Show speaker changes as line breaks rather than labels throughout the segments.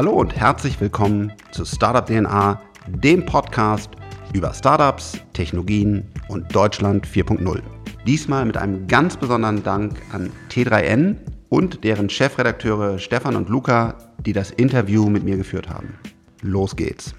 Hallo und herzlich willkommen zu Startup DNA, dem Podcast über Startups, Technologien und Deutschland 4.0. Diesmal mit einem ganz besonderen Dank an T3N und deren Chefredakteure Stefan und Luca, die das Interview mit mir geführt haben. Los geht's.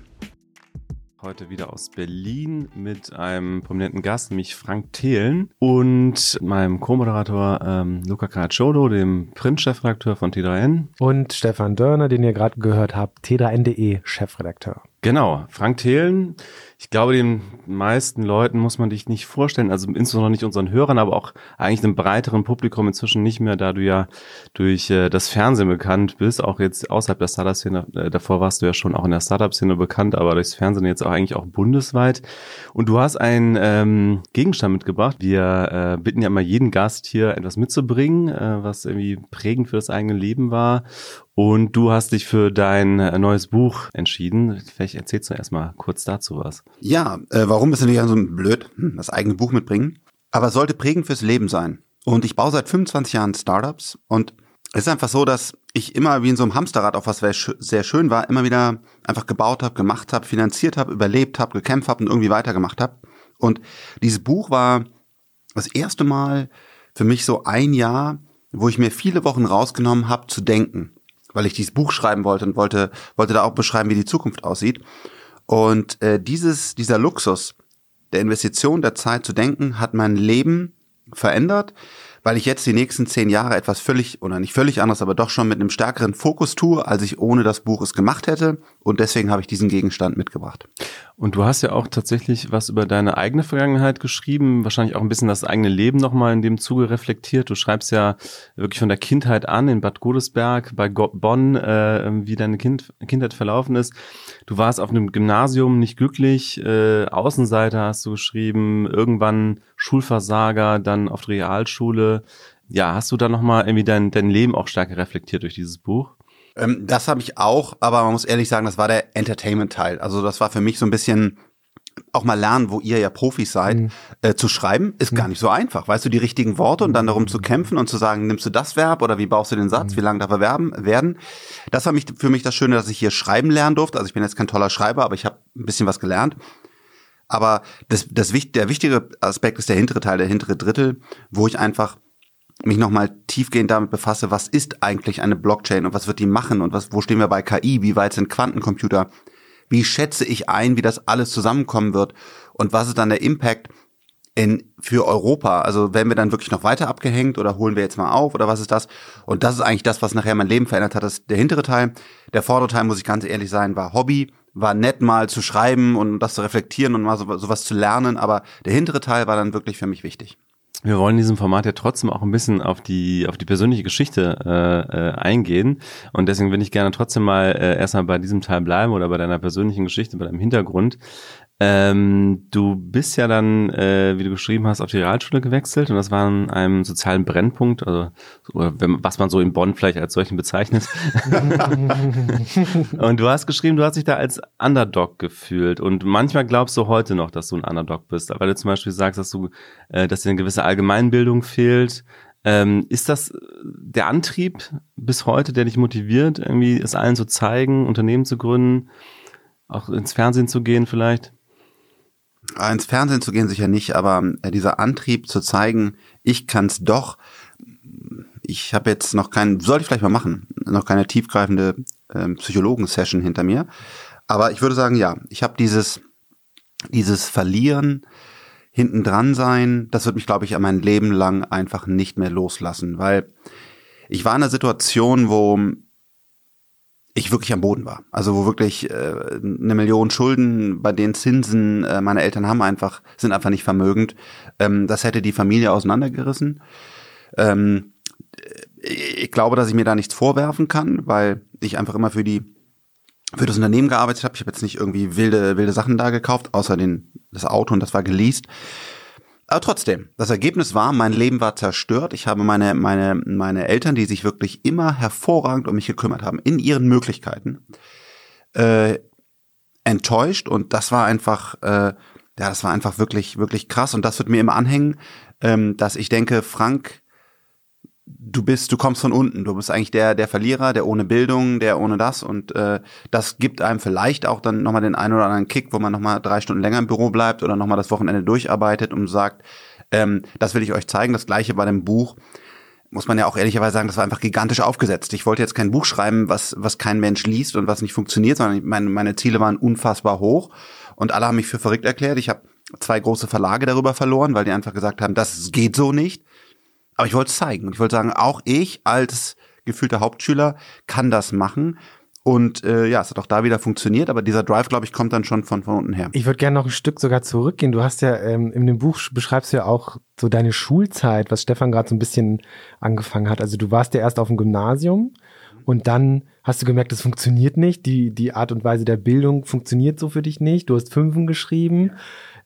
Heute wieder aus Berlin mit einem prominenten Gast, nämlich Frank Thelen und meinem Co-Moderator ähm, Luca Caracciolo, dem Print-Chefredakteur von T3N.
Und Stefan Dörner, den ihr gerade gehört habt, T3N.de Chefredakteur.
Genau, Frank Thelen. Ich glaube, den meisten Leuten muss man dich nicht vorstellen, also insbesondere nicht unseren Hörern, aber auch eigentlich einem breiteren Publikum inzwischen nicht mehr, da du ja durch äh, das Fernsehen bekannt bist, auch jetzt außerhalb der Startup-Szene. Äh, davor warst du ja schon auch in der Startup-Szene bekannt, aber durchs Fernsehen jetzt auch eigentlich auch bundesweit. Und du hast einen ähm, Gegenstand mitgebracht. Wir äh, bitten ja immer jeden Gast hier etwas mitzubringen, äh, was irgendwie prägend für das eigene Leben war. Und du hast dich für dein äh, neues Buch entschieden. Vielleicht erzählst du erstmal kurz dazu was.
Ja, äh, warum ist natürlich so blöd, hm, das eigene Buch mitbringen? Aber es sollte prägend fürs Leben sein. Und ich baue seit 25 Jahren Startups und es ist einfach so, dass ich immer wie in so einem Hamsterrad, auf was sehr schön war, immer wieder einfach gebaut habe, gemacht habe, finanziert habe, überlebt habe, gekämpft habe und irgendwie weitergemacht habe. Und dieses Buch war das erste Mal für mich so ein Jahr, wo ich mir viele Wochen rausgenommen habe zu denken weil ich dieses Buch schreiben wollte und wollte, wollte da auch beschreiben, wie die Zukunft aussieht. Und äh, dieses, dieser Luxus der Investition, der Zeit zu denken, hat mein Leben verändert, weil ich jetzt die nächsten zehn Jahre etwas völlig, oder nicht völlig anderes, aber doch schon mit einem stärkeren Fokus tue, als ich ohne das Buch es gemacht hätte. Und deswegen habe ich diesen Gegenstand mitgebracht.
Und du hast ja auch tatsächlich was über deine eigene Vergangenheit geschrieben, wahrscheinlich auch ein bisschen das eigene Leben nochmal in dem Zuge reflektiert. Du schreibst ja wirklich von der Kindheit an in Bad Godesberg bei Bonn, äh, wie deine kind Kindheit verlaufen ist. Du warst auf einem Gymnasium nicht glücklich, äh, Außenseiter hast du geschrieben, irgendwann Schulversager, dann auf der Realschule. Ja, hast du da nochmal irgendwie dein, dein Leben auch stärker reflektiert durch dieses Buch?
Ähm, das habe ich auch, aber man muss ehrlich sagen, das war der Entertainment-Teil. Also das war für mich so ein bisschen auch mal lernen, wo ihr ja Profis seid, mhm. äh, zu schreiben, ist mhm. gar nicht so einfach. Weißt du, die richtigen Worte und dann darum zu kämpfen und zu sagen, nimmst du das Verb oder wie baust du den Satz, mhm. wie lange darf er werben, werden. Das war mich, für mich das Schöne, dass ich hier schreiben lernen durfte. Also ich bin jetzt kein toller Schreiber, aber ich habe ein bisschen was gelernt. Aber das, das, der wichtige Aspekt ist der hintere Teil, der hintere Drittel, wo ich einfach mich nochmal tiefgehend damit befasse, was ist eigentlich eine Blockchain und was wird die machen und was, wo stehen wir bei KI, wie weit sind Quantencomputer, wie schätze ich ein, wie das alles zusammenkommen wird und was ist dann der Impact in, für Europa? Also werden wir dann wirklich noch weiter abgehängt oder holen wir jetzt mal auf oder was ist das? Und das ist eigentlich das, was nachher mein Leben verändert hat, das ist der hintere Teil. Der vordere Teil, muss ich ganz ehrlich sein, war Hobby, war nett mal zu schreiben und das zu reflektieren und mal so, sowas zu lernen, aber der hintere Teil war dann wirklich für mich wichtig.
Wir wollen in diesem Format ja trotzdem auch ein bisschen auf die auf die persönliche Geschichte äh, äh, eingehen und deswegen würde ich gerne trotzdem mal äh, erstmal bei diesem Teil bleiben oder bei deiner persönlichen Geschichte, bei deinem Hintergrund. Ähm, du bist ja dann, äh, wie du geschrieben hast, auf die Realschule gewechselt und das war an einem sozialen Brennpunkt, also wenn, was man so in Bonn vielleicht als solchen bezeichnet. und du hast geschrieben, du hast dich da als Underdog gefühlt und manchmal glaubst du heute noch, dass du ein Underdog bist, weil du zum Beispiel sagst, dass du, äh, dass dir eine gewisse Allgemeinbildung fehlt. Ähm, ist das der Antrieb bis heute, der dich motiviert, irgendwie es allen zu zeigen, Unternehmen zu gründen, auch ins Fernsehen zu gehen vielleicht?
Ins Fernsehen zu gehen sicher nicht, aber äh, dieser Antrieb zu zeigen, ich kann's doch. Ich habe jetzt noch keinen, sollte ich vielleicht mal machen, noch keine tiefgreifende äh, Psychologen-Session hinter mir. Aber ich würde sagen, ja, ich habe dieses, dieses Verlieren, hinten dran sein, das wird mich, glaube ich, mein Leben lang einfach nicht mehr loslassen, weil ich war in einer Situation, wo ich wirklich am Boden war. Also wo wirklich äh, eine Million Schulden, bei den Zinsen äh, meine Eltern haben einfach, sind einfach nicht vermögend. Ähm, das hätte die Familie auseinandergerissen. Ähm, ich glaube, dass ich mir da nichts vorwerfen kann, weil ich einfach immer für die für das Unternehmen gearbeitet habe. Ich habe jetzt nicht irgendwie wilde wilde Sachen da gekauft, außer den das Auto und das war geleast. Aber trotzdem, das Ergebnis war, mein Leben war zerstört. Ich habe meine, meine, meine Eltern, die sich wirklich immer hervorragend um mich gekümmert haben, in ihren Möglichkeiten, äh, enttäuscht. Und das war einfach, äh, ja, das war einfach wirklich, wirklich krass. Und das wird mir immer anhängen, ähm, dass ich denke, Frank, du bist, du kommst von unten. Du bist eigentlich der, der Verlierer, der ohne Bildung, der ohne das. Und äh, das gibt einem vielleicht auch dann nochmal den einen oder anderen Kick, wo man nochmal drei Stunden länger im Büro bleibt oder nochmal das Wochenende durcharbeitet und sagt, ähm, das will ich euch zeigen. Das gleiche bei dem Buch. Muss man ja auch ehrlicherweise sagen, das war einfach gigantisch aufgesetzt. Ich wollte jetzt kein Buch schreiben, was, was kein Mensch liest und was nicht funktioniert, sondern meine, meine Ziele waren unfassbar hoch. Und alle haben mich für verrückt erklärt. Ich habe zwei große Verlage darüber verloren, weil die einfach gesagt haben, das geht so nicht. Aber ich wollte es zeigen. Und ich wollte sagen, auch ich als gefühlter Hauptschüler kann das machen. Und äh, ja, es hat auch da wieder funktioniert, aber dieser Drive, glaube ich, kommt dann schon von, von unten her.
Ich würde gerne noch ein Stück sogar zurückgehen. Du hast ja ähm, in dem Buch beschreibst du ja auch so deine Schulzeit, was Stefan gerade so ein bisschen angefangen hat. Also du warst ja erst auf dem Gymnasium und dann hast du gemerkt, das funktioniert nicht. Die, die Art und Weise der Bildung funktioniert so für dich nicht. Du hast Fünfen geschrieben.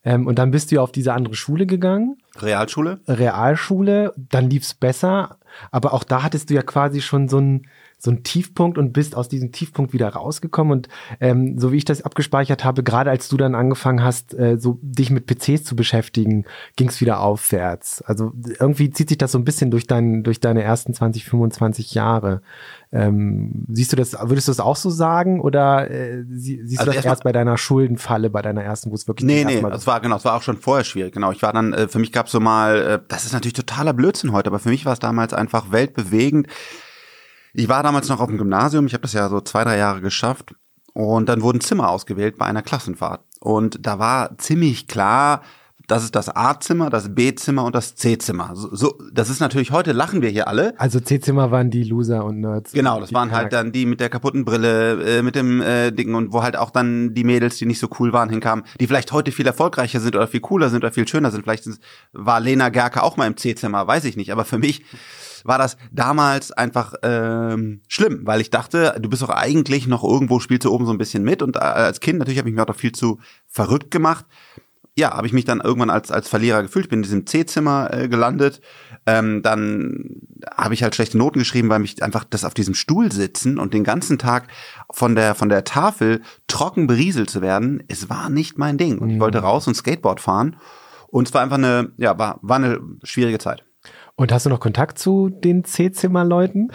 Ähm, und dann bist du ja auf diese andere Schule gegangen.
Realschule?
Realschule, dann lief's besser. Aber auch da hattest du ja quasi schon so ein so ein Tiefpunkt und bist aus diesem Tiefpunkt wieder rausgekommen. Und ähm, so wie ich das abgespeichert habe, gerade als du dann angefangen hast, äh, so dich mit PCs zu beschäftigen, ging es wieder aufwärts. Also irgendwie zieht sich das so ein bisschen durch, dein, durch deine ersten 20, 25 Jahre. Ähm, siehst du das, würdest du das auch so sagen oder äh, siehst also du das erst bei deiner Schuldenfalle, bei deiner ersten, wo es wirklich
Nee, nee, das war genau, es war auch schon vorher schwierig, genau. Ich war dann, äh, für mich gab es so mal, äh, das ist natürlich totaler Blödsinn heute, aber für mich war es damals einfach weltbewegend ich war damals noch auf dem Gymnasium, ich habe das ja so zwei, drei Jahre geschafft und dann wurden Zimmer ausgewählt bei einer Klassenfahrt. Und da war ziemlich klar, das ist das A-Zimmer, das B-Zimmer und das C-Zimmer. So, so, das ist natürlich heute lachen wir hier alle.
Also C-Zimmer waren die Loser und Nerds.
Genau, das waren halt dann die mit der kaputten Brille, äh, mit dem äh, Ding und wo halt auch dann die Mädels, die nicht so cool waren, hinkamen, die vielleicht heute viel erfolgreicher sind oder viel cooler sind oder viel schöner sind. Vielleicht war Lena Gerke auch mal im C-Zimmer, weiß ich nicht. Aber für mich war das damals einfach ähm, schlimm, weil ich dachte, du bist doch eigentlich noch irgendwo, spielst du oben so ein bisschen mit und äh, als Kind natürlich habe ich mich auch noch viel zu verrückt gemacht. Ja, habe ich mich dann irgendwann als als Verlierer gefühlt, bin in diesem C-Zimmer äh, gelandet. Ähm, dann habe ich halt schlechte Noten geschrieben, weil mich einfach das auf diesem Stuhl sitzen und den ganzen Tag von der von der Tafel trocken berieselt zu werden, es war nicht mein Ding. Und ich wollte mhm. raus und Skateboard fahren. Und es war einfach eine, ja, war, war eine schwierige Zeit.
Und hast du noch Kontakt zu den C-Zimmer-Leuten?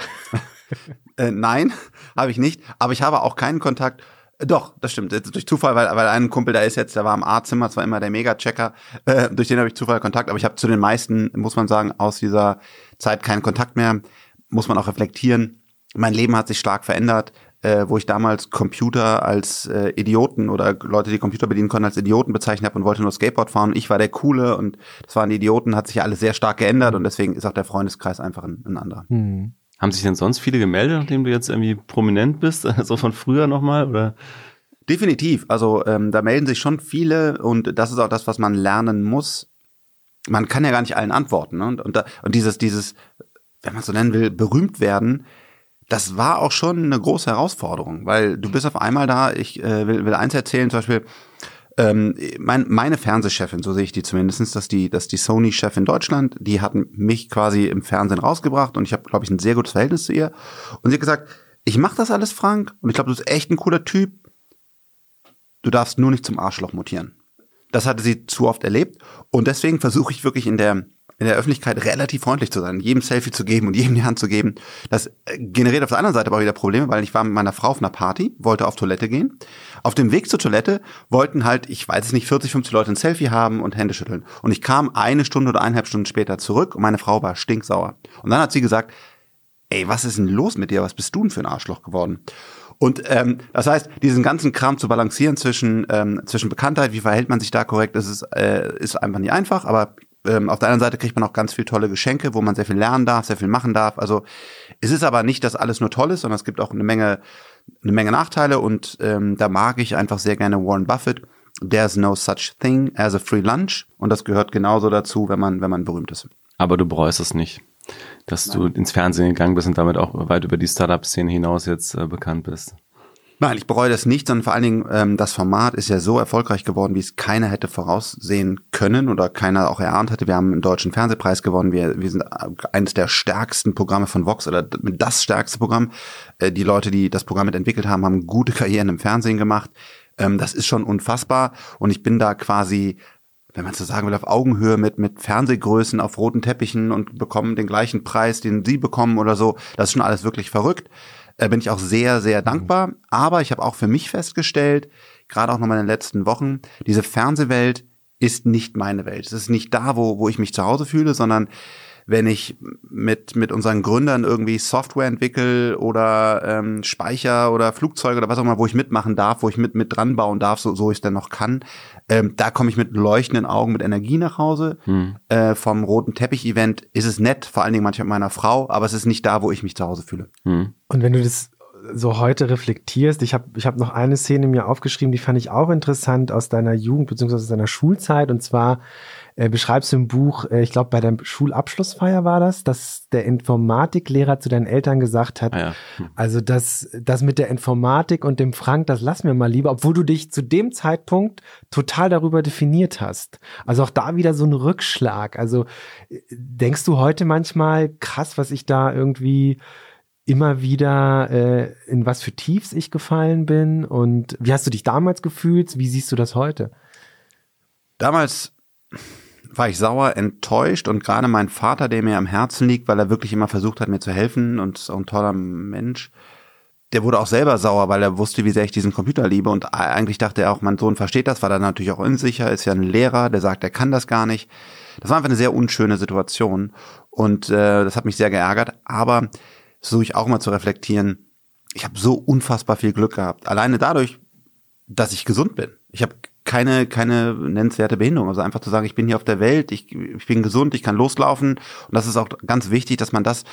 äh, nein, habe ich nicht. Aber ich habe auch keinen Kontakt. Doch, das stimmt. Durch Zufall, weil, weil ein Kumpel, der ist jetzt, der war im A-Zimmer, das war immer der Mega-Checker. Äh, durch den habe ich Zufall Kontakt. Aber ich habe zu den meisten, muss man sagen, aus dieser Zeit keinen Kontakt mehr. Muss man auch reflektieren. Mein Leben hat sich stark verändert äh, wo ich damals Computer als äh, Idioten oder Leute, die Computer bedienen konnten, als Idioten bezeichnet habe und wollte nur Skateboard fahren. Ich war der Coole und das waren die Idioten, hat sich alles sehr stark geändert und deswegen ist auch der Freundeskreis einfach ein, ein anderer. Hm.
Haben sich denn sonst viele gemeldet, nachdem du jetzt irgendwie prominent bist? Also von früher nochmal oder?
Definitiv. Also ähm, da melden sich schon viele und das ist auch das, was man lernen muss. Man kann ja gar nicht allen antworten. Ne? Und, und, da, und dieses, dieses, wenn man so nennen will, berühmt werden, das war auch schon eine große Herausforderung, weil du bist auf einmal da, ich äh, will, will eins erzählen, zum Beispiel, ähm, mein, meine Fernsehchefin, so sehe ich die zumindestens, dass die, dass die Sony-Chef in Deutschland, die hatten mich quasi im Fernsehen rausgebracht und ich habe, glaube ich, ein sehr gutes Verhältnis zu ihr. Und sie hat gesagt, ich mache das alles, Frank, und ich glaube, du bist echt ein cooler Typ. Du darfst nur nicht zum Arschloch mutieren. Das hatte sie zu oft erlebt und deswegen versuche ich wirklich in der in der Öffentlichkeit relativ freundlich zu sein, jedem Selfie zu geben und jedem die Hand zu geben. Das äh, generiert auf der anderen Seite aber wieder Probleme, weil ich war mit meiner Frau auf einer Party, wollte auf Toilette gehen. Auf dem Weg zur Toilette wollten halt, ich weiß es nicht, 40, 50 Leute ein Selfie haben und Hände schütteln. Und ich kam eine Stunde oder eineinhalb Stunden später zurück und meine Frau war stinksauer. Und dann hat sie gesagt, ey, was ist denn los mit dir? Was bist du denn für ein Arschloch geworden? Und ähm, das heißt, diesen ganzen Kram zu balancieren zwischen ähm, zwischen Bekanntheit, wie verhält man sich da korrekt, das ist äh, ist einfach nicht einfach. Aber ähm, auf der anderen Seite kriegt man auch ganz viel tolle Geschenke, wo man sehr viel lernen darf, sehr viel machen darf. Also es ist aber nicht, dass alles nur toll ist, sondern es gibt auch eine Menge, eine Menge Nachteile und ähm, da mag ich einfach sehr gerne Warren Buffett. There's no such thing as a free lunch und das gehört genauso dazu, wenn man, wenn man berühmt ist.
Aber du bereust es nicht, dass Nein. du ins Fernsehen gegangen bist und damit auch weit über die Startup-Szene hinaus jetzt äh, bekannt bist.
Nein, ich bereue das nicht, sondern vor allen Dingen, ähm, das Format ist ja so erfolgreich geworden, wie es keiner hätte voraussehen können oder keiner auch erahnt hätte. Wir haben einen deutschen Fernsehpreis gewonnen. Wir, wir sind eines der stärksten Programme von Vox oder das stärkste Programm. Äh, die Leute, die das Programm mit entwickelt haben, haben gute Karrieren im Fernsehen gemacht. Ähm, das ist schon unfassbar und ich bin da quasi wenn man so sagen will, auf Augenhöhe mit, mit Fernsehgrößen auf roten Teppichen und bekommen den gleichen Preis, den sie bekommen oder so. Das ist schon alles wirklich verrückt. Äh, bin ich auch sehr, sehr dankbar. Aber ich habe auch für mich festgestellt, gerade auch noch mal in den letzten Wochen, diese Fernsehwelt ist nicht meine Welt. Es ist nicht da, wo, wo ich mich zu Hause fühle, sondern wenn ich mit, mit unseren Gründern irgendwie Software entwickle oder ähm, Speicher oder Flugzeuge oder was auch immer, wo ich mitmachen darf, wo ich mit, mit dran bauen darf, so, so ich es denn noch kann, ähm, da komme ich mit leuchtenden Augen, mit Energie nach Hause. Hm. Äh, vom roten Teppich-Event ist es nett, vor allen Dingen manchmal mit meiner Frau, aber es ist nicht da, wo ich mich zu Hause fühle.
Hm. Und wenn du das so heute reflektierst, ich habe ich hab noch eine Szene mir aufgeschrieben, die fand ich auch interessant aus deiner Jugend beziehungsweise aus deiner Schulzeit und zwar äh, beschreibst du im Buch, äh, ich glaube bei der Schulabschlussfeier war das, dass der Informatiklehrer zu deinen Eltern gesagt hat, ah ja. hm. also das, das mit der Informatik und dem Frank, das lass mir mal lieber, obwohl du dich zu dem Zeitpunkt total darüber definiert hast. Also auch da wieder so ein Rückschlag. Also äh, denkst du heute manchmal, krass, was ich da irgendwie immer wieder, äh, in was für Tiefs ich gefallen bin und wie hast du dich damals gefühlt? Wie siehst du das heute?
Damals war ich sauer, enttäuscht und gerade mein Vater, der mir am Herzen liegt, weil er wirklich immer versucht hat, mir zu helfen und ist auch ein toller Mensch, der wurde auch selber sauer, weil er wusste, wie sehr ich diesen Computer liebe und eigentlich dachte er auch, mein Sohn versteht das, war dann natürlich auch unsicher, ist ja ein Lehrer, der sagt, er kann das gar nicht. Das war einfach eine sehr unschöne Situation und äh, das hat mich sehr geärgert, aber versuche ich auch mal zu reflektieren, ich habe so unfassbar viel Glück gehabt. Alleine dadurch, dass ich gesund bin. Ich habe keine, keine nennenswerte Behinderung. Also einfach zu sagen, ich bin hier auf der Welt, ich, ich bin gesund, ich kann loslaufen. Und das ist auch ganz wichtig, dass man das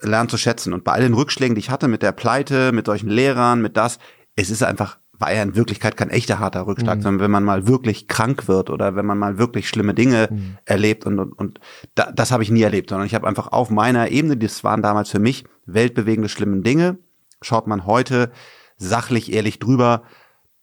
lernt zu schätzen. Und bei all den Rückschlägen, die ich hatte mit der Pleite, mit solchen Lehrern, mit das, es ist einfach, war ja in Wirklichkeit kein echter harter Rückschlag, mhm. sondern wenn man mal wirklich krank wird oder wenn man mal wirklich schlimme Dinge mhm. erlebt und, und, und da, das habe ich nie erlebt, sondern ich habe einfach auf meiner Ebene, das waren damals für mich weltbewegende schlimme Dinge, schaut man heute sachlich ehrlich drüber,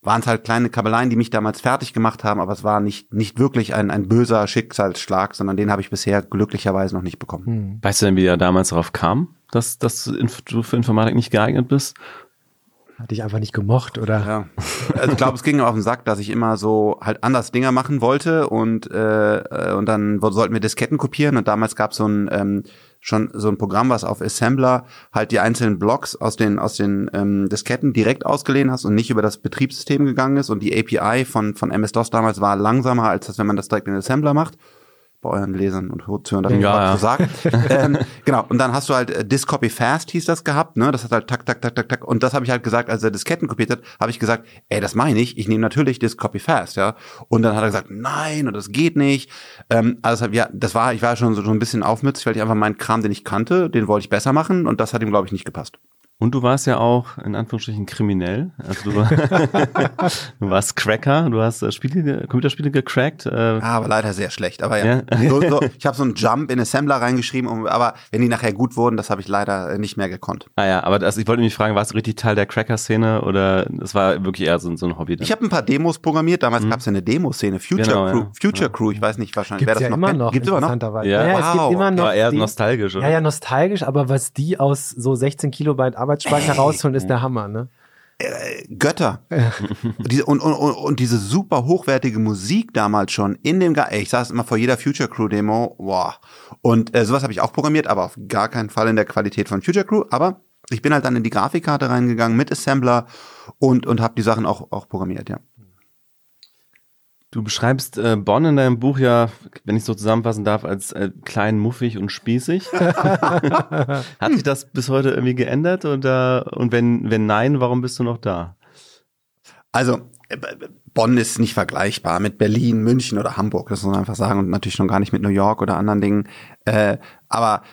waren es halt kleine Kabeleien, die mich damals fertig gemacht haben, aber es war nicht, nicht wirklich ein, ein böser Schicksalsschlag, sondern den habe ich bisher glücklicherweise noch nicht bekommen. Hm.
Weißt du denn, wie er damals darauf kam, dass, dass du für Informatik nicht geeignet bist?
Hatte ich einfach nicht gemocht, oder?
Ja. Also ich glaube, es ging auf den Sack, dass ich immer so halt anders Dinger machen wollte und, äh, äh und dann sollten wir Disketten kopieren und damals gab es so ein ähm, schon so ein Programm, was auf Assembler halt die einzelnen Blocks aus den aus den ähm, Disketten direkt ausgelehnt hast und nicht über das Betriebssystem gegangen ist. Und die API von von MS-DOS damals war langsamer als das, wenn man das direkt in Assembler macht bei euren Lesern und Zuhörern darf ich ja, ja. sagen. ähm, genau, und dann hast du halt äh, Disk Copy Fast hieß das gehabt, ne? Das hat halt tak, tak, tak, tak, tak. Und das habe ich halt gesagt, als er Disketten kopiert hat, habe ich gesagt, ey, das meine ich, ich nehme natürlich Disk Copy Fast, ja. Und dann hat er gesagt, nein, und das geht nicht. Ähm, also ja, das war, ich war schon so, so ein bisschen aufmützig, weil ich einfach meinen Kram, den ich kannte, den wollte ich besser machen und das hat ihm, glaube ich, nicht gepasst.
Und du warst ja auch in Anführungsstrichen kriminell. Also du, du warst Cracker, du hast äh, Spiele, Computerspiele gecrackt. Äh.
Ja, aber leider sehr schlecht. Aber ja, ja? So, so, ich habe so einen Jump in Assembler reingeschrieben, um, aber wenn die nachher gut wurden, das habe ich leider nicht mehr gekonnt.
Ah ja, aber das, ich wollte mich fragen, warst du richtig Teil der Cracker-Szene oder das war wirklich eher so, so ein Hobby?
Dann? Ich habe ein paar Demos programmiert. Damals mhm. gab es ja eine Demo-Szene, Future genau, Crew. Ja. Future ja. Crew, ich weiß nicht wahrscheinlich,
Gibt's wer das ja noch immer noch.
Gibt's immer noch?
Ja, ja, ja wow. es gibt immer noch.
Aber eher die, nostalgisch, oder?
Ja, ja, nostalgisch, aber was die aus so 16 Kilobyte Arbeitsspeicher rausholen, ist der Hammer, ne?
Äh, Götter. und, und, und, und, diese super hochwertige Musik damals schon in dem, Ge ich saß immer vor jeder Future Crew Demo, wow. Und äh, sowas habe ich auch programmiert, aber auf gar keinen Fall in der Qualität von Future Crew. Aber ich bin halt dann in die Grafikkarte reingegangen mit Assembler und, und habe die Sachen auch, auch programmiert, ja.
Du beschreibst äh, Bonn in deinem Buch ja, wenn ich so zusammenfassen darf, als äh, klein, muffig und spießig. Hat sich das bis heute irgendwie geändert oder und wenn wenn nein, warum bist du noch da?
Also äh, Bonn ist nicht vergleichbar mit Berlin, München oder Hamburg, das muss man einfach sagen und natürlich schon gar nicht mit New York oder anderen Dingen. Äh, aber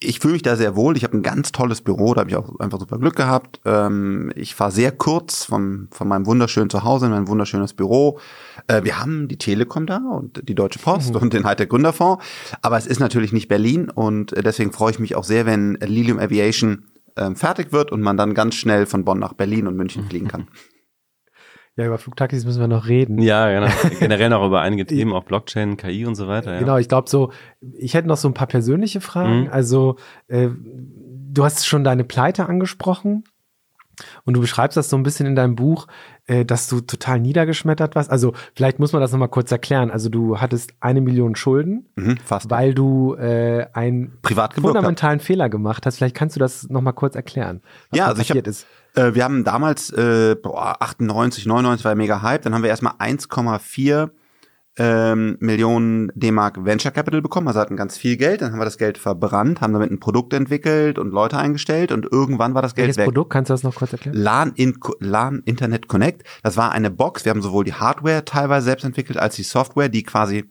ich fühle mich da sehr wohl. Ich habe ein ganz tolles Büro, da habe ich auch einfach super Glück gehabt. Ähm, ich fahre sehr kurz von, von meinem wunderschönen Zuhause in mein wunderschönes Büro. Äh, wir haben die Telekom da und die Deutsche Post mhm. und den Hightech Gründerfonds. Aber es ist natürlich nicht Berlin und deswegen freue ich mich auch sehr, wenn Lilium Aviation ähm, fertig wird und man dann ganz schnell von Bonn nach Berlin und München fliegen kann.
Ja, über Flugtaxis müssen wir noch reden.
Ja, genau. Generell noch über einige Themen, auch Blockchain, KI und so weiter. Ja.
Genau, ich glaube so, ich hätte noch so ein paar persönliche Fragen. Mhm. Also, äh, du hast schon deine Pleite angesprochen. Und du beschreibst das so ein bisschen in deinem Buch, äh, dass du total niedergeschmettert warst. Also vielleicht muss man das nochmal kurz erklären. Also du hattest eine Million Schulden,
Mhm, fast.
weil du äh, einen fundamentalen Fehler gemacht hast. Vielleicht kannst du das nochmal kurz erklären, was
Ja, also ich
passiert
hab,
ist.
Äh, wir haben damals, äh, boah, 98, 99 war mega Hype. Dann haben wir erstmal 1,4 ähm, Millionen D-Mark Venture Capital bekommen, also hatten ganz viel Geld. Dann haben wir das Geld verbrannt, haben damit ein Produkt entwickelt und Leute eingestellt und irgendwann war das Geld
Welches
weg.
Produkt? Kannst du das noch kurz erklären?
LAN, in, LAN Internet Connect. Das war eine Box. Wir haben sowohl die Hardware teilweise selbst entwickelt als die Software, die quasi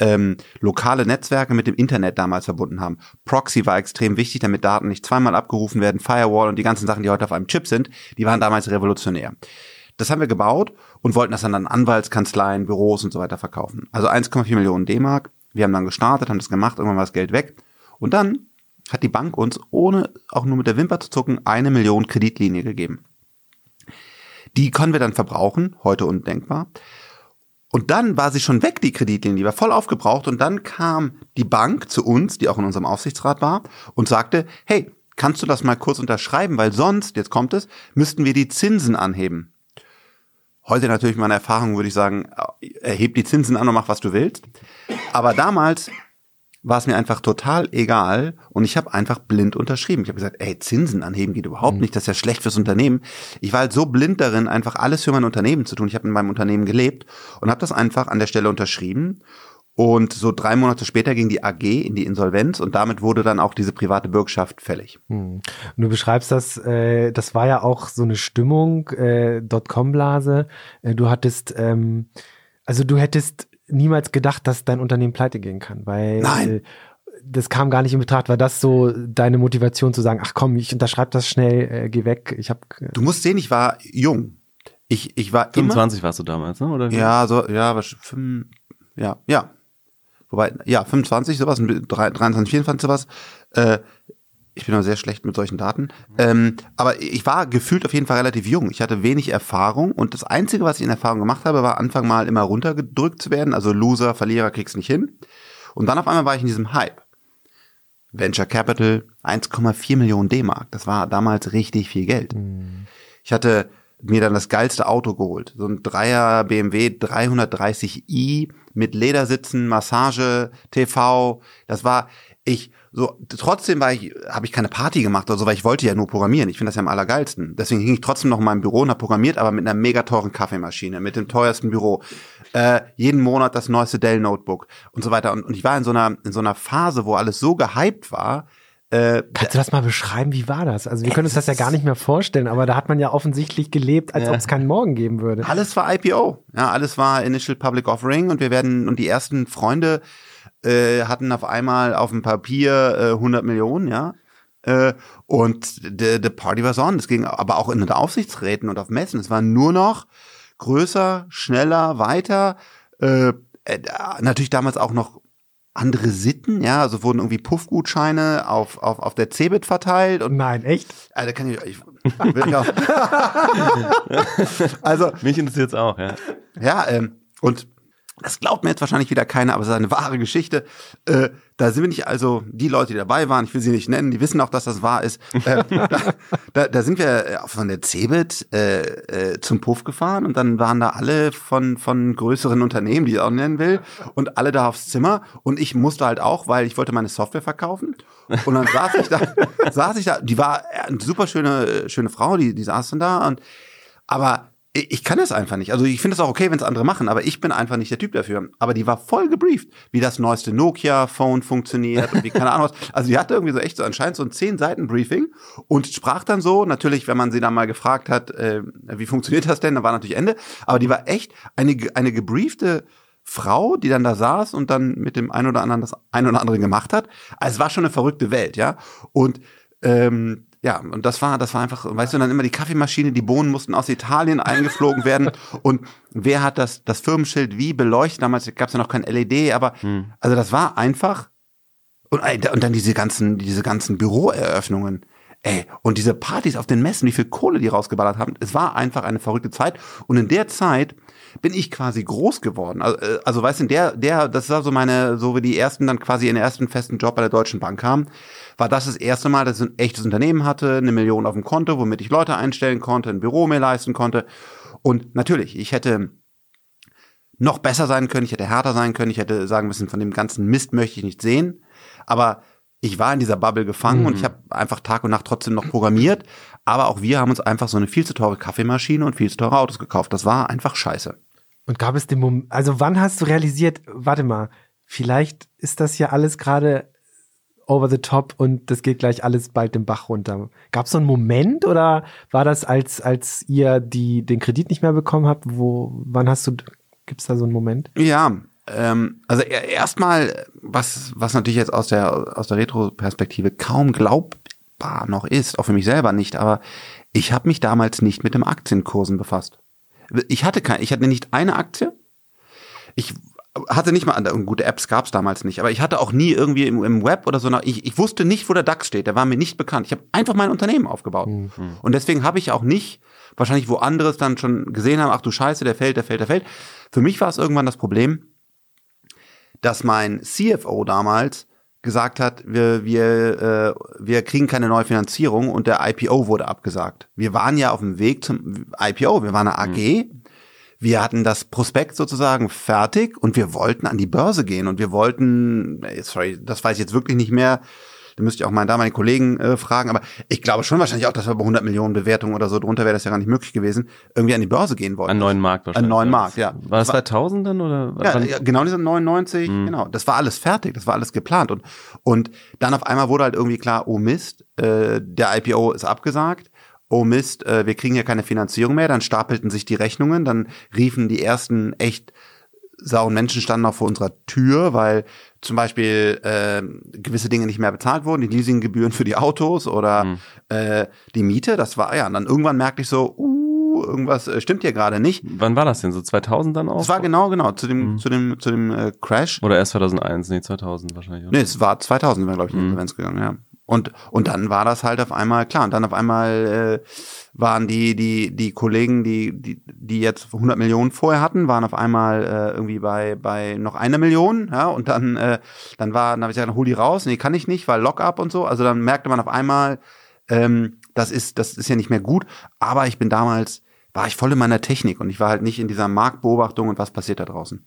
ähm, lokale Netzwerke mit dem Internet damals verbunden haben. Proxy war extrem wichtig, damit Daten nicht zweimal abgerufen werden. Firewall und die ganzen Sachen, die heute auf einem Chip sind, die waren damals revolutionär. Das haben wir gebaut und wollten das dann an Anwaltskanzleien, Büros und so weiter verkaufen. Also 1,4 Millionen D-Mark. Wir haben dann gestartet, haben das gemacht, irgendwann war das Geld weg. Und dann hat die Bank uns, ohne auch nur mit der Wimper zu zucken, eine Million Kreditlinie gegeben. Die können wir dann verbrauchen, heute undenkbar. Und dann war sie schon weg, die Kreditlinie, die war voll aufgebraucht. Und dann kam die Bank zu uns, die auch in unserem Aufsichtsrat war, und sagte, hey, kannst du das mal kurz unterschreiben, weil sonst, jetzt kommt es, müssten wir die Zinsen anheben. Heute natürlich meine Erfahrung würde ich sagen, erheb die Zinsen an und mach, was du willst. Aber damals war es mir einfach total egal und ich habe einfach blind unterschrieben. Ich habe gesagt, ey, Zinsen anheben geht überhaupt nicht, das ist ja schlecht fürs Unternehmen. Ich war halt so blind darin, einfach alles für mein Unternehmen zu tun. Ich habe in meinem Unternehmen gelebt und habe das einfach an der Stelle unterschrieben. Und so drei Monate später ging die AG in die Insolvenz und damit wurde dann auch diese private Bürgschaft fällig.
Hm. Und du beschreibst das, äh, das war ja auch so eine Stimmung, äh, Dotcom-Blase. Äh, du hattest, ähm, also du hättest niemals gedacht, dass dein Unternehmen pleite gehen kann, weil
Nein.
Äh, das kam gar nicht in Betracht. War das so deine Motivation zu sagen, ach komm, ich unterschreibe das schnell, äh, geh weg. Ich habe
Du musst sehen, ich war jung. Ich, ich war immer,
25 warst du damals, ne? Oder wie?
Ja, so, ja, was, fünf, ja, ja. Wobei, ja, 25, sowas, 23, 24, sowas. Äh, ich bin auch sehr schlecht mit solchen Daten. Ähm, aber ich war gefühlt auf jeden Fall relativ jung. Ich hatte wenig Erfahrung und das Einzige, was ich in Erfahrung gemacht habe, war Anfang mal immer runtergedrückt zu werden. Also Loser, Verlierer, kriegst nicht hin. Und dann auf einmal war ich in diesem Hype. Venture Capital, 1,4 Millionen D-Mark. Das war damals richtig viel Geld. Ich hatte mir dann das geilste Auto geholt. So ein Dreier BMW 330i mit Ledersitzen, Massage, TV. Das war ich so trotzdem war ich habe ich keine Party gemacht oder so, weil ich wollte ja nur programmieren. Ich finde das ja am allergeilsten. Deswegen hing ich trotzdem noch in meinem Büro und habe programmiert, aber mit einer mega teuren Kaffeemaschine, mit dem teuersten Büro. Äh, jeden Monat das neueste Dell Notebook und so weiter und, und ich war in so einer in so einer Phase, wo alles so gehypt war, äh,
Kannst du das mal beschreiben? Wie war das? Also wir können uns das ja gar nicht mehr vorstellen, aber da hat man ja offensichtlich gelebt, als
Ja.
ob es keinen Morgen geben würde.
Alles war IPO. Ja, alles war Initial Public Offering und wir werden, und die ersten Freunde äh, hatten auf einmal auf dem Papier äh, 100 Millionen, ja. Äh, und the, the party was on. Das ging aber auch in den Aufsichtsräten und auf Messen. Es war nur noch größer, schneller, weiter. Äh, äh, natürlich damals auch noch andere Sitten, ja, also wurden irgendwie Puffgutscheine auf, auf, auf der Cebit verteilt und
Nein, echt?
also kann ich, ich will ich auch. also
Mich interessiert auch, ja.
ja, ähm, und das glaubt mir jetzt wahrscheinlich wieder keiner, aber es ist eine wahre Geschichte. Äh, da sind wir nicht, also die Leute, die dabei waren, ich will sie nicht nennen, die wissen auch, dass das wahr ist. Äh, da, da, da sind wir äh, von der Cebit äh, äh, zum Puff gefahren und dann waren da alle von, von größeren Unternehmen, die ich auch nennen will, und alle da aufs Zimmer und ich musste halt auch, weil ich wollte meine Software verkaufen. Und dann saß ich da, saß ich da, die war eine super schöne, schöne Frau, die, die saß dann da und aber ich kann das einfach nicht. Also ich finde es auch okay, wenn es andere machen, aber ich bin einfach nicht der Typ dafür. Aber die war voll gebrieft, wie das neueste Nokia-Phone funktioniert und wie keine Ahnung was. Also die hatte irgendwie so echt so anscheinend so ein zehn Seiten Briefing und sprach dann so, natürlich, wenn man sie dann mal gefragt hat, äh, wie funktioniert das denn, dann war natürlich Ende. Aber die war echt eine, eine gebriefte Frau, die dann da saß und dann mit dem einen oder anderen das ein oder andere gemacht hat. Also es war schon eine verrückte Welt, ja. Und ähm, ja, und das war, das war einfach, weißt du, dann immer die Kaffeemaschine, die Bohnen mussten aus Italien eingeflogen werden. Und wer hat das, das Firmenschild wie beleuchtet? Damals gab es ja noch kein LED, aber also das war einfach. Und, und dann diese ganzen, diese ganzen Büroeröffnungen. Ey, und diese Partys auf den Messen, wie viel Kohle die rausgeballert haben, es war einfach eine verrückte Zeit. Und in der Zeit bin ich quasi groß geworden. Also, äh, also weißt du, der, der, das war so meine, so wie die ersten dann quasi in den ersten festen Job bei der Deutschen Bank kamen, war das das erste Mal, dass ich ein echtes Unternehmen hatte, eine Million auf dem Konto, womit ich Leute einstellen konnte, ein Büro mir leisten konnte. Und natürlich, ich hätte noch besser sein können, ich hätte härter sein können, ich hätte sagen müssen, von dem ganzen Mist möchte ich nicht sehen. Aber ich war in dieser Bubble gefangen mhm. und ich habe einfach Tag und Nacht trotzdem noch programmiert. Aber auch wir haben uns einfach so eine viel zu teure Kaffeemaschine und viel zu teure Autos gekauft. Das war einfach scheiße.
Und gab es den Moment, also wann hast du realisiert, warte mal, vielleicht ist das ja alles gerade over the top und das geht gleich alles bald den Bach runter. Gab es so einen Moment oder war das, als, als ihr die, den Kredit nicht mehr bekommen habt? Wo, wann hast du, gibt es da so einen Moment?
Ja, ähm, also erstmal, was, was natürlich jetzt aus der, aus der Retro-Perspektive kaum glaubbar noch ist, auch für mich selber nicht, aber ich habe mich damals nicht mit dem Aktienkursen befasst. Ich hatte kein, ich hatte nicht eine Aktie. Ich hatte nicht mal, gute Apps gab es damals nicht, aber ich hatte auch nie irgendwie im, im Web oder so, ich, ich wusste nicht, wo der DAX steht, der war mir nicht bekannt. Ich habe einfach mein Unternehmen aufgebaut. Mhm. Und deswegen habe ich auch nicht, wahrscheinlich wo andere es dann schon gesehen haben, ach du Scheiße, der fällt, der fällt, der fällt. Für mich war es irgendwann das Problem, dass mein CFO damals gesagt hat, wir, wir, äh, wir kriegen keine neue Finanzierung und der IPO wurde abgesagt. Wir waren ja auf dem Weg zum IPO, wir waren eine AG, mhm. wir hatten das Prospekt sozusagen fertig und wir wollten an die Börse gehen und wir wollten, sorry, das weiß ich jetzt wirklich nicht mehr, da müsste ich auch meinen damaligen Kollegen äh, fragen, aber ich glaube schon wahrscheinlich auch, dass wir bei 100 Millionen Bewertungen oder so drunter wäre das ja gar nicht möglich gewesen, irgendwie an die Börse gehen wollten.
An neuen Markt
wahrscheinlich. An neuen Markt, ja.
War das 2000 dann oder?
Ja, ja, genau diese 99, mhm. genau. Das war alles fertig, das war alles geplant und und dann auf einmal wurde halt irgendwie klar, oh Mist, äh, der IPO ist abgesagt oh Mist, äh, wir kriegen ja keine Finanzierung mehr, dann stapelten sich die Rechnungen, dann riefen die ersten echt sauren Menschen standen auch vor unserer Tür, weil zum Beispiel äh, gewisse Dinge nicht mehr bezahlt wurden, die Leasinggebühren für die Autos oder mhm. äh, die Miete, das war ja, und dann irgendwann merkte ich so, uh, irgendwas äh, stimmt hier gerade nicht.
Wann war das denn? So 2000 dann auch?
Das war genau, genau, zu dem, mhm. zu dem, zu dem äh, Crash.
Oder erst 2001, nee, 2000 wahrscheinlich. Oder?
Nee, es war 2000, wir glaube ich, in mhm. Insolvenz gegangen, ja. Und, und dann war das halt auf einmal, klar, und dann auf einmal äh, waren die, die, die Kollegen, die, die, die jetzt 100 Millionen vorher hatten, waren auf einmal äh, irgendwie bei, bei noch einer Million, ja, und dann, äh, dann war, dann habe ich gesagt, hol die raus, nee, kann ich nicht, weil Lockup und so, also dann merkte man auf einmal, ähm, das ist, das ist ja nicht mehr gut, aber ich bin damals, war ich voll in meiner Technik und ich war halt nicht in dieser Marktbeobachtung und was passiert da draußen.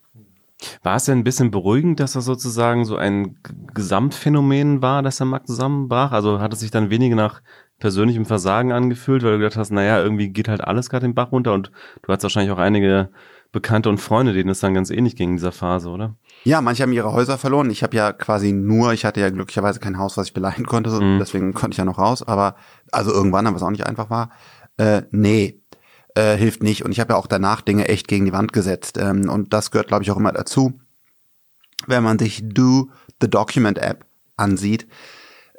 War es denn ein bisschen beruhigend, dass das sozusagen so ein Gesamtphänomen war, dass der Markt zusammenbrach? Also hat es sich dann weniger nach persönlichem Versagen angefühlt, weil du gedacht hast, naja, irgendwie geht halt alles gerade den Bach runter und du hast wahrscheinlich auch einige Bekannte und Freunde, denen es dann ganz ähnlich ging in dieser Phase, oder?
Ja, manche haben ihre Häuser verloren. Ich habe ja quasi nur, ich hatte ja glücklicherweise kein Haus, was ich beleihen konnte, so, mhm. deswegen konnte ich ja noch raus. Aber also irgendwann, aber es auch nicht einfach war, äh, nee, äh, hilft nicht. Und ich habe ja auch danach Dinge echt gegen die Wand gesetzt. Ähm, und das gehört, glaube ich, auch immer dazu. Wenn man sich Do the Document App ansieht,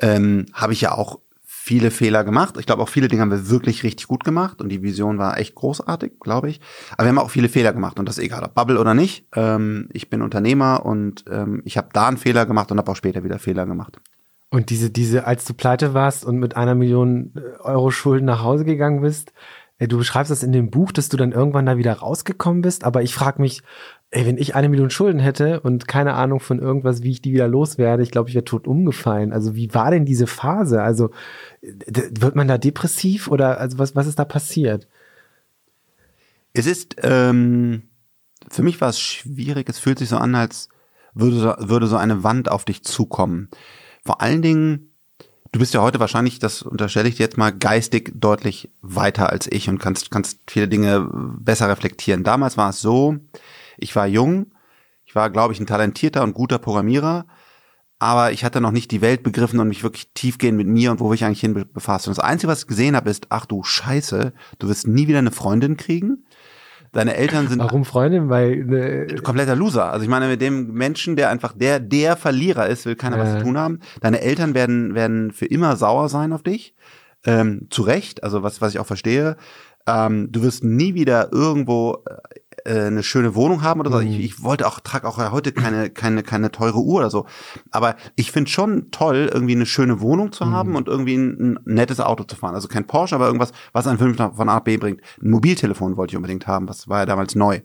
ähm, habe ich ja auch viele Fehler gemacht. Ich glaube, auch viele Dinge haben wir wirklich richtig gut gemacht und die Vision war echt großartig, glaube ich. Aber wir haben auch viele Fehler gemacht und das ist egal, ob Bubble oder nicht. Ähm, ich bin Unternehmer und ähm, ich habe da einen Fehler gemacht und habe auch später wieder Fehler gemacht.
Und diese, diese, als du pleite warst und mit einer Million äh, Euro Schulden nach Hause gegangen bist, du beschreibst das in dem Buch, dass du dann irgendwann da wieder rausgekommen bist, aber ich frage mich, ey, wenn ich eine Million Schulden hätte und keine Ahnung von irgendwas, wie ich die wieder loswerde, ich glaube, ich wäre tot umgefallen. Also wie war denn diese Phase? Also wird man da depressiv oder also was, was ist da passiert?
Es ist, ähm, für mich war es schwierig, es fühlt sich so an, als würde, würde so eine Wand auf dich zukommen. Vor allen Dingen, du bist ja heute wahrscheinlich, das unterstelle ich dir jetzt mal, geistig deutlich weiter als ich und kannst, kannst viele Dinge besser reflektieren. Damals war es so, ich war jung, ich war, glaube ich, ein talentierter und guter Programmierer, aber ich hatte noch nicht die Welt begriffen und mich wirklich tiefgehend mit mir und wo ich eigentlich hin befasst. Und das Einzige, was ich gesehen habe, ist, ach du Scheiße, du wirst nie wieder eine Freundin kriegen. Deine Eltern sind.
Warum Freundin? Weil ne
kompletter Loser. Also ich meine, mit dem Menschen, der einfach der der Verlierer ist, will keiner äh. was zu tun haben. Deine Eltern werden werden für immer sauer sein auf dich. Ähm, zu Recht. Also was was ich auch verstehe. Ähm, du wirst nie wieder irgendwo äh, eine schöne Wohnung haben oder so. Ich, ich wollte auch, trage auch heute keine, keine, keine teure Uhr oder so. Aber ich finde schon toll, irgendwie eine schöne Wohnung zu haben und irgendwie ein, ein nettes Auto zu fahren. Also kein Porsche, aber irgendwas, was einen fünf von A nach B bringt. Ein Mobiltelefon wollte ich unbedingt haben, was war ja damals neu.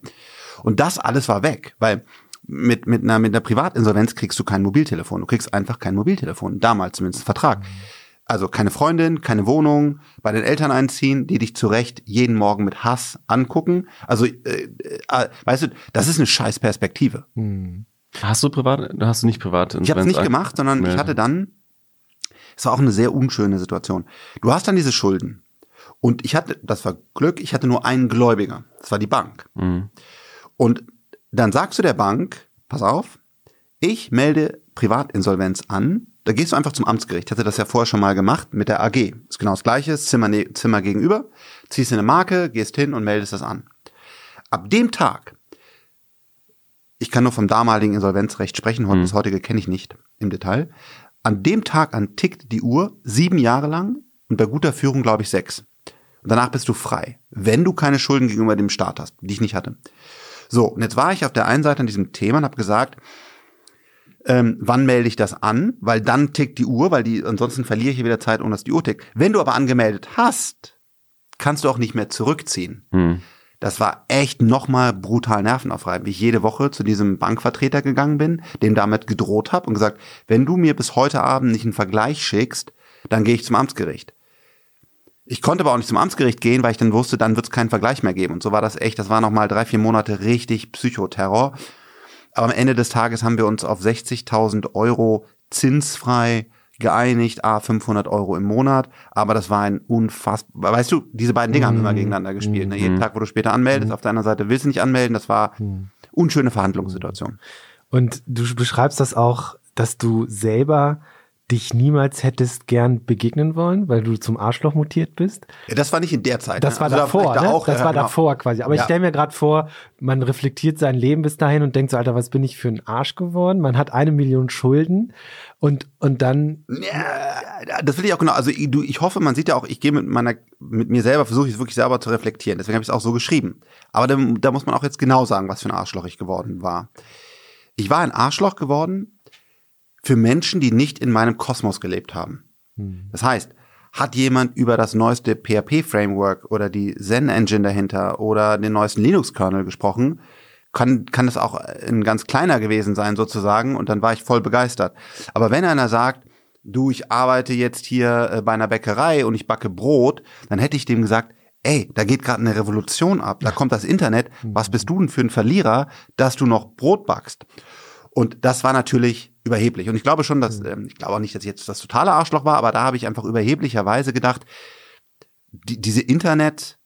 Und das alles war weg, weil mit, mit, einer, mit einer Privatinsolvenz kriegst du kein Mobiltelefon. Du kriegst einfach kein Mobiltelefon. Damals zumindest Vertrag. Also keine Freundin, keine Wohnung, bei den Eltern einziehen, die dich zurecht jeden Morgen mit Hass angucken. Also, äh, äh, weißt du, das ist eine scheiß Perspektive.
Hast du privat, hast du nicht privat
Ich habe es nicht gemacht, sondern ich hatte dann, es war auch eine sehr unschöne Situation. Du hast dann diese Schulden. Und ich hatte, das war Glück, ich hatte nur einen Gläubiger. Das war die Bank. Und dann sagst du der Bank, pass auf, ich melde Privatinsolvenz an. Da gehst du einfach zum Amtsgericht. Ich hatte das ja vorher schon mal gemacht mit der AG. Ist genau das gleiche, Zimmer, ne- Zimmer gegenüber. Ziehst eine Marke, gehst hin und meldest das an. Ab dem Tag, ich kann nur vom damaligen Insolvenzrecht sprechen, heute das heutige kenne ich nicht im Detail. An dem Tag an tickt die Uhr sieben Jahre lang und bei guter Führung glaube ich sechs. Und danach bist du frei, wenn du keine Schulden gegenüber dem Staat hast, die ich nicht hatte. So, und jetzt war ich auf der einen Seite an diesem Thema und habe gesagt, ähm, wann melde ich das an? Weil dann tickt die Uhr, weil die, ansonsten verliere ich hier wieder Zeit, ohne dass die Uhr tickt. Wenn du aber angemeldet hast, kannst du auch nicht mehr zurückziehen. Das war echt nochmal brutal nervenaufreibend, wie ich jede Woche zu diesem Bankvertreter gegangen bin, dem damit gedroht habe und gesagt, wenn du mir bis heute Abend nicht einen Vergleich schickst, dann gehe ich zum Amtsgericht. Ich konnte aber auch nicht zum Amtsgericht gehen, weil ich dann wusste, dann wird es keinen Vergleich mehr geben. Und so war das echt, das war nochmal drei, vier Monate richtig Psychoterror. Aber am Ende des Tages haben wir uns auf 60.000 Euro zinsfrei geeinigt, a 500 Euro im Monat. Aber das war ein unfassbar, weißt du, diese beiden Dinge haben immer gegeneinander gespielt. Ne? Jeden Tag, wo du später anmeldest, auf der anderen Seite willst du nicht anmelden. Das war unschöne Verhandlungssituation.
Und du beschreibst das auch, dass du selber dich niemals hättest gern begegnen wollen, weil du zum Arschloch mutiert bist.
Ja, das war nicht in der Zeit.
Das
ne?
war
Also da
davor,
ich da
ne?
auch,
das
ja,
war
genau.
davor quasi. Aber ich
Ja.
stelle mir gerade vor, man reflektiert sein Leben bis dahin und denkt so, Alter, was bin ich für ein Arsch geworden? Man hat eine Million Schulden und, und dann,
Ja, das will ich auch genau. Also ich, du, ich hoffe, man sieht ja auch, ich gehe mit meiner, mit mir selber, versuche ich es wirklich selber zu reflektieren. Deswegen habe ich es auch so geschrieben. Aber da, da muss man auch jetzt genau sagen, was für ein Arschloch ich geworden war. Ich war ein Arschloch geworden für Menschen, die nicht in meinem Kosmos gelebt haben. Das heißt, hat jemand über das neueste PHP-Framework oder die Zen-Engine dahinter oder den neuesten Linux-Kernel gesprochen, kann, kann das auch ein ganz kleiner gewesen sein sozusagen und dann war ich voll begeistert. Aber wenn einer sagt, du, ich arbeite jetzt hier äh, bei einer Bäckerei und ich backe Brot, dann hätte ich dem gesagt, ey, da geht gerade eine Revolution ab, da kommt das Internet, was bist du denn für ein Verlierer, dass du noch Brot backst? Und das war natürlich überheblich. Und ich glaube schon, dass, ähm, ich glaube auch nicht, dass ich jetzt das totale Arschloch war, aber da habe ich einfach überheblicherweise gedacht, die, diese Internet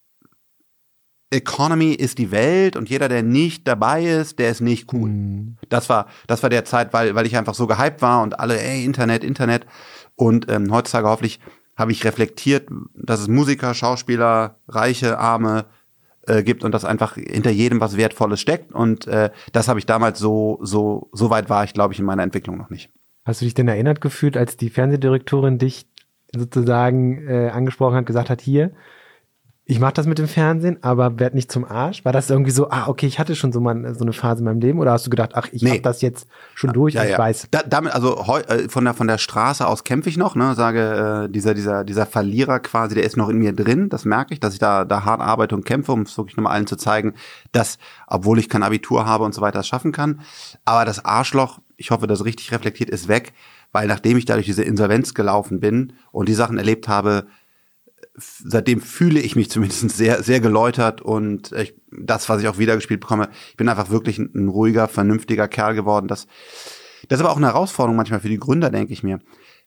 Economy ist die Welt und jeder, der nicht dabei ist, der ist nicht cool. Das war, das war der Zeit, weil, weil ich einfach so gehypt war und alle, ey, Internet, Internet. Und ähm, heutzutage hoffentlich habe ich reflektiert, dass es Musiker, Schauspieler, Reiche, Arme äh, gibt und dass einfach hinter jedem was Wertvolles steckt. Und äh, das habe ich damals so, so, so weit war ich, glaube ich, in meiner Entwicklung noch nicht.
hast du dich denn erinnert gefühlt, als die Fernsehdirektorin dich sozusagen äh, angesprochen hat, gesagt hat, hier, ich mache das mit dem Fernsehen, aber werd nicht zum Arsch? War das irgendwie so, ah, okay, ich hatte schon so mal so eine Phase in meinem Leben oder hast du gedacht, ach, ich
Nee.
hab das jetzt schon durch und ich weiß.
Da, damit, also heu, äh, von der von der Straße aus kämpfe ich noch, ne? Sage, äh, dieser dieser dieser Verlierer quasi, der ist noch in mir drin. Das merke ich, dass ich da da hart arbeite und kämpfe, um es wirklich nochmal allen zu zeigen, dass, obwohl ich kein Abitur habe und so weiter, es schaffen kann. Aber das Arschloch, ich hoffe, das richtig reflektiert, ist weg, weil nachdem ich dadurch diese Insolvenz gelaufen bin und die Sachen erlebt habe, seitdem fühle ich mich zumindest sehr, sehr geläutert und ich, das, was ich auch wiedergespielt bekomme, ich bin einfach wirklich ein, ein ruhiger, vernünftiger Kerl geworden. Das, das ist aber auch eine Herausforderung manchmal für die Gründer, denke ich mir.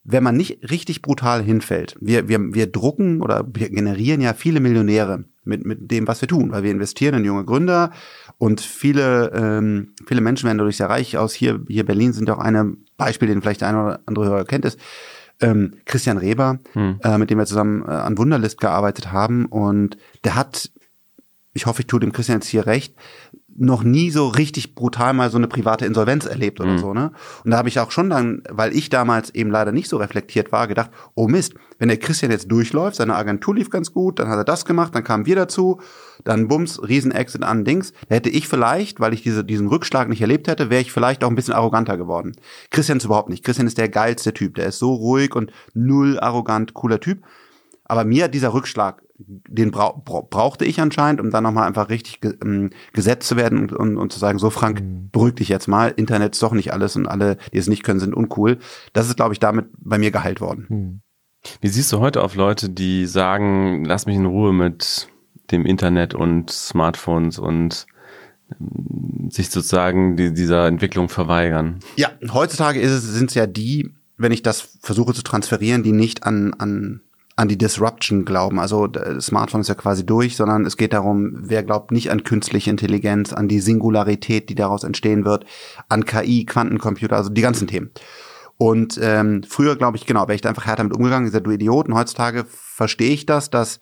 Wenn man nicht richtig brutal hinfällt, wir, wir, wir drucken oder wir generieren ja viele Millionäre mit, mit dem, was wir tun, weil wir investieren in junge Gründer und viele, ähm, viele Menschen werden dadurch sehr reich aus. Hier, hier Berlin sind auch eine Beispiel, den vielleicht der eine oder andere Hörer kennt, ist ähm, Christian Reber, äh, mit dem wir zusammen äh, an Wunderlist gearbeitet haben und der hat, ich hoffe, ich tue dem Christian jetzt hier recht, noch nie so richtig brutal mal so eine private Insolvenz erlebt oder
Mhm.
so, ne? Und da habe ich auch schon dann, weil ich damals eben leider nicht so reflektiert war, gedacht, oh Mist, wenn der Christian jetzt durchläuft, seine Agentur lief ganz gut, dann hat er das gemacht, dann kamen wir dazu, dann bums, Riesen-Exit an Dings. Da hätte ich vielleicht, weil ich diese, diesen Rückschlag nicht erlebt hätte, wäre ich vielleicht auch ein bisschen arroganter geworden. Christian ist überhaupt nicht. Christian ist der geilste Typ. Der ist so ruhig und null arrogant, cooler Typ. Aber mir hat dieser Rückschlag, den brau brau brauchte ich anscheinend, um dann nochmal einfach richtig ge ähm, gesetzt zu werden und, und, und zu sagen, so Frank, beruhig dich jetzt mal, Internet ist doch nicht alles und alle, die es nicht können, sind uncool. Das ist, glaube ich, damit bei mir geheilt worden.
Hm.
Wie siehst du heute auf Leute, die sagen, lass mich in Ruhe mit dem Internet und Smartphones und ähm, sich sozusagen die, dieser Entwicklung verweigern?
Ja, heutzutage sind es ja die, wenn ich das versuche zu transferieren, die nicht an, an, an die Disruption glauben. Also das Smartphone ist ja quasi durch, sondern es geht darum, wer glaubt nicht an künstliche Intelligenz, an die Singularität, die daraus entstehen wird, an KI, Quantencomputer, also die ganzen Themen. Und ähm, früher, glaube ich, genau, wäre ich da einfach härter mit umgegangen, gesagt, du Idioten. Heutzutage verstehe ich das, dass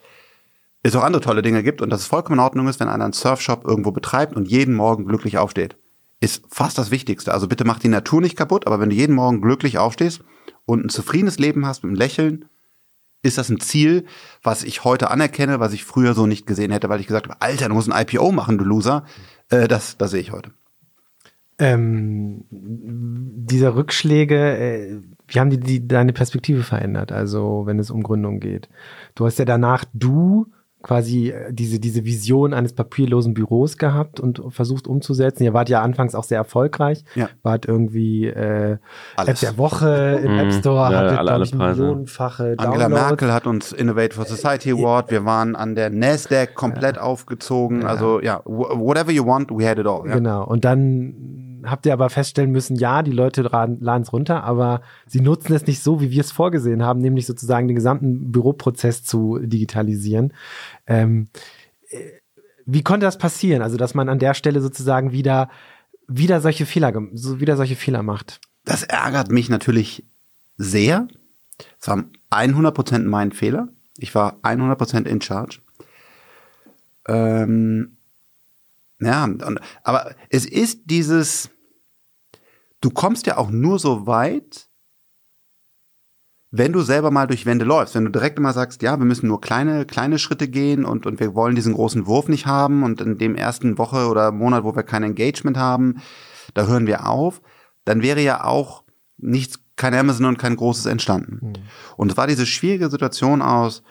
es auch andere tolle Dinge gibt und dass es vollkommen in Ordnung ist, wenn einer einen Surfshop irgendwo betreibt und jeden Morgen glücklich aufsteht. Ist fast das Wichtigste. Also bitte mach die Natur nicht kaputt, aber wenn du jeden Morgen glücklich aufstehst und ein zufriedenes Leben hast mit einem Lächeln, ist das ein Ziel, was ich heute anerkenne, was ich früher so nicht gesehen hätte, weil ich gesagt habe, Alter, du musst ein IPO machen, du Loser. Äh, das, das sehe ich heute.
Ähm, diese Rückschläge, äh, wie haben die, die deine Perspektive verändert? Also wenn es um Gründung geht. Du hast ja danach du quasi äh, diese, diese Vision eines papierlosen Büros gehabt und versucht umzusetzen. Ihr wart ja anfangs auch sehr erfolgreich.
Ja.
Wart irgendwie äh. App der Woche im
Mhm.
App Store,
Ja,
hattet,
alle-
glaube ich, millionenfache
Angela
Downloads.
Merkel hat uns Innovate for Society Award. Wir waren an der Nasdaq komplett aufgezogen. Also ja, wh- whatever you want, we had it all. Ja.
Genau. Und dann habt ihr aber feststellen müssen, ja, die Leute laden es runter, aber sie nutzen es nicht so, wie wir es vorgesehen haben, nämlich sozusagen den gesamten Büroprozess zu digitalisieren. Ähm, äh, wie konnte das passieren? Also, dass man an der Stelle sozusagen wieder, wieder solche Fehler, wieder solche Fehler macht.
Das ärgert mich natürlich sehr. Es war 100% mein Fehler. Ich war 100% in charge. Ähm, ja, und, aber es ist dieses, du kommst ja auch nur so weit, wenn du selber mal durch Wände läufst, wenn du direkt immer sagst, ja, wir müssen nur kleine, kleine Schritte gehen und, und wir wollen diesen großen Wurf nicht haben und in dem ersten Woche oder Monat, wo wir kein Engagement haben, da hören wir auf, dann wäre ja auch nichts, kein Amazon und kein großes entstanden. Und es war diese schwierige Situation aus,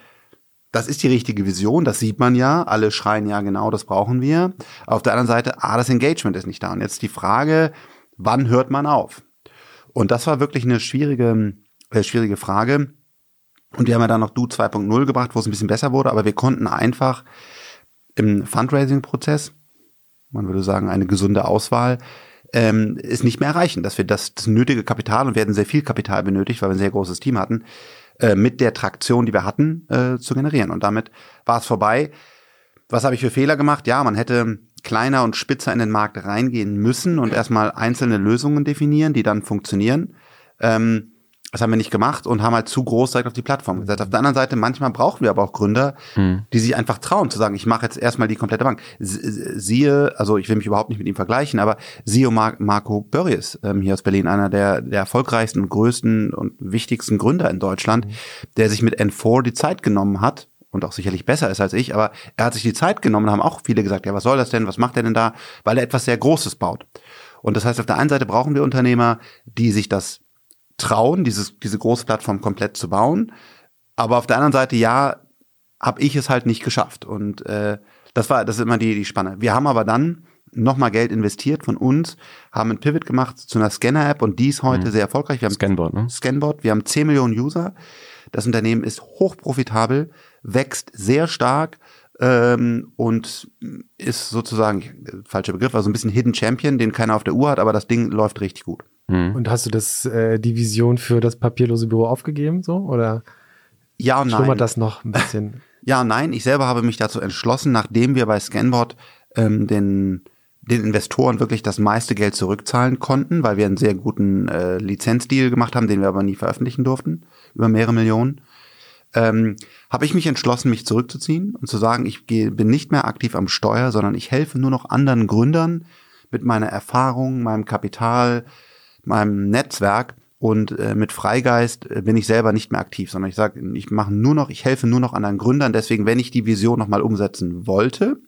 das ist die richtige Vision, das sieht man ja, alle schreien ja genau, das brauchen wir. Auf der anderen Seite, ah, das Engagement ist nicht da. Und jetzt die Frage, wann hört man auf? Und das war wirklich eine schwierige, äh, schwierige Frage. Und wir haben ja dann noch Du 2.0 gebracht, wo es ein bisschen besser wurde, aber wir konnten einfach im Fundraising-Prozess, man würde sagen, eine gesunde Auswahl, ähm, es nicht mehr erreichen, dass wir das, das nötige Kapital, und wir hatten sehr viel Kapital benötigt, weil wir ein sehr großes Team hatten, äh, mit der Traktion, die wir hatten, äh, zu generieren. Und damit war es vorbei. Was habe ich für Fehler gemacht? Ja, man hätte kleiner und spitzer in den Markt reingehen müssen und erstmal einzelne Lösungen definieren, die dann funktionieren. Ähm, das haben wir nicht gemacht und haben halt zu groß direkt auf die Plattform gesetzt. Auf der anderen Seite, manchmal brauchen wir aber auch Gründer, die sich einfach trauen zu sagen, ich mache jetzt erstmal die komplette Bank. Siehe, also ich will mich überhaupt nicht mit ihm vergleichen, aber siehe Mar Marco Börries ähm, hier aus Berlin, einer der, der erfolgreichsten und größten und wichtigsten Gründer in Deutschland, der sich mit N4 die Zeit genommen hat und auch sicherlich besser ist als ich, aber er hat sich die Zeit genommen, haben auch viele gesagt, ja, was soll das denn, was macht er denn da, weil er etwas sehr Großes baut. Und das heißt, auf der einen Seite brauchen wir Unternehmer, die sich das trauen, dieses, diese große Plattform komplett zu bauen. Aber auf der anderen Seite, ja, habe ich es halt nicht geschafft. Und äh, das war, das ist immer die, die Spanne. Wir haben aber dann nochmal Geld investiert von uns, haben einen Pivot gemacht zu einer Scanner-App und die ist heute sehr erfolgreich. Wir haben
Scanboard, ne?
Scanbot, wir haben 10 Millionen User. Das Unternehmen ist hochprofitabel, wächst sehr stark ähm, und ist sozusagen, falscher Begriff, also ein bisschen Hidden Champion, den keiner auf der Uhr hat, aber das Ding läuft richtig gut.
Mhm.
Und hast du das, äh, die Vision für das papierlose Büro aufgegeben, so? Oder
Ja und nein.
das noch ein bisschen?
Ja, und nein, ich selber habe mich dazu entschlossen, nachdem wir bei Scanbot ähm, den, den Investoren wirklich das meiste Geld zurückzahlen konnten, weil wir einen sehr guten äh, Lizenzdeal gemacht haben, den wir aber nie veröffentlichen durften, über mehrere Millionen, ähm, habe ich mich entschlossen, mich zurückzuziehen und zu sagen, ich gehe, bin nicht mehr aktiv am Steuer, sondern ich helfe nur noch anderen Gründern mit meiner Erfahrung, meinem Kapital, meinem Netzwerk und äh, mit Freigeist äh, bin ich selber nicht mehr aktiv, sondern ich sage, ich mache nur noch, ich helfe nur noch anderen Gründern. Deswegen, wenn ich die Vision nochmal umsetzen wollte,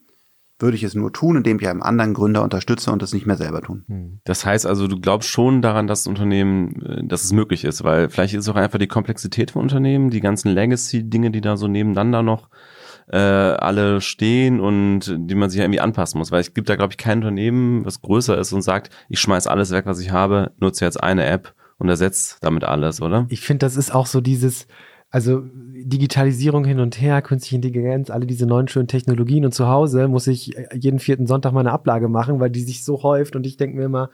würde ich es nur tun, indem ich einen anderen Gründer unterstütze und das nicht mehr selber tun.
Hm. Das heißt also, du glaubst schon daran, dass das Unternehmen, äh, dass es möglich ist, weil vielleicht ist es auch einfach die Komplexität von Unternehmen, die ganzen Legacy-Dinge, die da so nebeneinander noch äh, alle stehen und die man sich irgendwie anpassen muss. Weil es gibt da, glaube ich, kein Unternehmen, was größer ist und sagt, ich schmeiß alles weg, was ich habe, nutze jetzt eine App und ersetzt damit alles, oder?
Ich finde, das ist auch so dieses, also Digitalisierung hin und her, künstliche Intelligenz, alle diese neuen schönen Technologien und zu Hause muss ich jeden vierten Sonntag meine Ablage machen, weil die sich so häuft und ich denke mir immer,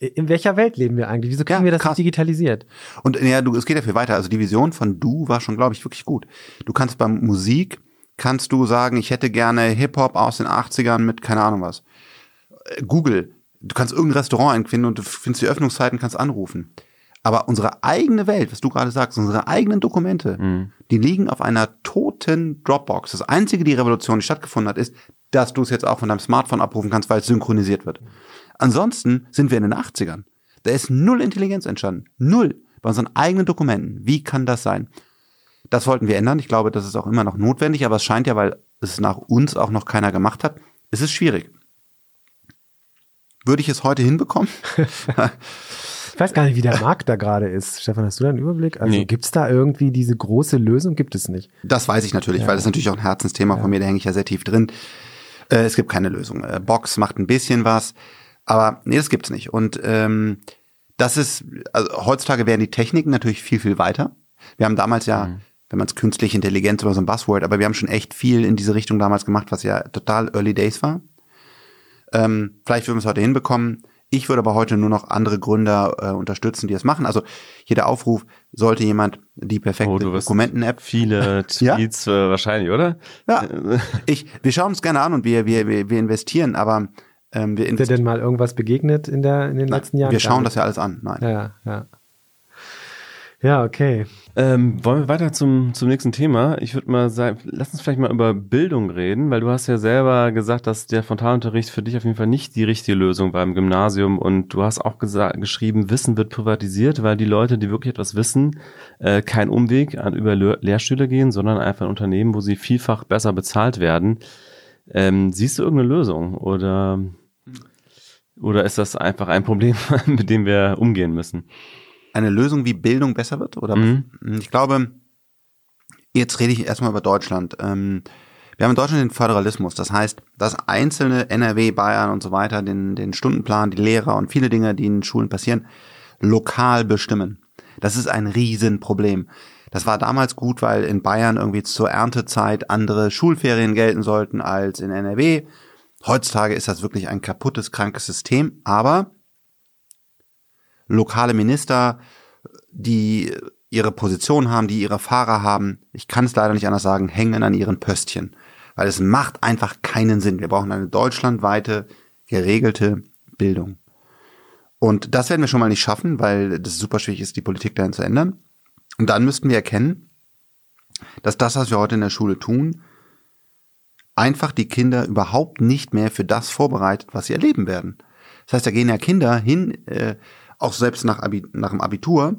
in welcher Welt leben wir eigentlich? Wieso kriegen ja, wir das krass. nicht digitalisiert?
Und ja, du, es geht ja viel weiter. Also die Vision von Du war schon, glaube ich, wirklich gut. Du kannst beim Musik, kannst du sagen, ich hätte gerne Hip-Hop aus den 80ern mit keine Ahnung was. Äh, Google, du kannst irgendein Restaurant empfinden und du findest die Öffnungszeiten, kannst anrufen. Aber unsere eigene Welt, was du gerade sagst, unsere eigenen Dokumente, mhm. die liegen auf einer toten Dropbox. Das einzige, die Revolution, die stattgefunden hat, ist, dass du es jetzt auch von deinem Smartphone abrufen kannst, weil es synchronisiert wird. Ansonsten sind wir in den 80ern. Da ist null Intelligenz entstanden. Null. Bei unseren eigenen Dokumenten. Wie kann das sein? Das wollten wir ändern. Ich glaube, das ist auch immer noch notwendig, aber es scheint ja, weil es nach uns auch noch keiner gemacht hat, es ist schwierig. Würde ich es heute hinbekommen?
Ich weiß gar nicht, wie der Markt da gerade ist. Stefan, hast du da einen Überblick? Also nee. gibt es da irgendwie diese große Lösung? Gibt es nicht.
Das weiß ich natürlich, ja. weil das ist natürlich auch ein Herzensthema ja. von mir, da hänge ich ja sehr tief drin. Äh, es gibt keine Lösung. Äh, Box macht ein bisschen was, aber nee, das gibt's nicht. Und ähm, das ist, also heutzutage werden die Techniken natürlich viel, viel weiter. Wir haben damals ja, mhm. wenn man es künstliche Intelligenz oder so ein Buzzword, aber wir haben schon echt viel in diese Richtung damals gemacht, was ja total Early Days war. Ähm, vielleicht würden wir es heute hinbekommen. Ich würde aber heute nur noch andere Gründer äh, unterstützen, die das machen. Also jeder Aufruf, sollte jemand die perfekte oh, Dokumenten-App.
Viele Tweets ja? äh, wahrscheinlich, oder?
Ja. Ich, wir schauen uns gerne an und wir, wir, wir, wir investieren, aber ähm, wir
investieren. Ist dir denn mal irgendwas begegnet in, der, in den
Nein,
letzten Jahren?
Wir schauen das ja alles an. Nein.
Ja, ja. Ja, okay.
Ähm, wollen wir weiter zum, zum nächsten Thema? Ich würde mal sagen, lass uns vielleicht mal über Bildung reden, weil du hast ja selber gesagt, dass der Frontalunterricht für dich auf jeden Fall nicht die richtige Lösung war im Gymnasium und du hast auch geschrieben, Wissen wird privatisiert, weil die Leute, die wirklich etwas wissen, äh, keinen Umweg an, über Le Lehrstühle gehen, sondern einfach ein Unternehmen, wo sie vielfach besser bezahlt werden. Ähm, siehst du irgendeine Lösung oder, oder ist das einfach ein Problem, mit dem wir umgehen müssen?
Eine Lösung, wie Bildung besser wird? Oder mhm. ich glaube, jetzt rede ich erstmal über Deutschland. Ähm, wir haben in Deutschland den Föderalismus. Das heißt, dass einzelne NRW, Bayern und so weiter den, den Stundenplan, die Lehrer und viele Dinge, die in Schulen passieren, lokal bestimmen. Das ist ein Riesenproblem. Das war damals gut, weil in Bayern irgendwie zur Erntezeit andere Schulferien gelten sollten als in NRW. Heutzutage ist das wirklich ein kaputtes, krankes System, aber lokale Minister, die ihre Position haben, die ihre Fahrer haben, ich kann es leider nicht anders sagen, hängen an ihren Pöstchen. Weil es macht einfach keinen Sinn. Wir brauchen eine deutschlandweite, geregelte Bildung. Und das werden wir schon mal nicht schaffen, weil das super schwierig ist, die Politik dahin zu ändern. Und dann müssten wir erkennen, dass das, was wir heute in der Schule tun, einfach die Kinder überhaupt nicht mehr für das vorbereitet, was sie erleben werden. Das heißt, da gehen ja Kinder hin, äh, auch selbst nach, Abi, nach dem Abitur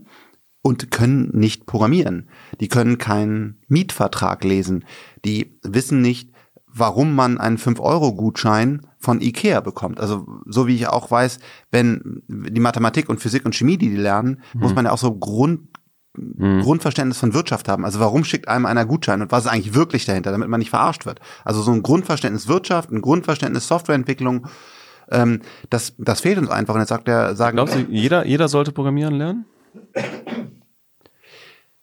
und können nicht programmieren. Die können keinen Mietvertrag lesen. Die wissen nicht, warum man einen 5-Euro-Gutschein von Ikea bekommt. Also so wie ich auch weiß, wenn die Mathematik und Physik und Chemie, die die lernen, mhm. muss man ja auch so Grund, mhm. Grundverständnis von Wirtschaft haben. Also warum schickt einem einer Gutschein und was ist eigentlich wirklich dahinter, damit man nicht verarscht wird. Also so ein Grundverständnis Wirtschaft, ein Grundverständnis Softwareentwicklung ähm, das, das fehlt uns einfach. Und jetzt sagt er, sagen.
Glaubst du, jeder, jeder sollte programmieren lernen?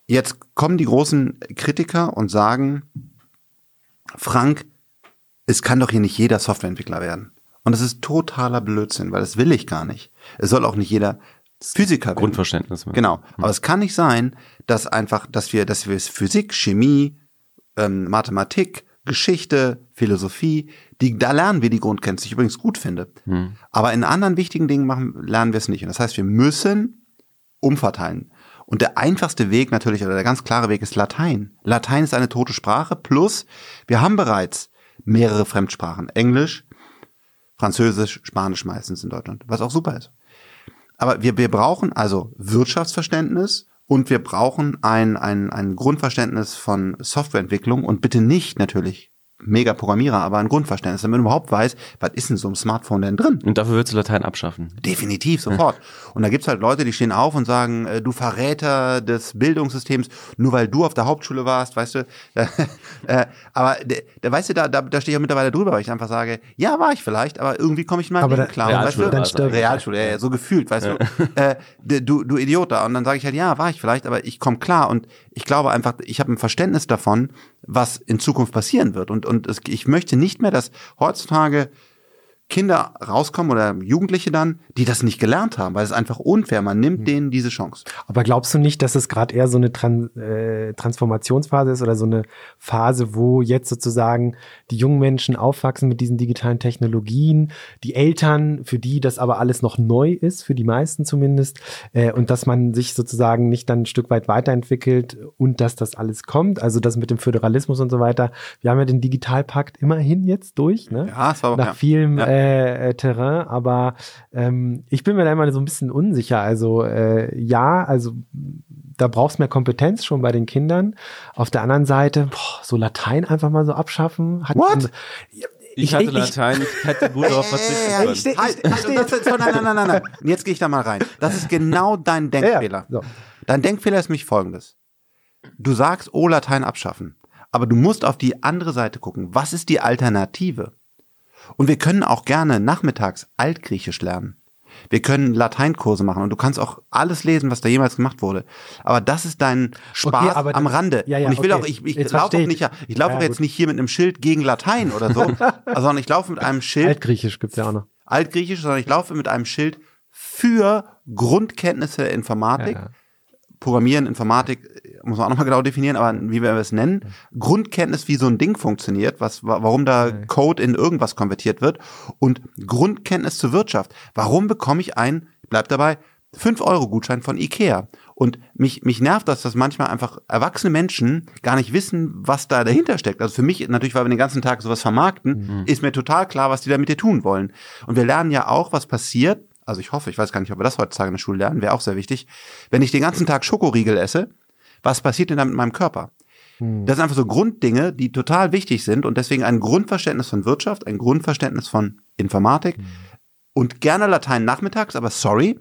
Jetzt kommen die großen Kritiker und sagen, Frank, es kann doch hier nicht jeder Softwareentwickler werden. Und das ist totaler Blödsinn, weil das will ich gar nicht. Es soll auch nicht jeder Physiker werden.
Grundverständnis.
Werden. Genau. Aber es kann nicht sein, dass einfach, dass wir, dass wir Physik, Chemie, ähm, Mathematik, Geschichte, Philosophie, die, da lernen wir die Grundkenntnisse, die ich übrigens gut finde. Hm. Aber in anderen wichtigen Dingen machen, lernen wir es nicht. Und das heißt, wir müssen umverteilen. Und der einfachste Weg natürlich, oder der ganz klare Weg ist Latein. Latein ist eine tote Sprache, plus wir haben bereits mehrere Fremdsprachen. Englisch, Französisch, Spanisch meistens in Deutschland, was auch super ist. Aber wir, wir brauchen also Wirtschaftsverständnis und wir brauchen ein, ein, ein Grundverständnis von Softwareentwicklung und bitte nicht natürlich mega Programmierer, aber ein Grundverständnis, damit man überhaupt weiß, was ist in so einem Smartphone denn drin?
Und dafür würdest du Latein abschaffen.
Definitiv, sofort. Und da gibt's halt Leute, die stehen auf und sagen, äh, du Verräter des Bildungssystems, nur weil du auf der Hauptschule warst, weißt du. äh, aber da, weißt du, da, da, da stehe ich ja mittlerweile drüber, weil ich einfach sage, ja, war ich vielleicht, aber irgendwie komme ich in meinem
Aber
Leben klar.
Realschule
weißt du? Realschule, ja, ja, so gefühlt, weißt du. Äh, du, du Idiot da. Und dann sage ich halt, ja, war ich vielleicht, aber ich komme klar. Und ich glaube einfach, ich habe ein Verständnis davon, was in Zukunft passieren wird. Und, und es, ich möchte nicht mehr, dass heutzutage Kinder rauskommen oder Jugendliche dann, die das nicht gelernt haben, weil es einfach unfair. Man nimmt denen diese Chance.
Aber glaubst du nicht, dass es gerade eher so eine Tran äh, Transformationsphase ist oder so eine Phase, wo jetzt sozusagen die jungen Menschen aufwachsen mit diesen digitalen Technologien, die Eltern, für die das aber alles noch neu ist, für die meisten zumindest, äh, und dass man sich sozusagen nicht dann ein Stück weit weiterentwickelt und dass das alles kommt, also das mit dem Föderalismus und so weiter. Wir haben ja den Digitalpakt immerhin jetzt durch, ne?
Ja, es war
nach
ja.
vielem
Ja.
äh, äh, Terrain, aber ähm, ich bin mir da immer so ein bisschen unsicher. Also äh, ja, also da brauchst mehr Kompetenz schon bei den Kindern. Auf der anderen Seite, boah, so Latein einfach mal so abschaffen. Hat
What?
Ich,
Ich-
hatte
ich-
Latein, ich hätte gut darauf verzichten können.
Halt, halt, das, nein, nein, nein, nein, nein. Jetzt gehe ich da mal rein. Das ist genau dein Denkfehler.
Ja, so.
Dein Denkfehler ist nämlich folgendes. Du sagst, oh, Latein abschaffen. Aber du musst auf die andere Seite gucken. Was ist die Alternative? Und wir können auch gerne nachmittags Altgriechisch lernen. Wir können Lateinkurse machen und du kannst auch alles lesen, was da jemals gemacht wurde. Aber das ist dein Spaß
aber
am Rande.
ja, ja,
und ich will
okay.
auch, ich, ich laufe auch
ich.
nicht, ich laufe
Ja,
auch jetzt
gut.
nicht hier mit einem Schild gegen Latein oder so, sondern ich laufe mit einem Schild
Altgriechisch gibt's ja auch noch.
Altgriechisch, sondern ich laufe mit einem Schild für Grundkenntnisse der Informatik. Programmieren, Informatik, muss man auch nochmal genau definieren, aber wie wir es nennen, Grundkenntnis, wie so ein Ding funktioniert, was, wa- warum da Code in irgendwas konvertiert wird und Grundkenntnis zur Wirtschaft. Warum bekomme ich einen, bleib dabei, 5-Euro-Gutschein von Ikea? Und mich, mich nervt das, dass manchmal einfach erwachsene Menschen gar nicht wissen, was da dahinter steckt. Also für mich natürlich, weil wir den ganzen Tag sowas vermarkten, ist mir total klar, was die da mit dir tun wollen. Und wir lernen ja auch, was passiert, also ich hoffe, ich weiß gar nicht, ob wir das heutzutage in der Schule lernen, wäre auch sehr wichtig. Wenn ich den ganzen Tag Schokoriegel esse, was passiert denn dann mit meinem Körper? Das sind einfach so Grunddinge, die total wichtig sind und deswegen ein Grundverständnis von Wirtschaft, ein Grundverständnis von Informatik und gerne Latein nachmittags, aber sorry,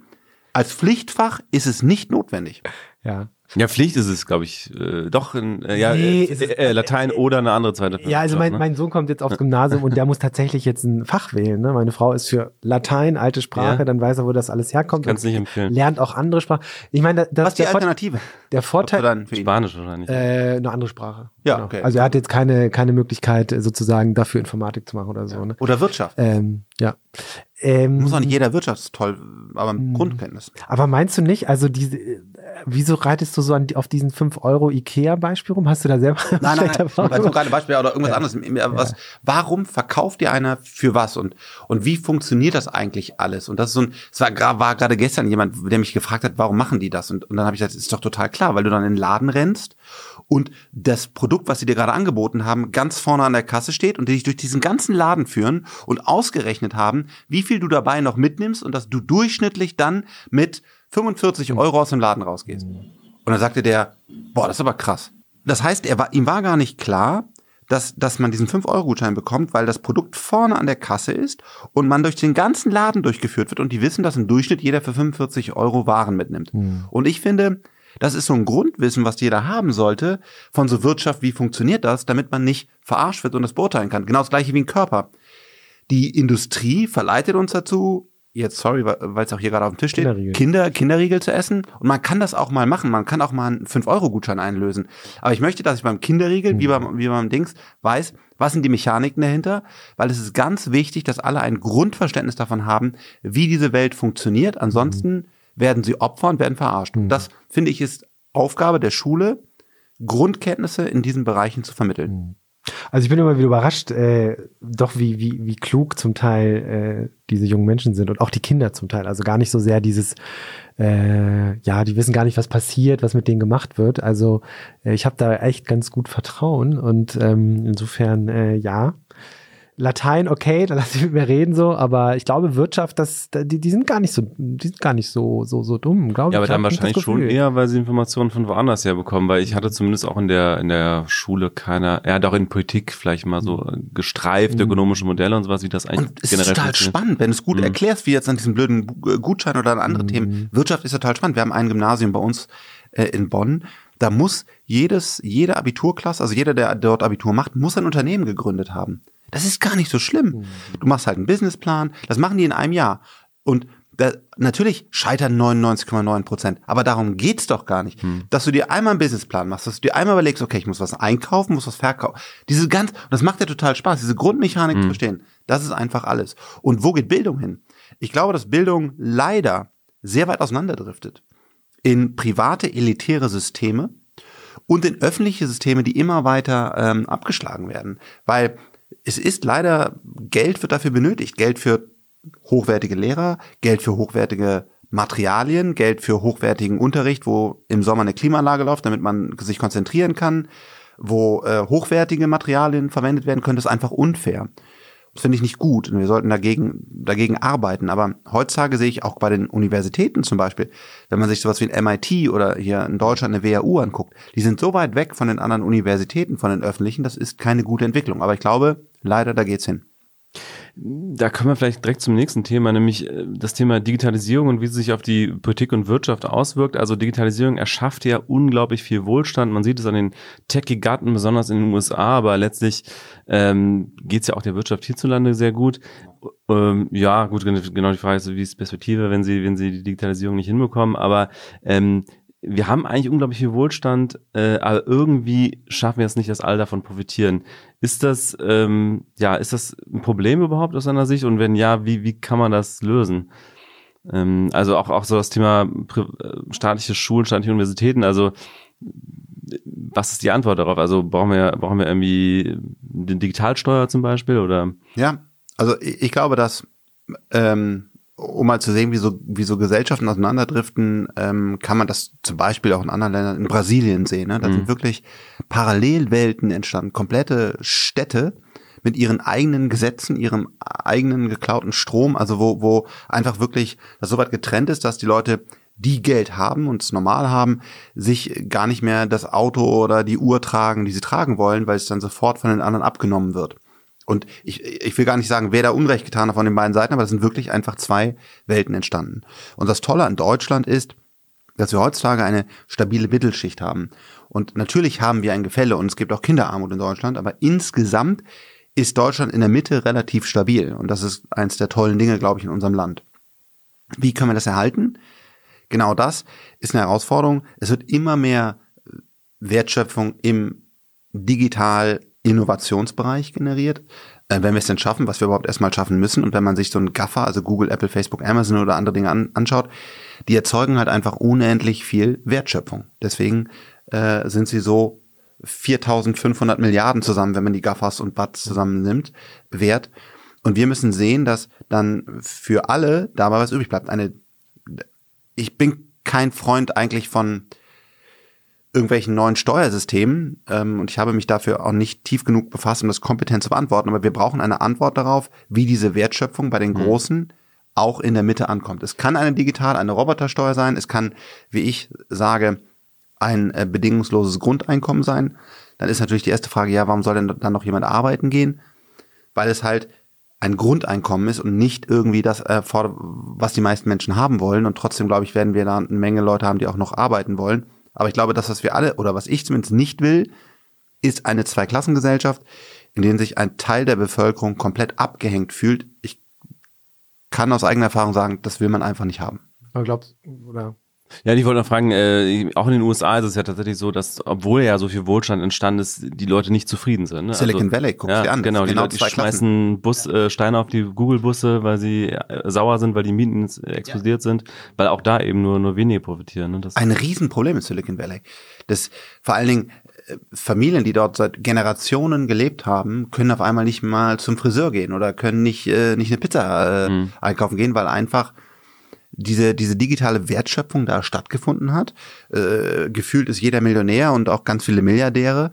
als Pflichtfach ist es nicht notwendig.
Ja.
Ja, Pflicht ist es, glaube ich. Äh, doch, in, äh, ja,
Nee,
äh,
es ist-
äh, Latein oder eine andere zweite
Ja, also mein,
ne?
mein Sohn kommt jetzt aufs Gymnasium und der muss tatsächlich jetzt ein Fach wählen. Ne? Meine Frau ist für Latein, alte Sprache,
Ja.
dann weiß er, wo das alles herkommt.
Kann's
und
nicht empfehlen.
Lernt auch andere Sprachen. Ich meine, das
Was ist die Alternative?
der Vorteil,
dann für ihn?
Spanisch wahrscheinlich.
äh, eine andere Sprache.
Ja, okay.
Also er hat jetzt keine, keine Möglichkeit, äh, sozusagen dafür Informatik zu machen oder so. Ne?
Oder Wirtschaft.
Ähm, ja. Ähm,
Muss auch nicht jeder Wirtschaftstoll, aber
Mhm.
Grundkenntnis.
aber meinst du nicht, also diese, äh, wieso reitest du so an, auf diesen 5 Euro Ikea-Beispiel rum? Hast du da selber
Nein, nein, nein, weil so gerade Beispiel oder irgendwas anderes. Was, warum verkauft dir einer für was und, und wie funktioniert das eigentlich alles? Und das ist so ein, es war, war gerade gestern jemand, der mich gefragt hat, warum machen die das? Und, und dann habe ich gesagt, ist doch total klar, weil du dann in den Laden rennst und das Produkt, was sie dir gerade angeboten haben, ganz vorne an der Kasse steht und die dich durch diesen ganzen Laden führen und ausgerechnet haben, wie viel du dabei noch mitnimmst und dass du durchschnittlich dann mit 45 Euro aus dem Laden rausgehst. Und dann sagte der, boah, das ist aber krass. Das heißt, er war, ihm war gar nicht klar, dass, dass man diesen 5-Euro-Gutschein bekommt, weil das Produkt vorne an der Kasse ist und man durch den ganzen Laden durchgeführt wird und die wissen, dass im Durchschnitt jeder für 45 Euro Waren mitnimmt. Und ich finde, das ist so ein Grundwissen, was jeder haben sollte von so Wirtschaft, wie funktioniert das, damit man nicht verarscht wird und das beurteilen kann. Genau das gleiche wie ein Körper. Die Industrie verleitet uns dazu, jetzt sorry, weil es auch hier gerade auf dem Tisch steht,
Kinderriegel.
Kinder, Kinderriegel zu essen. Und man kann das auch mal machen. Man kann auch mal einen 5-Euro-Gutschein einlösen. Aber ich möchte, dass ich beim Kinderriegel, wie, beim, wie beim Dings, weiß, was sind die Mechaniken dahinter? Weil es ist ganz wichtig, dass alle ein Grundverständnis davon haben, wie diese Welt funktioniert. Ansonsten werden sie Opfer und werden verarscht. Und das, finde ich, ist Aufgabe der Schule, Grundkenntnisse in diesen Bereichen zu vermitteln.
Also ich bin immer wieder überrascht, äh, doch wie, wie, wie klug zum Teil äh, diese jungen Menschen sind und auch die Kinder zum Teil. Also gar nicht so sehr dieses, äh, ja, die wissen gar nicht, was passiert, was mit denen gemacht wird. Also äh, ich habe da echt ganz gut Vertrauen und ähm, insofern äh, ja. Latein, okay, da lasse ich mit mir reden so, aber ich glaube Wirtschaft, das, die, die sind gar nicht so, die sind gar nicht so, so, so dumm, glaube
Ja, aber
ich.
dann wahrscheinlich schon eher, weil sie Informationen von woanders her bekommen, weil ich hatte zumindest auch in der, in der Schule keiner, ja, doch in Politik vielleicht mal so gestreift, ökonomische Modelle und sowas, wie das eigentlich
Und es ist total spannend, wenn du es gut
Mhm.
erklärst, wie jetzt an diesem blöden Bu- Gutschein oder an andere
Mhm.
Themen. Wirtschaft ist total spannend. Wir haben ein Gymnasium bei uns äh, in Bonn. Da muss jedes, jede Abiturklasse, also jeder, der dort Abitur macht, muss ein Unternehmen gegründet haben. Das ist gar nicht so schlimm. Du machst halt einen Businessplan. Das machen die in einem Jahr. Und da, natürlich scheitern 99,9 Prozent. Aber darum geht's doch gar nicht. Dass du dir einmal einen Businessplan machst, dass du dir einmal überlegst, okay, ich muss was einkaufen, muss was verkaufen. Diese ganz, und das macht ja total Spaß, diese Grundmechanik zu verstehen. Das ist einfach alles. Und wo geht Bildung hin? Ich glaube, dass Bildung leider sehr weit auseinanderdriftet. In private, elitäre Systeme und in öffentliche Systeme, die immer weiter ähm, abgeschlagen werden. Weil es ist leider, Geld wird dafür benötigt. Geld für hochwertige Lehrer, Geld für hochwertige Materialien, Geld für hochwertigen Unterricht, wo im Sommer eine Klimaanlage läuft, damit man sich konzentrieren kann, wo äh, hochwertige Materialien verwendet werden können, das ist einfach unfair. Finde ich nicht gut und wir sollten dagegen, dagegen arbeiten. Aber heutzutage sehe ich auch bei den Universitäten zum Beispiel, wenn man sich sowas wie ein MIT oder hier in Deutschland eine WHU anguckt, die sind so weit weg von den anderen Universitäten, von den öffentlichen, das ist keine gute Entwicklung. Aber ich glaube, leider, da geht's hin.
Da kommen wir vielleicht direkt zum nächsten Thema, nämlich äh, das Thema Digitalisierung und wie sie sich auf die Politik und Wirtschaft auswirkt. Also Digitalisierung erschafft ja unglaublich viel Wohlstand. Man sieht es an den Tech-Giganten, besonders in den USA, aber letztlich ähm, geht es ja auch der Wirtschaft hierzulande sehr gut. Ähm, ja, gut, genau die Frage ist, wie ist die Perspektive, wenn sie, wenn sie die Digitalisierung nicht hinbekommen, aber ähm, wir haben eigentlich unglaublich viel Wohlstand, äh, aber irgendwie schaffen wir es nicht, dass alle davon profitieren. Ist das, ähm, ja, ist das ein Problem überhaupt aus deiner Sicht? Und wenn ja, wie, wie kann man das lösen? Ähm, also auch, auch so das Thema äh, staatliche Schulen, staatliche Universitäten, also was ist die Antwort darauf? Also brauchen wir, brauchen wir irgendwie eine Digitalsteuer zum Beispiel oder?
Ja, also ich, ich glaube, dass ähm, um mal zu sehen, wie so, wie so Gesellschaften auseinanderdriften, ähm, kann man das zum Beispiel auch in anderen Ländern, in Brasilien sehen. Ne? Da sind wirklich Parallelwelten entstanden, komplette Städte mit ihren eigenen Gesetzen, ihrem eigenen geklauten Strom, also wo, wo einfach wirklich das so weit getrennt ist, dass die Leute die Geld haben und es normal haben, sich gar nicht mehr das Auto oder die Uhr tragen, die sie tragen wollen, weil es dann sofort von den anderen abgenommen wird. Und ich, ich will gar nicht sagen, wer da Unrecht getan hat von den beiden Seiten, aber es sind wirklich einfach zwei Welten entstanden. Und das Tolle an Deutschland ist, dass wir heutzutage eine stabile Mittelschicht haben. Und natürlich haben wir ein Gefälle und es gibt auch Kinderarmut in Deutschland, aber insgesamt ist Deutschland in der Mitte relativ stabil. Und das ist eins der tollen Dinge, glaube ich, in unserem Land. Wie können wir das erhalten? Genau das ist eine Herausforderung. Es wird immer mehr Wertschöpfung im digital Innovationsbereich generiert. Äh, wenn wir es denn schaffen, was wir überhaupt erstmal schaffen müssen. Und wenn man sich so einen Gaffer, also Google, Apple, Facebook, Amazon oder andere Dinge an, anschaut, die erzeugen halt einfach unendlich viel Wertschöpfung. Deswegen äh, sind sie so 4500 Milliarden zusammen, wenn man die Gaffers und Bats zusammennimmt, wert. Und wir müssen sehen, dass dann für alle dabei was übrig bleibt. Eine, ich bin kein Freund eigentlich von irgendwelchen neuen Steuersystemen ähm, und ich habe mich dafür auch nicht tief genug befasst, um das kompetent zu beantworten, aber wir brauchen eine Antwort darauf, wie diese Wertschöpfung bei den Großen auch in der Mitte ankommt. Es kann eine digital, eine Robotersteuer sein, es kann, wie ich sage, ein äh, bedingungsloses Grundeinkommen sein. Dann ist natürlich die erste Frage, ja, warum soll denn dann noch jemand arbeiten gehen? Weil es halt ein Grundeinkommen ist und nicht irgendwie das, äh, was die meisten Menschen haben wollen. Und trotzdem, glaube ich, werden wir da eine Menge Leute haben, die auch noch arbeiten wollen. Aber ich glaube, das, was wir alle, oder was ich zumindest nicht will, ist eine Zweiklassengesellschaft, in der sich ein Teil der Bevölkerung komplett abgehängt fühlt. Ich kann aus eigener Erfahrung sagen, das will man einfach nicht haben.
Aber glaubst oder
Ja, ich wollte noch fragen, äh, auch in den USA ist es ja tatsächlich so, dass, obwohl ja so viel Wohlstand entstanden ist, die Leute nicht zufrieden sind. Ne?
Silicon Valley, guck's
ja,
dir an.
Genau, die
Genau
Leute die
zwei Klassen.
schmeißen Bus, äh, Steine auf die Google-Busse, weil sie äh, sauer sind, weil die Mieten äh, explodiert sind, weil auch da eben nur, nur wenige profitieren. Ne? Das,
ein Riesenproblem in Silicon Valley. Das vor allen Dingen Familien, die dort seit Generationen gelebt haben, können auf einmal nicht mal zum Friseur gehen oder können nicht, äh, nicht eine Pizza äh, mhm. einkaufen gehen, weil einfach diese, diese digitale Wertschöpfung da stattgefunden hat. Äh, gefühlt ist jeder Millionär und auch ganz viele Milliardäre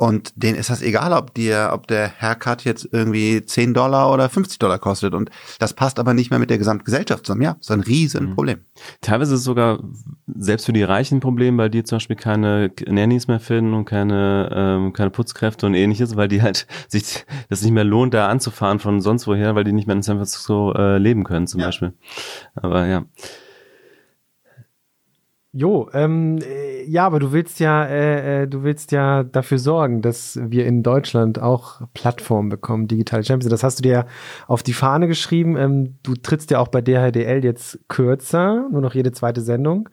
und denen ist das egal, ob dir, ob der Haircut jetzt irgendwie 10 Dollar oder 50 Dollar kostet. Und das passt aber nicht mehr mit der Gesamtgesellschaft zusammen. Ja, ist ein Riesenproblem. Mhm.
Teilweise ist es sogar selbst für die Reichen ein Problem, weil die zum Beispiel keine Nannies mehr finden und keine, ähm, keine Putzkräfte und ähnliches, weil die halt sich das nicht mehr lohnt, da anzufahren von sonst woher, weil die nicht mehr in San Francisco äh, leben können, zum ja. Beispiel. Aber ja.
Jo, ähm, äh, ja, aber du willst ja, äh, äh, du willst ja dafür sorgen, dass wir in Deutschland auch Plattformen bekommen, digitale Champions. Das hast du dir ja auf die Fahne geschrieben. Ähm, du trittst ja auch bei DHDL jetzt kürzer, nur noch jede zweite Sendung,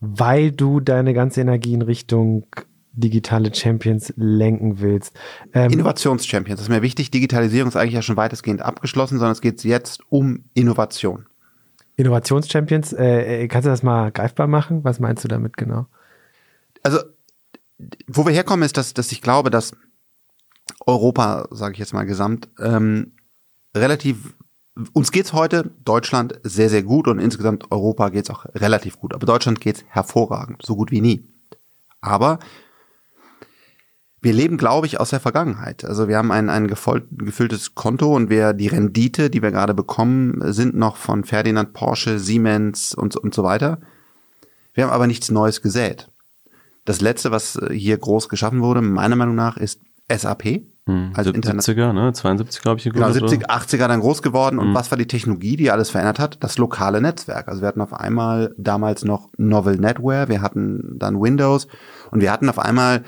weil du deine ganze Energie in Richtung digitale Champions lenken willst.
Ähm, Innovations-Champions, das ist mir wichtig. Digitalisierung ist eigentlich ja schon weitestgehend abgeschlossen, sondern es geht jetzt um Innovation.
Innovationschampions, äh, äh, kannst du das mal greifbar machen? Was meinst du damit genau?
Also, wo wir herkommen, ist, dass, dass ich glaube, dass Europa, sage ich jetzt mal gesamt, ähm, relativ uns geht's heute, Deutschland, sehr, sehr gut und insgesamt Europa geht's auch relativ gut. Aber Deutschland geht's hervorragend, so gut wie nie. Aber wir leben, glaube ich, aus der Vergangenheit. Also wir haben ein, ein gefülltes Konto und wir, die Rendite, die wir gerade bekommen, sind noch von Ferdinand Porsche, Siemens und, und so weiter. Wir haben aber nichts Neues gesät. Das letzte, was hier groß geschaffen wurde, meiner Meinung nach, ist SAP.
Hm, also 70er, ne? 72, glaube ich,
gegründet. Genau, 70, 80er dann groß geworden. Und hm. was war die Technologie, die alles verändert hat? Das lokale Netzwerk. Also wir hatten auf einmal damals noch Novel Netware, wir hatten dann Windows und wir hatten auf einmal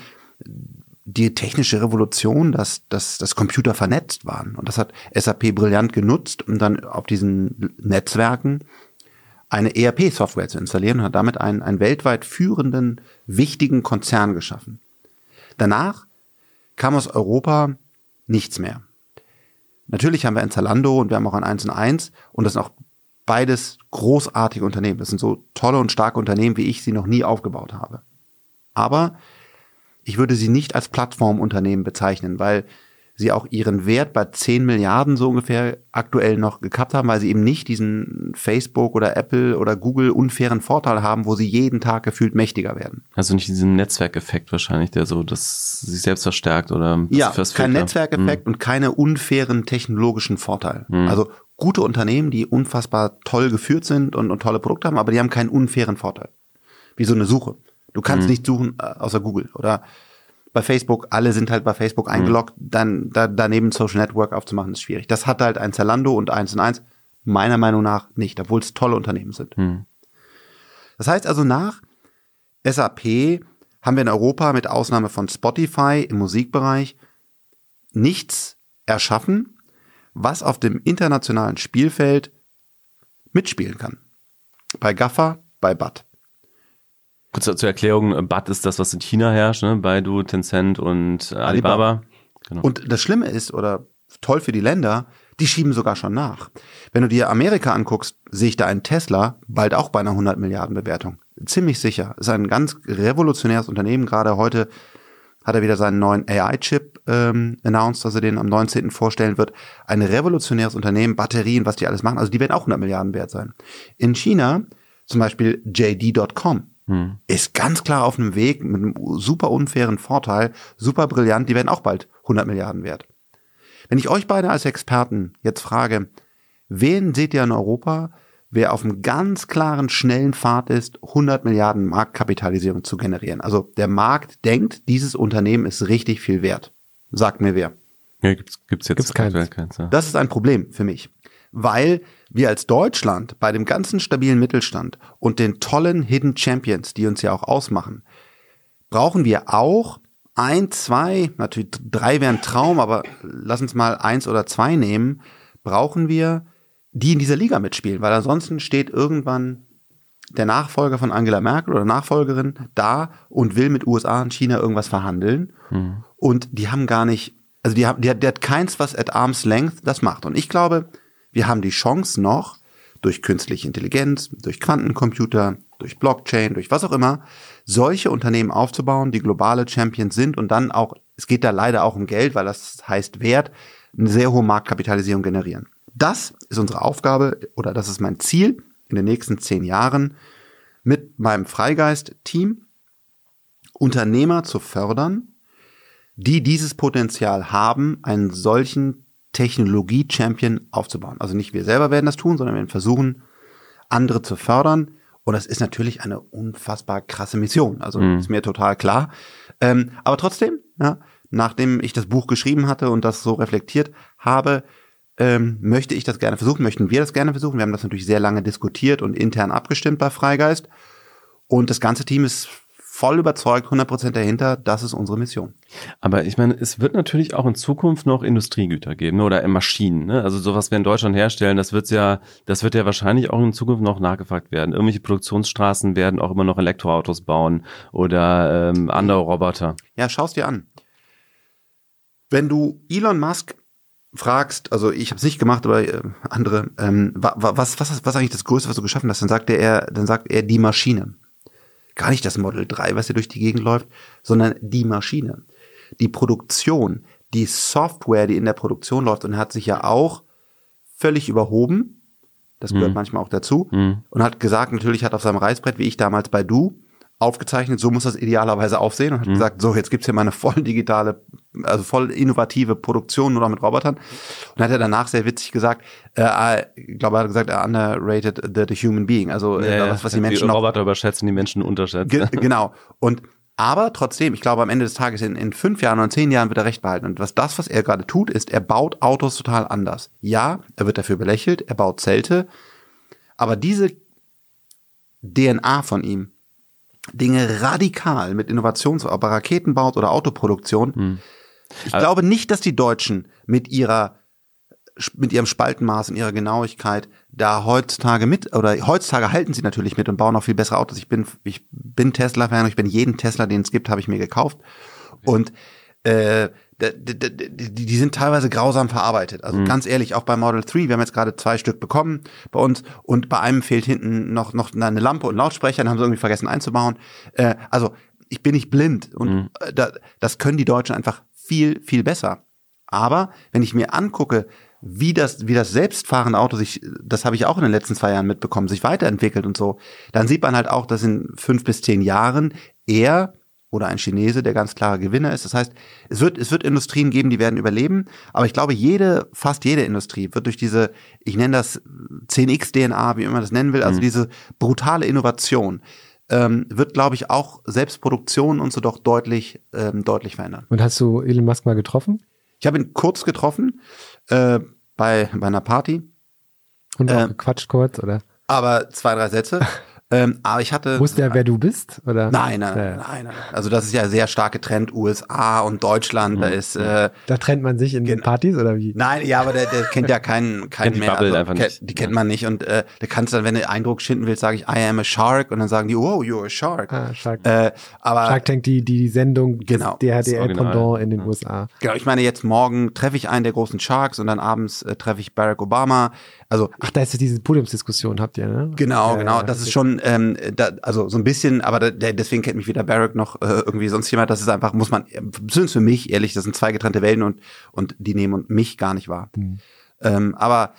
die technische Revolution, dass, dass, dass Computer vernetzt waren. Und das hat SAP brillant genutzt, um dann auf diesen Netzwerken eine ERP-Software zu installieren und hat damit einen, einen weltweit führenden, wichtigen Konzern geschaffen. Danach kam aus Europa nichts mehr. Natürlich haben wir ein Zalando und wir haben auch ein 1 und 1 und das sind auch beides großartige Unternehmen. Das sind so tolle und starke Unternehmen, wie ich sie noch nie aufgebaut habe. Aber ich würde sie nicht als Plattformunternehmen bezeichnen, weil sie auch ihren Wert bei 10 Milliarden so ungefähr aktuell noch gekappt haben, weil sie eben nicht diesen Facebook oder Apple oder Google unfairen Vorteil haben, wo sie jeden Tag gefühlt mächtiger werden.
Also nicht diesen Netzwerkeffekt wahrscheinlich, der so das sich selbst verstärkt oder
ja, kein Netzwerkeffekt mhm. und keine unfairen technologischen Vorteile. Mhm. Also gute Unternehmen, die unfassbar toll geführt sind und, und tolle Produkte haben, aber die haben keinen unfairen Vorteil. Wie so eine Suche. Du kannst mhm. nicht suchen äh, außer Google oder bei Facebook, alle sind halt bei Facebook mhm. eingeloggt, mhm. dann da, daneben Social Network aufzumachen, ist schwierig. Das hat halt ein Zalando und eins und eins meiner Meinung nach nicht, obwohl es tolle Unternehmen sind. Mhm. Das heißt also nach SAP haben wir in Europa mit Ausnahme von Spotify im Musikbereich nichts erschaffen, was auf dem internationalen Spielfeld mitspielen kann. Bei Gaffer, bei Bud.
Kurz zur Erklärung, BAT ist das, was in China herrscht, ne? Baidu, Tencent und Alibaba. Alibaba.
Genau. Und das Schlimme ist, oder toll für die Länder, die schieben sogar schon nach. Wenn du dir Amerika anguckst, sehe ich da einen Tesla bald auch bei einer 100 Milliarden Bewertung. Ziemlich sicher. Ist ein ganz revolutionäres Unternehmen. Gerade heute hat er wieder seinen neuen AI-Chip ähm, announced, dass er den am 19. vorstellen wird. Ein revolutionäres Unternehmen, Batterien, was die alles machen. Also die werden auch 100 Milliarden wert sein. In China zum Beispiel JD.com hm. ist ganz klar auf einem Weg mit einem super unfairen Vorteil, super brillant, die werden auch bald 100 Milliarden wert. Wenn ich euch beide als Experten jetzt frage, wen seht ihr in Europa, wer auf einem ganz klaren, schnellen Pfad ist, 100 Milliarden Marktkapitalisierung zu generieren? Also der Markt denkt, dieses Unternehmen ist richtig viel wert. Sagt mir wer.
Ja, gibt's, gibt's jetzt
gibt's keins. keins
ja. Das ist ein Problem für mich. Weil wir als Deutschland bei dem ganzen stabilen Mittelstand und den tollen Hidden Champions, die uns ja auch ausmachen, brauchen wir auch ein, zwei, natürlich drei wären Traum, aber lass uns mal eins oder zwei nehmen, brauchen wir, die in dieser Liga mitspielen, weil ansonsten steht irgendwann der Nachfolger von Angela Merkel oder Nachfolgerin da und will mit USA und China irgendwas verhandeln. Mhm. Und die haben gar nicht, also die haben, die die hat keins, was at arm's length das macht. Und ich glaube, wir haben die Chance noch, durch künstliche Intelligenz, durch Quantencomputer, durch Blockchain, durch was auch immer, solche Unternehmen aufzubauen, die globale Champions sind und dann auch, es geht da leider auch um Geld, weil das heißt Wert, eine sehr hohe Marktkapitalisierung generieren. Das ist unsere Aufgabe oder das ist mein Ziel in den nächsten zehn Jahren mit meinem Freigeist-Team Unternehmer zu fördern, die dieses Potenzial haben, einen solchen Technologie-Champion aufzubauen. Also nicht wir selber werden das tun, sondern wir werden versuchen, andere zu fördern. Und das ist natürlich eine unfassbar krasse Mission. Also mhm. ist mir total klar. Ähm, aber trotzdem, ja, nachdem ich das Buch geschrieben hatte und das so reflektiert habe, ähm, möchte ich das gerne versuchen, möchten wir das gerne versuchen. Wir haben das natürlich sehr lange diskutiert und intern abgestimmt bei Freigeist. Und das ganze Team ist voll überzeugt, 100% dahinter, das ist unsere Mission.
Aber ich meine, es wird natürlich auch in Zukunft noch Industriegüter geben ne? oder Maschinen. Ne? Also sowas wir in Deutschland herstellen, das wird ja, das wird ja wahrscheinlich auch in Zukunft noch nachgefragt werden. Irgendwelche Produktionsstraßen werden auch immer noch Elektroautos bauen oder ähm, andere Roboter.
Ja, schau's dir an. Wenn du Elon Musk fragst, also ich habe es nicht gemacht, aber äh, andere, ähm, was, was, was, was eigentlich das Größte, was du geschaffen hast, dann sagt er, dann sagt er die Maschine gar nicht das Model 3, was hier durch die Gegend läuft, sondern die Maschine. Die Produktion, die Software, die in der Produktion läuft und hat sich ja auch völlig überhoben. Das gehört mhm. manchmal auch dazu. Mhm. Und hat gesagt, natürlich hat auf seinem Reißbrett, wie ich damals bei Du, aufgezeichnet, so muss das idealerweise aufsehen und hat mhm. gesagt, so, jetzt gibt's hier mal eine voll digitale, also voll innovative Produktion nur noch mit Robotern. Und hat er danach sehr witzig gesagt, äh, ich glaube, er hat gesagt, er underrated the, the human being, also
äh, ja, was, was die Menschen die Roboter überschätzen, die Menschen unterschätzen. Ge
genau. Und aber trotzdem, ich glaube, am Ende des Tages, in, in fünf Jahren oder zehn Jahren wird er recht behalten. Und was das, was er gerade tut, ist, er baut Autos total anders. Ja, er wird dafür belächelt, er baut Zelte, aber diese DNA von ihm, Dinge radikal mit Innovations, ob er Raketen baut oder Autoproduktion. Hm. Ich also, glaube nicht, dass die Deutschen mit ihrer mit ihrem Spaltenmaß und ihrer Genauigkeit da heutzutage mit oder heutzutage halten sie natürlich mit und bauen auch viel bessere Autos. Ich bin ich bin Tesla Fan, ich bin jeden Tesla, den es gibt, habe ich mir gekauft und äh, die, die, die sind teilweise grausam verarbeitet. Also mhm. ganz ehrlich, auch bei Model 3, wir haben jetzt gerade zwei Stück bekommen bei uns und bei einem fehlt hinten noch, noch eine Lampe und Lautsprecher, dann haben sie irgendwie vergessen einzubauen. Äh, also ich bin nicht blind und mhm. Äh, da, das können die Deutschen einfach viel, viel besser. Aber wenn ich mir angucke, wie das, wie das selbstfahrende Auto sich, das habe ich auch in den letzten zwei Jahren mitbekommen, sich weiterentwickelt und so, dann sieht man halt auch, dass in fünf bis zehn Jahren eher oder ein Chinese, der ganz klarer Gewinner ist. Das heißt, es wird, es wird Industrien geben, die werden überleben. Aber ich glaube, jede, fast jede Industrie wird durch diese, ich nenne das 10x-DNA, wie immer das nennen will, also mhm. diese brutale Innovation, ähm, wird, glaube ich, auch Selbstproduktion und so doch deutlich, ähm, deutlich verändern.
Und hast du Elon Musk mal getroffen?
Ich habe ihn kurz getroffen, äh, bei, bei einer Party.
Und auch äh, gequatscht kurz, oder?
Aber zwei, drei Sätze. Ähm, aber ich hatte.
Wusste er, wer du bist? Oder?
Nein, nein, ja. nein, nein. Also das ist ja sehr starke Trend USA und Deutschland. Mhm. Da ist. Äh,
da trennt man sich in den Partys oder wie?
Nein, ja, aber der, der kennt ja keinen, keinen mehr.
Also, einfach nicht.
Die kennt man nicht und äh, da kannst du dann, wenn du Eindruck schinden willst, sage ich, I am a shark und dann sagen die, oh, you're a shark. Ah,
Shark. Äh, aber
Shark
Tank, die die Sendung, genau, DHDL Pendant in den ja. USA.
Genau, ich meine jetzt morgen treffe ich einen der großen Sharks und dann abends äh, treffe ich Barack Obama. Also
ach, da ist ja diese Podiumsdiskussion habt ihr, ne?
Genau, genau. Das ist schon, ähm, da, also so ein bisschen, aber da, deswegen kennt mich weder Barrack noch äh, irgendwie sonst jemand. Das ist einfach, muss man, zumindest für mich ehrlich, das sind zwei getrennte Welten und und die nehmen mich gar nicht wahr. Mhm. Ähm, aber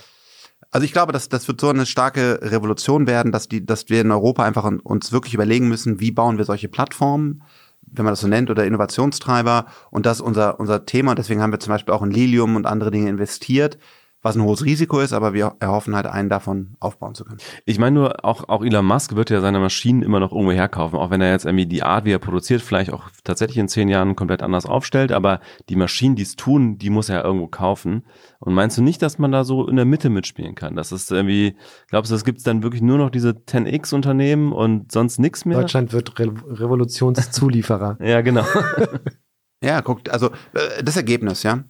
also ich glaube, dass das wird so eine starke Revolution werden, dass die, dass wir in Europa einfach uns wirklich überlegen müssen, wie bauen wir solche Plattformen, wenn man das so nennt, oder Innovationstreiber. Und das ist unser unser Thema. Und deswegen haben wir zum Beispiel auch in Lilium und andere Dinge investiert, was ein hohes Risiko ist, aber wir erhoffen halt einen davon aufbauen zu können.
Ich meine nur, auch, auch Elon Musk wird ja seine Maschinen immer noch irgendwo herkaufen, auch wenn er jetzt irgendwie die Art, wie er produziert, vielleicht auch tatsächlich in zehn Jahren komplett anders aufstellt, aber die Maschinen, die es tun, die muss er ja irgendwo kaufen. Und meinst du nicht, dass man da so in der Mitte mitspielen kann? Das ist irgendwie, glaubst du, es gibt dann wirklich nur noch diese 10x-Unternehmen und sonst nichts mehr?
Deutschland wird Re Revolutionszulieferer.
ja, genau.
ja, guckt, also äh, das Ergebnis, ja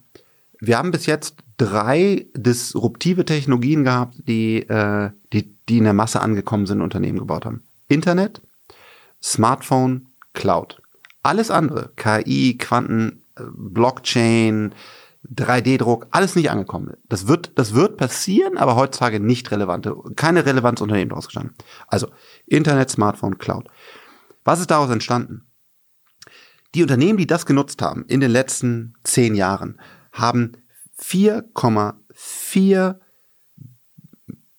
wir haben bis jetzt drei disruptive Technologien gehabt, die, äh, die, die in der Masse angekommen sind, Unternehmen gebaut haben. Internet, Smartphone, Cloud. Alles andere, KI, Quanten, äh, Blockchain, 3D-Druck, alles nicht angekommen. Das wird, das wird passieren, aber heutzutage nicht relevante, keine Relevanzunternehmen daraus gestanden. Also Internet, Smartphone, Cloud. Was ist daraus entstanden? Die Unternehmen, die das genutzt haben in den letzten zehn Jahren, haben 4,4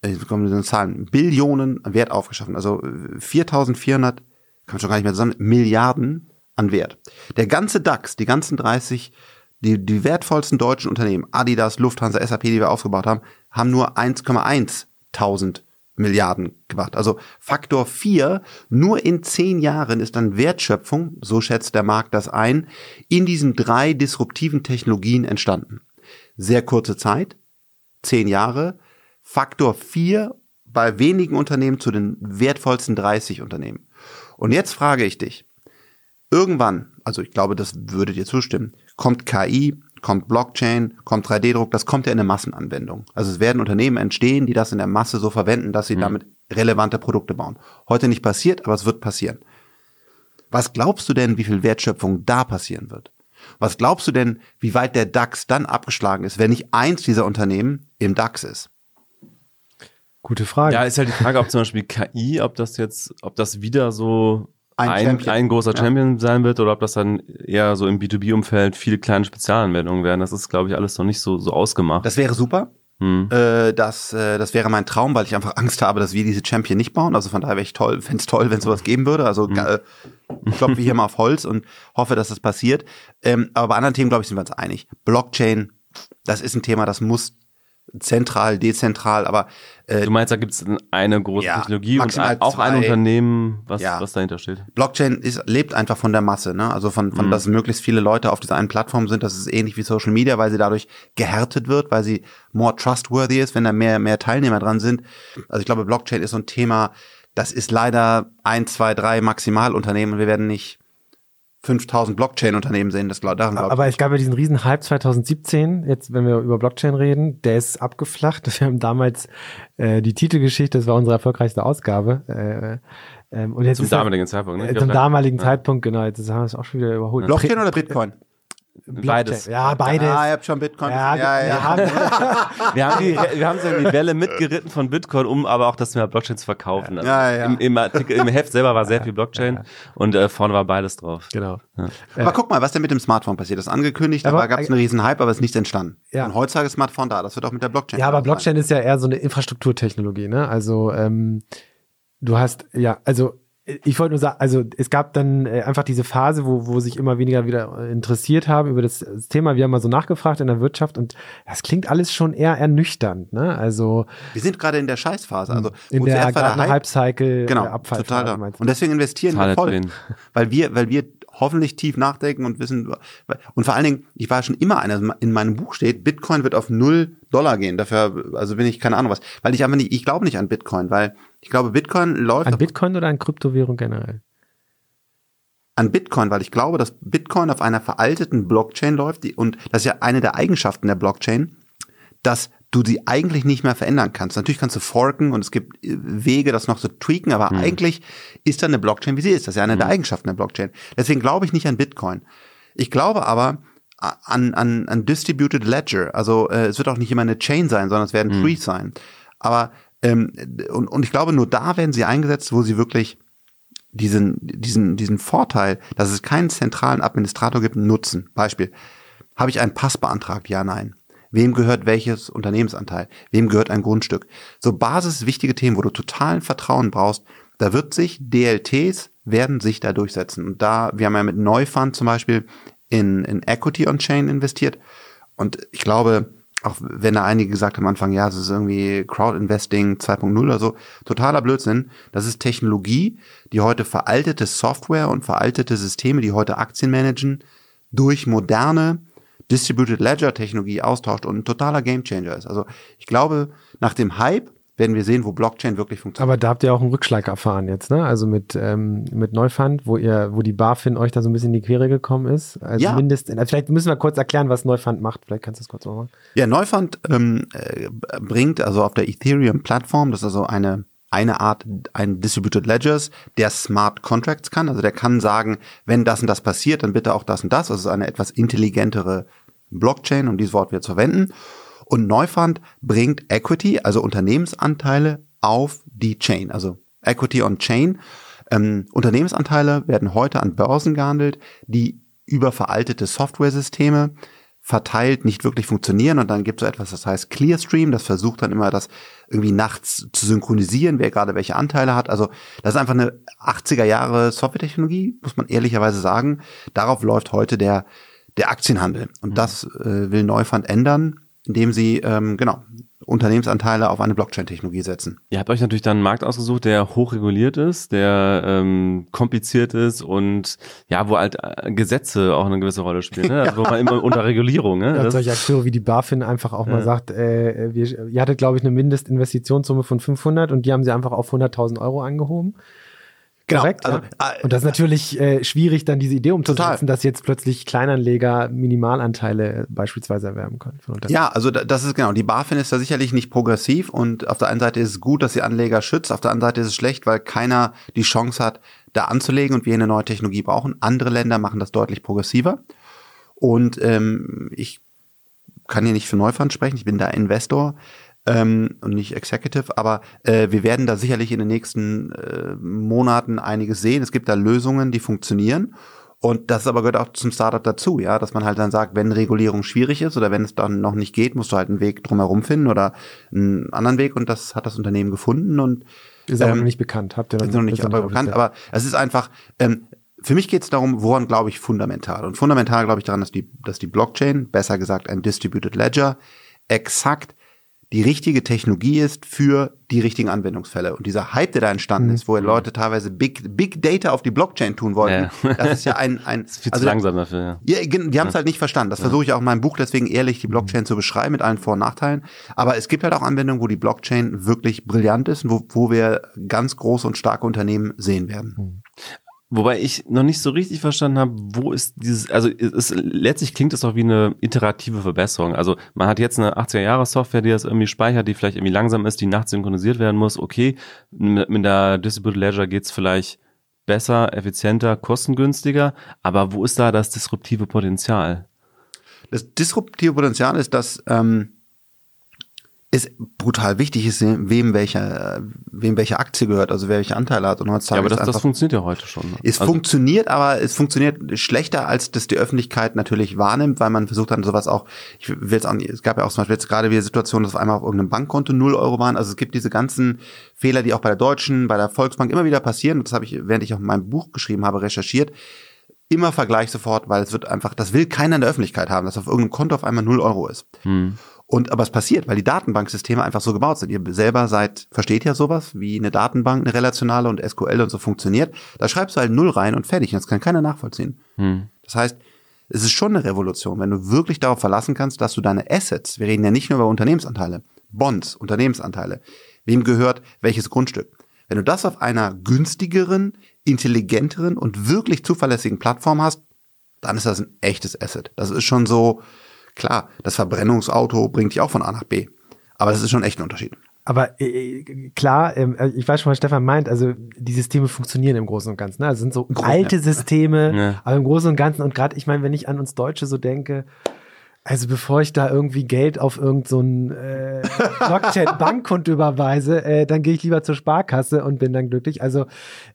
jetzt kommen diese Billionen Wert aufgeschaffen. Also 4400, kann man schon gar nicht mehr zusammen, Milliarden an Wert. Der ganze DAX, die ganzen 30, die, die wertvollsten deutschen Unternehmen, Adidas, Lufthansa, SAP, die wir aufgebaut haben, haben nur 1,1 tausend Milliarden gemacht. Also Faktor 4, nur in zehn Jahren ist dann Wertschöpfung, so schätzt der Markt das ein, in diesen drei disruptiven Technologien entstanden. Sehr kurze Zeit, zehn Jahre, Faktor 4 bei wenigen Unternehmen zu den wertvollsten 30 Unternehmen. Und jetzt frage ich dich, irgendwann, also ich glaube, das würde dir zustimmen, kommt KI, kommt Blockchain, kommt 3D-Druck, das kommt ja in eine Massenanwendung. Also es werden Unternehmen entstehen, die das in der Masse so verwenden, dass sie mhm. damit relevante Produkte bauen. Heute nicht passiert, aber es wird passieren. Was glaubst du denn, wie viel Wertschöpfung da passieren wird? Was glaubst du denn, wie weit der DAX dann abgeschlagen ist, wenn nicht eins dieser Unternehmen im DAX ist?
Gute Frage.
Ja, ist halt die Frage, ob zum Beispiel KI, ob das jetzt, ob das wieder so ein, ein, ein großer Champion ja. sein wird oder ob das dann eher so im B2B-Umfeld viele kleine Spezialanwendungen werden. Das ist, glaube ich, alles noch nicht so, so ausgemacht.
Das wäre super. Hm. Äh, das, äh, das wäre mein Traum, weil ich einfach Angst habe, dass wir diese Champion nicht bauen. Also von daher wäre ich toll, fände es toll, wenn es sowas geben würde. Also hm. äh, klopfen wir hier mal auf Holz und hoffe, dass das passiert. Ähm, aber bei anderen Themen, glaube ich, sind wir uns einig. Blockchain, das ist ein Thema, das muss zentral, dezentral, aber
äh, Du meinst, da gibt es eine große ja, Technologie und auch zwei. ein Unternehmen, was, ja. was dahinter steht?
Blockchain ist, lebt einfach von der Masse, ne? Also von, von mhm. dass möglichst viele Leute auf dieser einen Plattform sind. Das ist ähnlich wie Social Media, weil sie dadurch gehärtet wird, weil sie more trustworthy ist, wenn da mehr, mehr Teilnehmer dran sind. Also ich glaube, Blockchain ist so ein Thema, das ist leider ein, zwei, drei Maximalunternehmen und wir werden nicht 5000 Blockchain-Unternehmen sehen, das daran
glaube Aber es gab ja diesen riesen Hype 2017, jetzt wenn wir über Blockchain reden, der ist abgeflacht. Wir haben damals äh, die Titelgeschichte, das war unsere erfolgreichste Ausgabe.
Äh, ähm, und jetzt zum damaligen Zeitpunkt,
ne? Zum damaligen ja. Zeitpunkt, genau. Jetzt haben wir es auch schon wieder überholt.
Blockchain oder Bitcoin?
Beides. Ja, beides.
Ah, ihr habt schon Bitcoin. Ja, ja, ja.
Wir, haben, wir, haben die, wir haben so die Welle mitgeritten von Bitcoin, um aber auch das Thema Blockchain zu verkaufen. Also ja, ja. Im, Im, Artikel, Im Heft selber war sehr viel Blockchain und äh, vorne war beides drauf.
Genau.
Ja. Aber guck mal, was denn mit dem Smartphone passiert. Das ist angekündigt, aber, da gab es einen riesen Hype, aber es ist nichts entstanden. Ja. Und heutzutage ist Smartphone da. Das wird auch mit der Blockchain.
Ja, aber Blockchain sein. ist ja eher so eine Infrastrukturtechnologie. Ne? Also ähm, du hast, ja, also ich wollte nur sagen, also es gab dann äh, einfach diese Phase, wo, wo sich immer weniger wieder interessiert haben über das, das, Thema. Wir haben mal so nachgefragt in der Wirtschaft und das klingt alles schon eher ernüchternd. Ne? Also
wir sind gerade in der Scheißphase. Also
in der, der Hype-Cycle,
genau, Abfall total da. Und deswegen investieren wir voll, weil wir, weil wir hoffentlich tief nachdenken und wissen und vor allen Dingen, ich war schon immer einer, in meinem Buch steht, Bitcoin wird auf null Dollar gehen. Dafür, also bin ich keine Ahnung was, weil ich einfach nicht, ich glaube nicht an Bitcoin, weil ich glaube, Bitcoin läuft.
An Bitcoin oder an Kryptowährung generell?
An Bitcoin, weil ich glaube, dass Bitcoin auf einer veralteten Blockchain läuft die, und das ist ja eine der Eigenschaften der Blockchain, dass du sie eigentlich nicht mehr verändern kannst. Natürlich kannst du forken und es gibt äh, Wege, das noch zu tweaken, aber hm. eigentlich ist da eine Blockchain, wie sie ist. Das ist ja eine hm. der Eigenschaften der Blockchain. Deswegen glaube ich nicht an Bitcoin. Ich glaube aber an, an, an Distributed Ledger. Also äh, es wird auch nicht immer eine Chain sein, sondern es werden hm. Trees sein. Aber ähm, und, und ich glaube, nur da werden sie eingesetzt, wo sie wirklich diesen, diesen, diesen Vorteil, dass es keinen zentralen Administrator gibt, nutzen. Beispiel. Habe ich einen Pass beantragt? Ja, nein. Wem gehört welches Unternehmensanteil? Wem gehört ein Grundstück? So basiswichtige Themen, wo du totalen Vertrauen brauchst, da wird sich DLTs werden sich da durchsetzen. Und da, wir haben ja mit Neufund zum Beispiel in, in Equity on Chain investiert. Und ich glaube, auch wenn da einige gesagt haben am Anfang, ja, es ist irgendwie Crowd Investing 2.0 oder so, totaler Blödsinn. Das ist Technologie, die heute veraltete Software und veraltete Systeme, die heute Aktien managen, durch moderne Distributed Ledger Technologie austauscht und ein totaler Gamechanger ist. Also ich glaube, nach dem Hype werden wir sehen, wo Blockchain wirklich funktioniert.
Aber da habt ihr auch einen Rückschlag erfahren jetzt, ne? Also mit, ähm, mit Neufund, wo ihr, wo die BaFin euch da so ein bisschen in die Quere gekommen ist. Also ja. mindest, vielleicht müssen wir kurz erklären, was Neufund macht. Vielleicht kannst du das kurz machen.
Ja, Neufund ähm, äh, bringt also auf der Ethereum-Plattform, das ist also eine eine Art, ein Distributed Ledgers, der Smart Contracts kann. Also der kann sagen, wenn das und das passiert, dann bitte auch das und das. Also eine etwas intelligentere Blockchain, um dieses Wort wieder zu verwenden. Und Neufund bringt Equity, also Unternehmensanteile auf die Chain, also Equity on Chain. Ähm, Unternehmensanteile werden heute an Börsen gehandelt, die über veraltete Software-Systeme verteilt nicht wirklich funktionieren und dann gibt es so etwas, das heißt Clearstream, das versucht dann immer das irgendwie nachts zu synchronisieren, wer gerade welche Anteile hat. Also das ist einfach eine 80er Jahre Softwaretechnologie, muss man ehrlicherweise sagen. Darauf läuft heute der, der Aktienhandel und mhm. das äh, will Neufund ändern, indem sie ähm, genau Unternehmensanteile auf eine Blockchain-Technologie setzen.
Ihr habt euch natürlich dann einen Markt ausgesucht, der hochreguliert ist, der ähm, kompliziert ist und ja, wo halt äh, Gesetze auch eine gewisse Rolle spielen, ne? also, wo man immer unter Regulierung. Ne?
Ja, solche Akteure wie die BaFin einfach auch ja. mal sagt, äh, wir, ihr hattet glaube ich eine Mindestinvestitionssumme von 500 und die haben sie einfach auf 100.000 Euro angehoben. Genau. Korrekt, also, ja? Äh, und das ist natürlich äh, schwierig, dann diese Idee umzusetzen, total. dass jetzt plötzlich Kleinanleger Minimalanteile beispielsweise erwerben können.
ja, also das ist genau. Die BaFin ist da sicherlich nicht progressiv und auf der einen Seite ist es gut, dass sie Anleger schützt, auf der anderen Seite ist es schlecht, weil keiner die Chance hat, da anzulegen und wir eine neue Technologie brauchen. Andere Länder machen das deutlich progressiver. Und ähm, ich kann hier nicht für Neufund sprechen, ich bin da Investor ähm, und nicht Executive, aber äh, wir werden da sicherlich in den nächsten äh, Monaten einiges sehen. Es gibt da Lösungen, die funktionieren. Und das aber gehört auch zum Startup dazu, ja, dass man halt dann sagt, wenn Regulierung schwierig ist oder wenn es dann noch nicht geht, musst du halt einen Weg drumherum finden oder einen anderen Weg und das hat das Unternehmen gefunden und
ist aber ähm, noch nicht bekannt, habt ihr
noch, ist noch nicht aber bekannt, aber es ist einfach, ähm, für mich geht es darum, woran glaube ich fundamental. Und fundamental glaube ich daran, dass die, dass die Blockchain, besser gesagt ein Distributed Ledger, exakt die richtige Technologie ist für die richtigen Anwendungsfälle. Und dieser Hype, der da entstanden mhm. ist, wo Leute teilweise Big, Big Data auf die Blockchain tun wollten, ja. das ist ja ein... ein
das ist viel also, zu langsam dafür,
ja. ja die haben es ja. halt nicht verstanden. Das ja. versuche ich auch in meinem Buch deswegen ehrlich, die Blockchain zu beschreiben mit allen Vor- und Nachteilen. Aber es gibt halt auch Anwendungen, wo die Blockchain wirklich brillant ist und wo, wo wir ganz große und starke Unternehmen sehen werden. Mhm.
Wobei ich noch nicht so richtig verstanden habe, wo ist dieses, also es, letztlich klingt es auch wie eine iterative Verbesserung. Also man hat jetzt eine 80er Jahre Software, die das irgendwie speichert, die vielleicht irgendwie langsam ist, die nachts synchronisiert werden muss. Okay, mit, mit der Distributed Ledger geht's vielleicht besser, effizienter, kostengünstiger, aber wo ist da das disruptive Potenzial?
Das disruptive Potenzial ist, dass ähm, ist brutal wichtig ist, wem welche, wem welche Aktie gehört, also wer welche Anteile hat. Und
heutzutage ja, aber das, das funktioniert ja heute schon. Ne?
Es also funktioniert, aber es funktioniert schlechter, als das die Öffentlichkeit natürlich wahrnimmt, weil man versucht dann sowas auch, ich will es auch nicht, es gab ja auch zum Beispiel jetzt gerade wieder Situationen, dass auf einmal auf irgendeinem Bankkonto null Euro waren. Also es gibt diese ganzen Fehler, die auch bei der Deutschen, bei der Volksbank immer wieder passieren. Und das habe ich, während ich auch mein Buch geschrieben habe, recherchiert immer Vergleich sofort, weil es wird einfach, das will keiner in der Öffentlichkeit haben, dass auf irgendeinem Konto auf einmal null Euro ist. Hm. Und aber es passiert, weil die Datenbanksysteme einfach so gebaut sind. Ihr selber seid, versteht ja sowas, wie eine Datenbank, eine relationale und SQL und so funktioniert. Da schreibst du halt null rein und fertig. Und das kann keiner nachvollziehen. Hm. Das heißt, es ist schon eine Revolution, wenn du wirklich darauf verlassen kannst, dass du deine Assets, wir reden ja nicht nur über Unternehmensanteile, Bonds, Unternehmensanteile, wem gehört welches Grundstück. Wenn du das auf einer günstigeren, intelligenteren und wirklich zuverlässigen Plattform hast, dann ist das ein echtes Asset. Das ist schon so, Klar, das Verbrennungsauto bringt dich auch von A nach B. Aber das ist schon echt ein Unterschied.
Aber äh, klar, ähm, äh, ich weiß schon, was Stefan meint, also die Systeme funktionieren im Großen und Ganzen. Ne? Also sind so Groß, alte ja. Systeme, ja. aber im Großen und Ganzen, und gerade, ich meine, wenn ich an uns Deutsche so denke, also bevor ich da irgendwie Geld auf irgendein so äh, Blockchain-Bankkonto überweise, äh, dann gehe ich lieber zur Sparkasse und bin dann glücklich. Also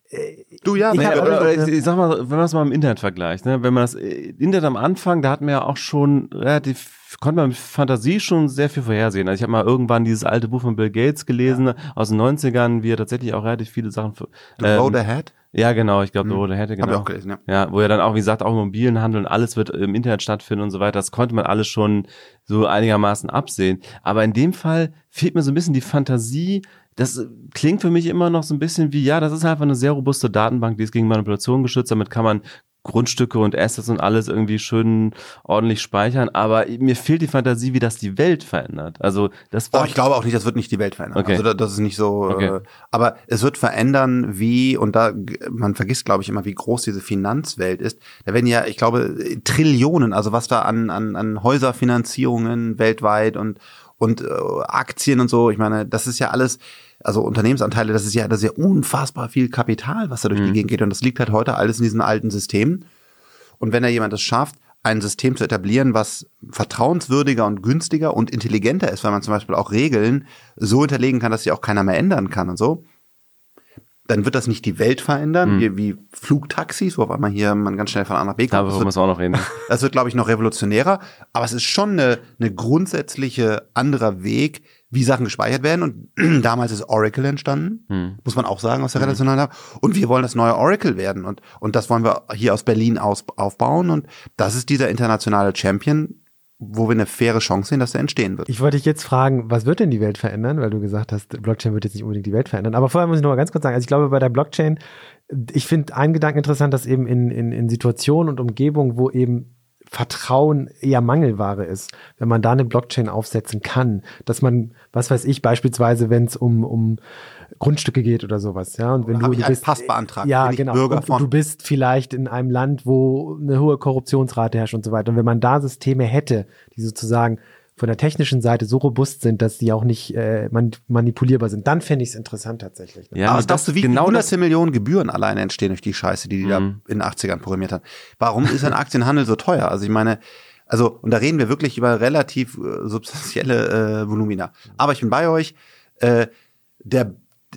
äh, du ja, ich, nee, oder, oder ich, ich, sag mal, wenn man es mal im Internet vergleicht, ne? wenn man das äh, Internet am Anfang, da hatten wir ja auch schon relativ, konnte man mit Fantasie schon sehr viel vorhersehen. Also ich habe mal irgendwann dieses alte Buch von Bill Gates gelesen ja. aus den 90ern, wie er tatsächlich auch relativ viele Sachen.
The ähm, Road Ahead?
Ja, genau, ich glaube, The Road Ahead, genau. Hab ich auch gelesen, ja. Ja, wo er dann auch, wie gesagt, auch Immobilienhandel und alles wird im Internet stattfinden und so weiter. Das konnte man alles schon so einigermaßen absehen. Aber in dem Fall fehlt mir so ein bisschen die Fantasie, das klingt für mich immer noch so ein bisschen wie, ja, das ist einfach eine sehr robuste Datenbank, die ist gegen Manipulation geschützt, damit kann man Grundstücke und Assets und alles irgendwie schön ordentlich speichern, aber mir fehlt die Fantasie, wie das die Welt verändert. Also das
war. Oh, ich glaube auch nicht, das wird nicht die Welt verändern. Okay. Also das ist nicht so. Okay. Äh, aber es wird verändern, wie und da man vergisst, glaube ich, immer, wie groß diese Finanzwelt ist. Da werden ja, ich glaube, Trillionen, also was da an an, an Häuserfinanzierungen weltweit und und äh, Aktien und so. Ich meine, das ist ja alles also Unternehmensanteile, das ist ja, das ist ja unfassbar viel Kapital, was da durch mhm. die Gegend geht. Und das liegt halt heute alles in diesen alten Systemen. Und wenn da jemand es schafft, ein System zu etablieren, was vertrauenswürdiger und günstiger und intelligenter ist, weil man zum Beispiel auch Regeln so hinterlegen kann, dass sie auch keiner mehr ändern kann und so, dann wird das nicht die Welt verändern,
Hm.
wie, wie Flugtaxis, wo auf einmal hier man ganz schnell von A nach B kommt.
Darüber
Das wird,
müssen wir auch noch reden.
das wird, glaube ich, noch revolutionärer, aber es ist schon eine, eine grundsätzliche anderer Weg, wie Sachen gespeichert werden. Und damals ist Oracle entstanden,
Hm.
muss man auch sagen, aus der relationalen Lage. Und wir wollen das neue Oracle werden. Und, und das wollen wir hier aus Berlin aus, aufbauen. Und das ist dieser internationale Champion, wo wir eine faire Chance sehen, dass er entstehen wird.
Ich wollte dich jetzt fragen, was wird denn die Welt verändern? Weil du gesagt hast, Blockchain wird jetzt nicht unbedingt die Welt verändern. Aber vorher muss ich noch mal ganz kurz sagen, also ich glaube, bei der Blockchain, ich finde einen Gedanken interessant, dass eben in, in, in Situationen und Umgebungen, wo eben Vertrauen eher Mangelware ist, wenn man da eine Blockchain aufsetzen kann, dass man, was weiß ich, beispielsweise, wenn es um, um Grundstücke geht oder sowas, ja, und wenn
Oder
du, du bist,
Pass beantragt?
ja, genau, und, du bist vielleicht in einem Land, wo eine hohe Korruptionsrate herrscht und so weiter. Und wenn man da Systeme hätte, die sozusagen von der technischen Seite so robust sind, dass die auch nicht äh, man manipulierbar sind, dann fände ich es interessant tatsächlich. Ne?
Ja,
aber glaubst du, wie
genau
hunderte
das,
Millionen Gebühren alleine entstehen durch die Scheiße, die die da
Mhm.
in den 80ern programmiert haben? Warum ist ein Aktienhandel so teuer? Also ich meine, also, und da reden wir wirklich über relativ äh, substanzielle äh, Volumina. Aber ich bin bei euch, äh, der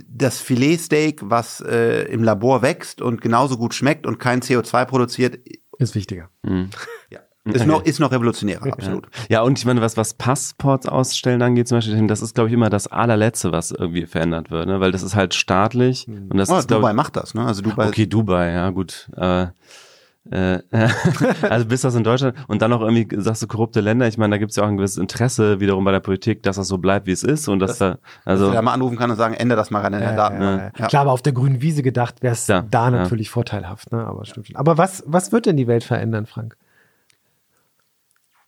das Filetsteak, was äh, im Labor wächst und genauso gut schmeckt und kein CO2 produziert,
Ist wichtiger.
Hm.
ja, ist noch ist noch revolutionärer, absolut.
Ja, und ich meine, was, was Passports ausstellen angeht, zum Beispiel, das ist, glaube ich, immer das allerletzte, was irgendwie verändert wird, ne? weil das ist halt staatlich und das
Oh,
ist,
Dubai
ich,
macht das, ne? Also Dubai
okay, Dubai, ja, gut. Äh, äh, also bis das in Deutschland und dann noch irgendwie, sagst du, korrupte Länder, ich meine, da gibt es ja auch ein gewisses Interesse wiederum bei der Politik, dass das so bleibt, wie es ist und dass da,
also,
also,
der mal anrufen kann und sagen, ändere das mal an den
Ja,
Daten.
ja, ja. Klar, aber auf der grünen Wiese gedacht wäre es
Ja,
da
ja.
natürlich vorteilhaft, ne? Aber stimmt schon. Aber was, was wird denn die Welt verändern, Frank?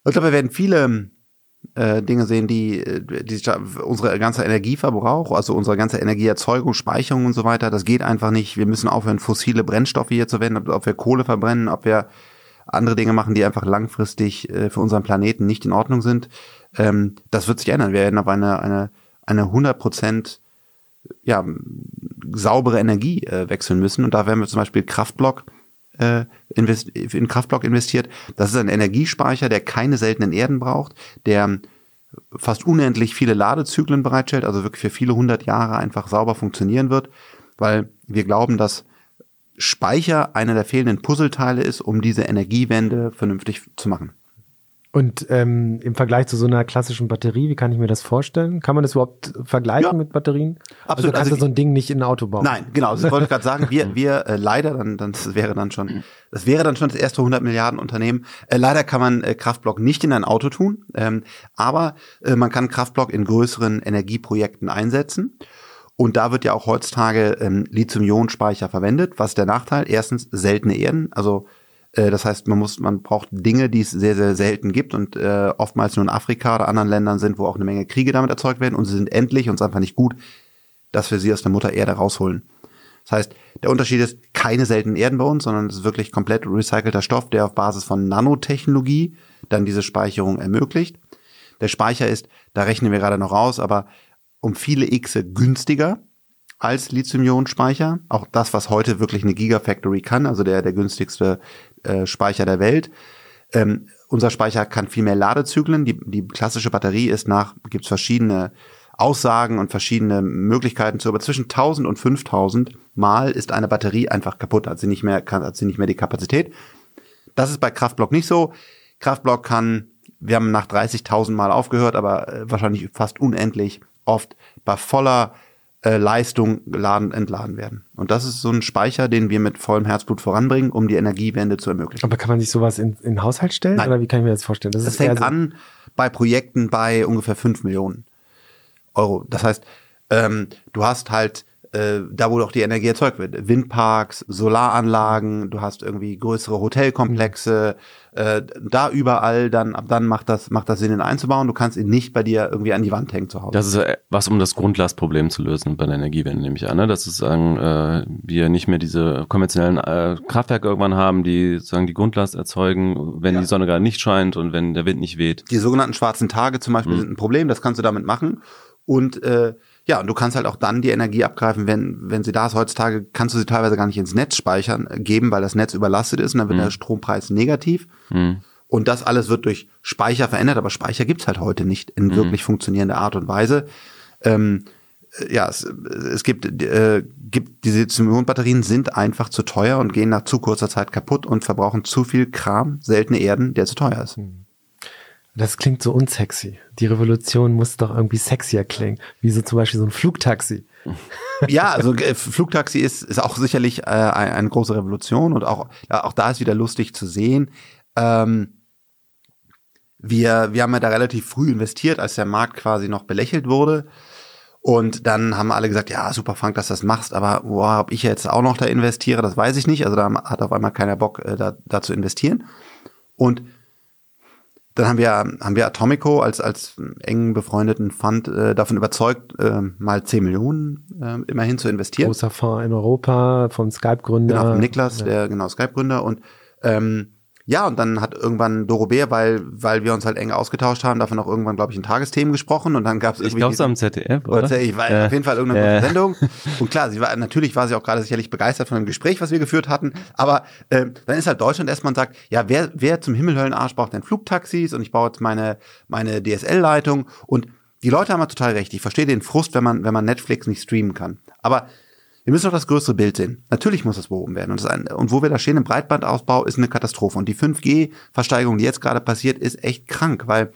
Ich glaube, wir werden viele äh, Dinge sehen, die, äh, die unsere ganze Energieverbrauch, also unsere ganze Energieerzeugung, Speicherung und so weiter, das geht einfach nicht. Wir müssen aufhören, fossile Brennstoffe hier zu verwenden, ob, ob wir Kohle verbrennen, ob wir andere Dinge machen, die einfach langfristig äh, für unseren Planeten nicht in Ordnung sind. Ähm, das wird sich ändern. Wir werden auf eine, eine, eine 100 Prozent ja, saubere Energie äh, wechseln müssen. Und da werden wir zum Beispiel Kraftblock äh, in Kraftblock investiert. Das ist ein Energiespeicher, der keine seltenen Erden braucht, der fast unendlich viele Ladezyklen bereitstellt, also wirklich für viele hundert Jahre einfach sauber funktionieren wird, weil wir glauben, dass Speicher einer der fehlenden Puzzleteile ist, um diese Energiewende vernünftig zu machen.
Und ähm, im Vergleich zu so einer klassischen Batterie, wie kann ich mir das vorstellen? Kann man das überhaupt vergleichen
Ja.
mit Batterien?
Absolut.
Also kannst
Also
du so ein Ding nicht in ein Auto bauen.
Nein, genau. Das wollte ich gerade sagen. Wir, wir äh, leider, dann, dann das wäre dann schon, das wäre dann schon das erste 100 Milliarden Unternehmen. Äh, leider kann man äh, Kraftblock nicht in ein Auto tun, ähm, aber äh, man kann Kraftblock in größeren Energieprojekten einsetzen. Und da wird ja auch heutzutage ähm, Lithium-Ionen-Speicher verwendet. Was ist der Nachteil? Erstens seltene Erden, also äh, das heißt, man muss, man braucht Dinge, die es sehr, sehr selten gibt und äh, oftmals nur in Afrika oder anderen Ländern sind, wo auch eine Menge Kriege damit erzeugt werden und sie sind endlich und es einfach nicht gut, dass wir sie aus der Mutter Erde rausholen. Das heißt, der Unterschied ist keine seltenen Erden bei uns, sondern es ist wirklich komplett recycelter Stoff, der auf Basis von Nanotechnologie dann diese Speicherung ermöglicht. Der Speicher ist, da rechnen wir gerade noch raus, aber um viele Xe günstiger als Lithium-Ionen-Speicher. Auch das, was heute wirklich eine Gigafactory kann, also der, der günstigste äh, Speicher der Welt. Ähm, unser Speicher kann viel mehr Ladezyklen. Die, die klassische Batterie ist nach, gibt's verschiedene Aussagen und verschiedene Möglichkeiten zu, aber zwischen 1000 und 5000 Mal ist eine Batterie einfach kaputt, hat sie nicht mehr, kann, hat sie nicht mehr die Kapazität. Das ist bei Kraftblock nicht so. Kraftblock kann, wir haben nach 30.000 Mal aufgehört, aber äh, wahrscheinlich fast unendlich oft bei voller äh, Leistung geladen, entladen werden. Und das ist so ein Speicher, den wir mit vollem Herzblut voranbringen, um die Energiewende zu ermöglichen.
Aber kann man sich sowas in, in den Haushalt stellen?
Nein.
Oder wie kann ich mir das vorstellen?
Das
ist eher
fängt
so-
an bei Projekten bei ungefähr 5 Millionen Euro. Das heißt, ähm, du hast halt äh, da, wo auch die Energie erzeugt wird, Windparks, Solaranlagen, du hast irgendwie größere Hotelkomplexe, äh, da überall, dann ab dann macht das macht das Sinn, ihn einzubauen. Du kannst ihn nicht bei dir irgendwie an die Wand hängen zu Hause.
Das ist äh, was, um das Grundlastproblem zu lösen bei der Energiewende, nehme ich an. Ne? Dass es sagen, äh, wir nicht mehr diese konventionellen äh, Kraftwerke irgendwann haben, die sagen die Grundlast erzeugen, wenn die Sonne gerade nicht scheint und wenn der Wind nicht weht.
Die sogenannten schwarzen Tage zum Beispiel sind ein Problem, das kannst du damit machen. Und äh, ja, und du kannst halt auch dann die Energie abgreifen, wenn, wenn sie da ist. Heutzutage kannst du sie teilweise gar nicht ins Netz speichern, äh, geben, weil das Netz überlastet ist und dann wird der Strompreis negativ.
Hm.
Und das alles wird durch Speicher verändert, aber Speicher gibt's halt heute nicht in
Mhm.
wirklich funktionierender Art und Weise. Ähm, äh, ja, es, es gibt, äh, gibt diese Lithium-Ionen-Batterien sind einfach zu teuer und gehen nach zu kurzer Zeit kaputt und verbrauchen zu viel Kram, seltene Erden, der zu teuer ist.
Das klingt so unsexy. Die Revolution muss doch irgendwie sexier klingen. Wie so zum Beispiel so ein Flugtaxi.
ja, also äh, Flugtaxi ist, ist auch sicherlich äh, eine, eine große Revolution und auch, ja, auch da ist wieder lustig zu sehen. Ähm, wir, wir haben ja da relativ früh investiert, als der Markt quasi noch belächelt wurde. Und dann haben alle gesagt, ja, super Frank, dass du das machst, aber boah, ob ich jetzt auch noch da investiere, das weiß ich nicht. Also da hat auf einmal keiner Bock, äh, da, da zu investieren. Und dann haben wir, haben wir Atomico als, als engen befreundeten Fund äh, davon überzeugt, äh, mal 10 Millionen äh, immerhin zu investieren.
Großer Fonds in Europa vom Skype-Gründer.
Genau, von Niklas, der genau Skype-Gründer. Und ähm, ja, und dann hat irgendwann Doro Bär, weil, weil wir uns halt eng ausgetauscht haben, davon auch irgendwann, glaube ich, in Tagesthemen gesprochen und dann gab es
Ich glaube, es am ZDF,
oder?
oder?
Ich war
Ja.
auf jeden Fall irgendeine
Ja.
Sendung. Und klar, sie war, natürlich war sie auch gerade sicherlich begeistert von dem Gespräch, was wir geführt hatten. Aber äh, dann ist halt Deutschland erstmal und sagt, ja, wer, wer zum Himmelhöllenarsch braucht denn Flugtaxis und ich baue jetzt meine, meine DSL-Leitung und die Leute haben ja total recht. Ich verstehe den Frust, wenn man, wenn man Netflix nicht streamen kann. Aber wir müssen doch das größere Bild sehen. Natürlich muss das behoben werden. Und, ein, und wo wir da stehen im Breitbandausbau, ist eine Katastrophe. Und die 5G-Versteigerung, die jetzt gerade passiert, ist echt krank, weil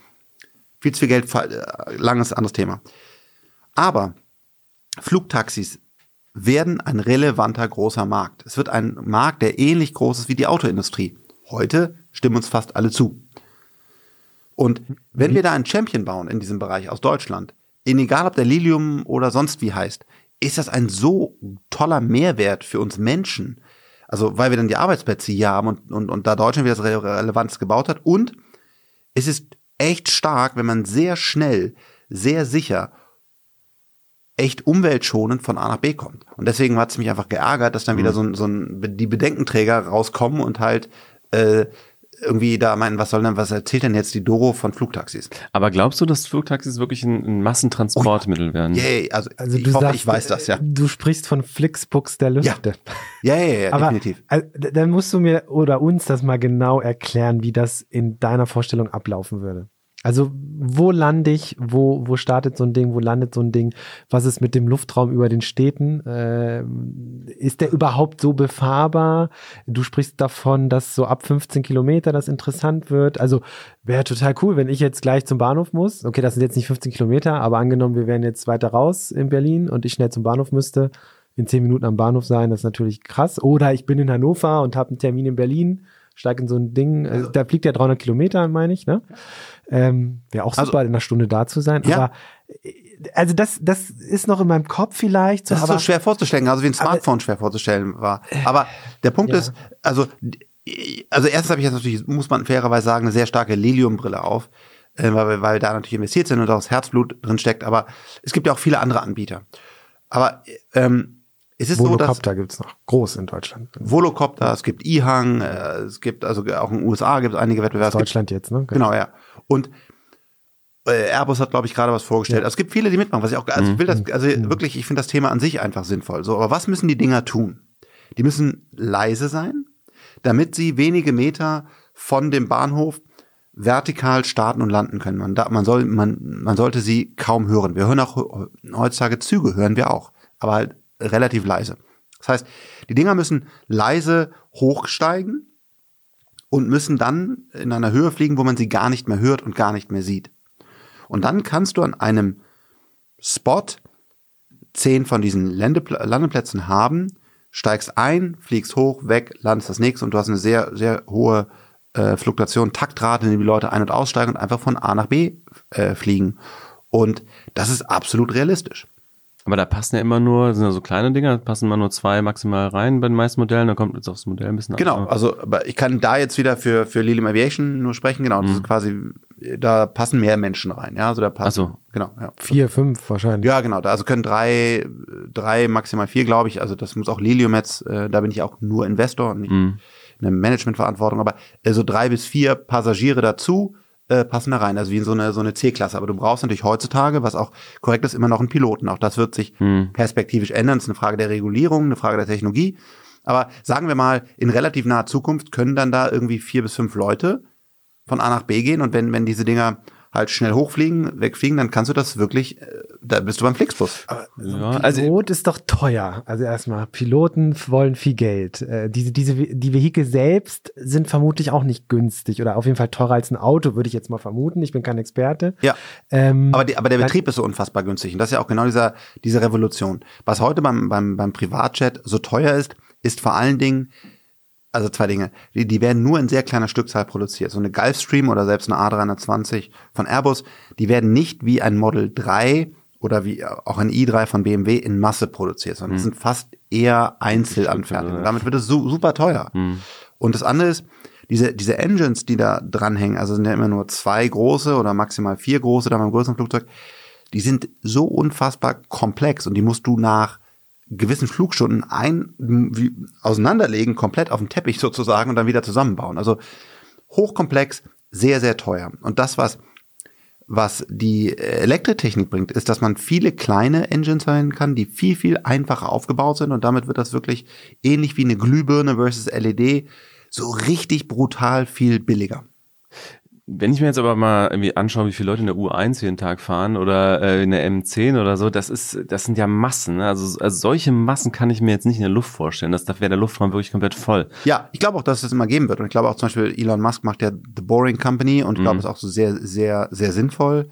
viel zu viel Geld, äh, langes anderes Thema. Aber Flugtaxis werden ein relevanter großer Markt. Es wird ein Markt, der ähnlich groß ist wie die Autoindustrie. Heute stimmen uns fast alle zu. Und wenn wir da einen Champion bauen in diesem Bereich aus Deutschland, in egal ob der Lilium oder sonst wie heißt, ist das ein so toller Mehrwert für uns Menschen. Also, weil wir dann die Arbeitsplätze hier haben und, und, und da Deutschland wieder das Re Relevantes gebaut hat. Und es ist echt stark, wenn man sehr schnell, sehr sicher, echt umweltschonend von A nach B kommt. Und deswegen hat es mich einfach geärgert, dass dann wieder so, ein- so ein, die Bedenkenträger rauskommen und halt äh, irgendwie da meinen, was soll denn, was erzählt denn jetzt die Doro von Flugtaxis?
Aber glaubst du, dass Flugtaxis wirklich ein, ein Massentransportmittel werden?
Yay, also,
Also
ich hoffe,
sagst,
ich weiß das, ja.
Du sprichst von Flixbus der Lüfte.
Ja, ja, ja, ja
Aber
definitiv.
d- dann musst du mir oder uns das mal genau erklären, wie das in deiner Vorstellung ablaufen würde. Also wo lande ich, wo, wo startet so ein Ding, wo landet so ein Ding, was ist mit dem Luftraum über den Städten? Ähm, ist der überhaupt so befahrbar? Du sprichst davon, dass so ab 15 Kilometer das interessant wird. Also wäre total cool, wenn ich jetzt gleich zum Bahnhof muss. Okay, das sind jetzt nicht 15 Kilometer, aber angenommen, wir wären jetzt weiter raus in Berlin und ich schnell zum Bahnhof müsste, in 10 Minuten am Bahnhof sein, das ist natürlich krass. Oder ich bin in Hannover und habe einen Termin in Berlin, steige in so ein Ding, äh, da fliegt ja 300 Kilometer, meine ich, ne? Ähm, Wäre auch
Also-
super, in einer Stunde da zu sein.
Ja.
Aber äh, also das, das ist noch in meinem Kopf vielleicht. So,
Das ist
aber
so schwer vorzustellen, also wie ein Smartphone schwer vorzustellen war. Aber der Punkt
Ja.
ist, also, also erstens habe ich jetzt natürlich, muss man fairerweise sagen, eine sehr starke Lilium-Brille auf, äh, weil, wir- weil wir da natürlich investiert sind und auch das Herzblut drin steckt. Aber es gibt ja auch viele andere Anbieter. Aber ähm, es ist so,
Volocopter gibt's noch. Groß in Deutschland.
Volocopter, es gibt IHang, äh, es gibt also auch in den USA gibt es einige Wettbewerbe. Es gibt-
Deutschland jetzt, ne?
Genau, ja. Und äh, Airbus hat, glaube ich, gerade was vorgestellt. Also es gibt viele, die mitmachen, was ich auch, also ich will das, also wirklich, ich finde das Thema an sich einfach sinnvoll. So, aber was müssen die Dinger tun? Die müssen leise sein, damit sie wenige Meter von dem Bahnhof vertikal starten und landen können. Man, da, man, soll, man, man sollte sie kaum hören. Wir hören auch he- heutzutage Züge, hören wir auch, aber halt relativ leise. Das heißt, die Dinger müssen leise hochsteigen und müssen dann in einer Höhe fliegen, wo man sie gar nicht mehr hört und gar nicht mehr sieht. Und dann kannst du an einem Spot zehn von diesen Landepl Landeplätzen haben, steigst ein, fliegst hoch, weg, landest das nächste und du hast eine sehr, sehr hohe äh, Fluktuation, Taktrate, in dem die Leute ein- und aussteigen und einfach von A nach B äh, fliegen. Und das ist absolut realistisch.
Aber da passen ja immer nur, sind ja so kleine Dinger, da passen immer nur zwei maximal rein bei den meisten Modellen, da kommt jetzt aufs Modell ein bisschen
Genau, also aber ich kann da jetzt wieder für, für Lilium Aviation nur sprechen, genau, das ist quasi, da passen mehr Menschen rein, ja, also da passen,
Ach so.
genau, ja.
Vier, fünf wahrscheinlich.
Ja, genau. Da also können drei, drei maximal vier, glaube ich. Also das muss auch Lilium jetzt. Äh, da bin ich auch nur Investor und nicht
Mhm.
eine Managementverantwortung. Aber äh, so drei bis vier Passagiere dazu äh, passen da rein. Also wie in so eine so eine C-Klasse. Aber du brauchst natürlich heutzutage, was auch korrekt ist, immer noch einen Piloten. Auch das wird sich
Mhm.
perspektivisch ändern. Das ist eine Frage der Regulierung, eine Frage der Technologie. Aber sagen wir mal, in relativ naher Zukunft können dann da irgendwie vier bis fünf Leute von A nach B gehen und wenn, wenn diese Dinger halt schnell hochfliegen, wegfliegen, dann kannst du das wirklich, äh, da bist du beim Flixbus.
Ja,
Pilot
also
ist doch teuer. Also erstmal, Piloten wollen viel Geld. Äh, diese, diese, die Vehikel selbst sind vermutlich auch nicht günstig oder auf jeden Fall teurer als ein Auto, würde ich jetzt mal vermuten. Ich bin kein Experte.
Ja.
Ähm,
Aber, die, aber der
Dann-
Betrieb ist so unfassbar günstig. Und das ist ja auch genau dieser, diese Revolution. Was heute beim, beim, beim Privatjet so teuer ist, ist vor allen Dingen, also zwei Dinge. Die, die werden nur in sehr kleiner Stückzahl produziert. So eine Gulfstream oder selbst eine A320 von Airbus, die werden nicht wie ein Model 3 oder wie auch ein i3 von BMW in Masse produziert, sondern es sind fast eher Einzelanfertigungen. Damit wird es su super teuer. Und das andere ist, diese, diese Engines, die da dranhängen, also sind ja immer nur zwei große oder maximal vier große, da beim größeren Flugzeug, die sind so unfassbar komplex und die musst du nach gewissen Flugstunden ein, wie, auseinanderlegen, komplett auf dem Teppich sozusagen und dann wieder zusammenbauen. Also hochkomplex, sehr, sehr teuer. Und das, was, was die Elektrotechnik bringt, ist, dass man viele kleine Engines verwenden kann, die viel, viel einfacher aufgebaut sind und damit wird das wirklich ähnlich wie eine Glühbirne versus LED so richtig brutal viel billiger.
Wenn ich mir jetzt aber mal irgendwie anschaue, wie viele Leute in der U1 jeden Tag fahren oder äh, in der M10 oder so, das ist, das sind ja Massen. Ne? Also, also solche Massen kann ich mir jetzt nicht in der Luft vorstellen. Das, da wäre der Luftraum wirklich komplett voll.
Ja, ich glaube auch, dass es immer geben wird. Und ich glaube auch zum Beispiel, Elon Musk macht ja The Boring Company und ich glaube, es ist auch so sehr, sehr, sehr sinnvoll.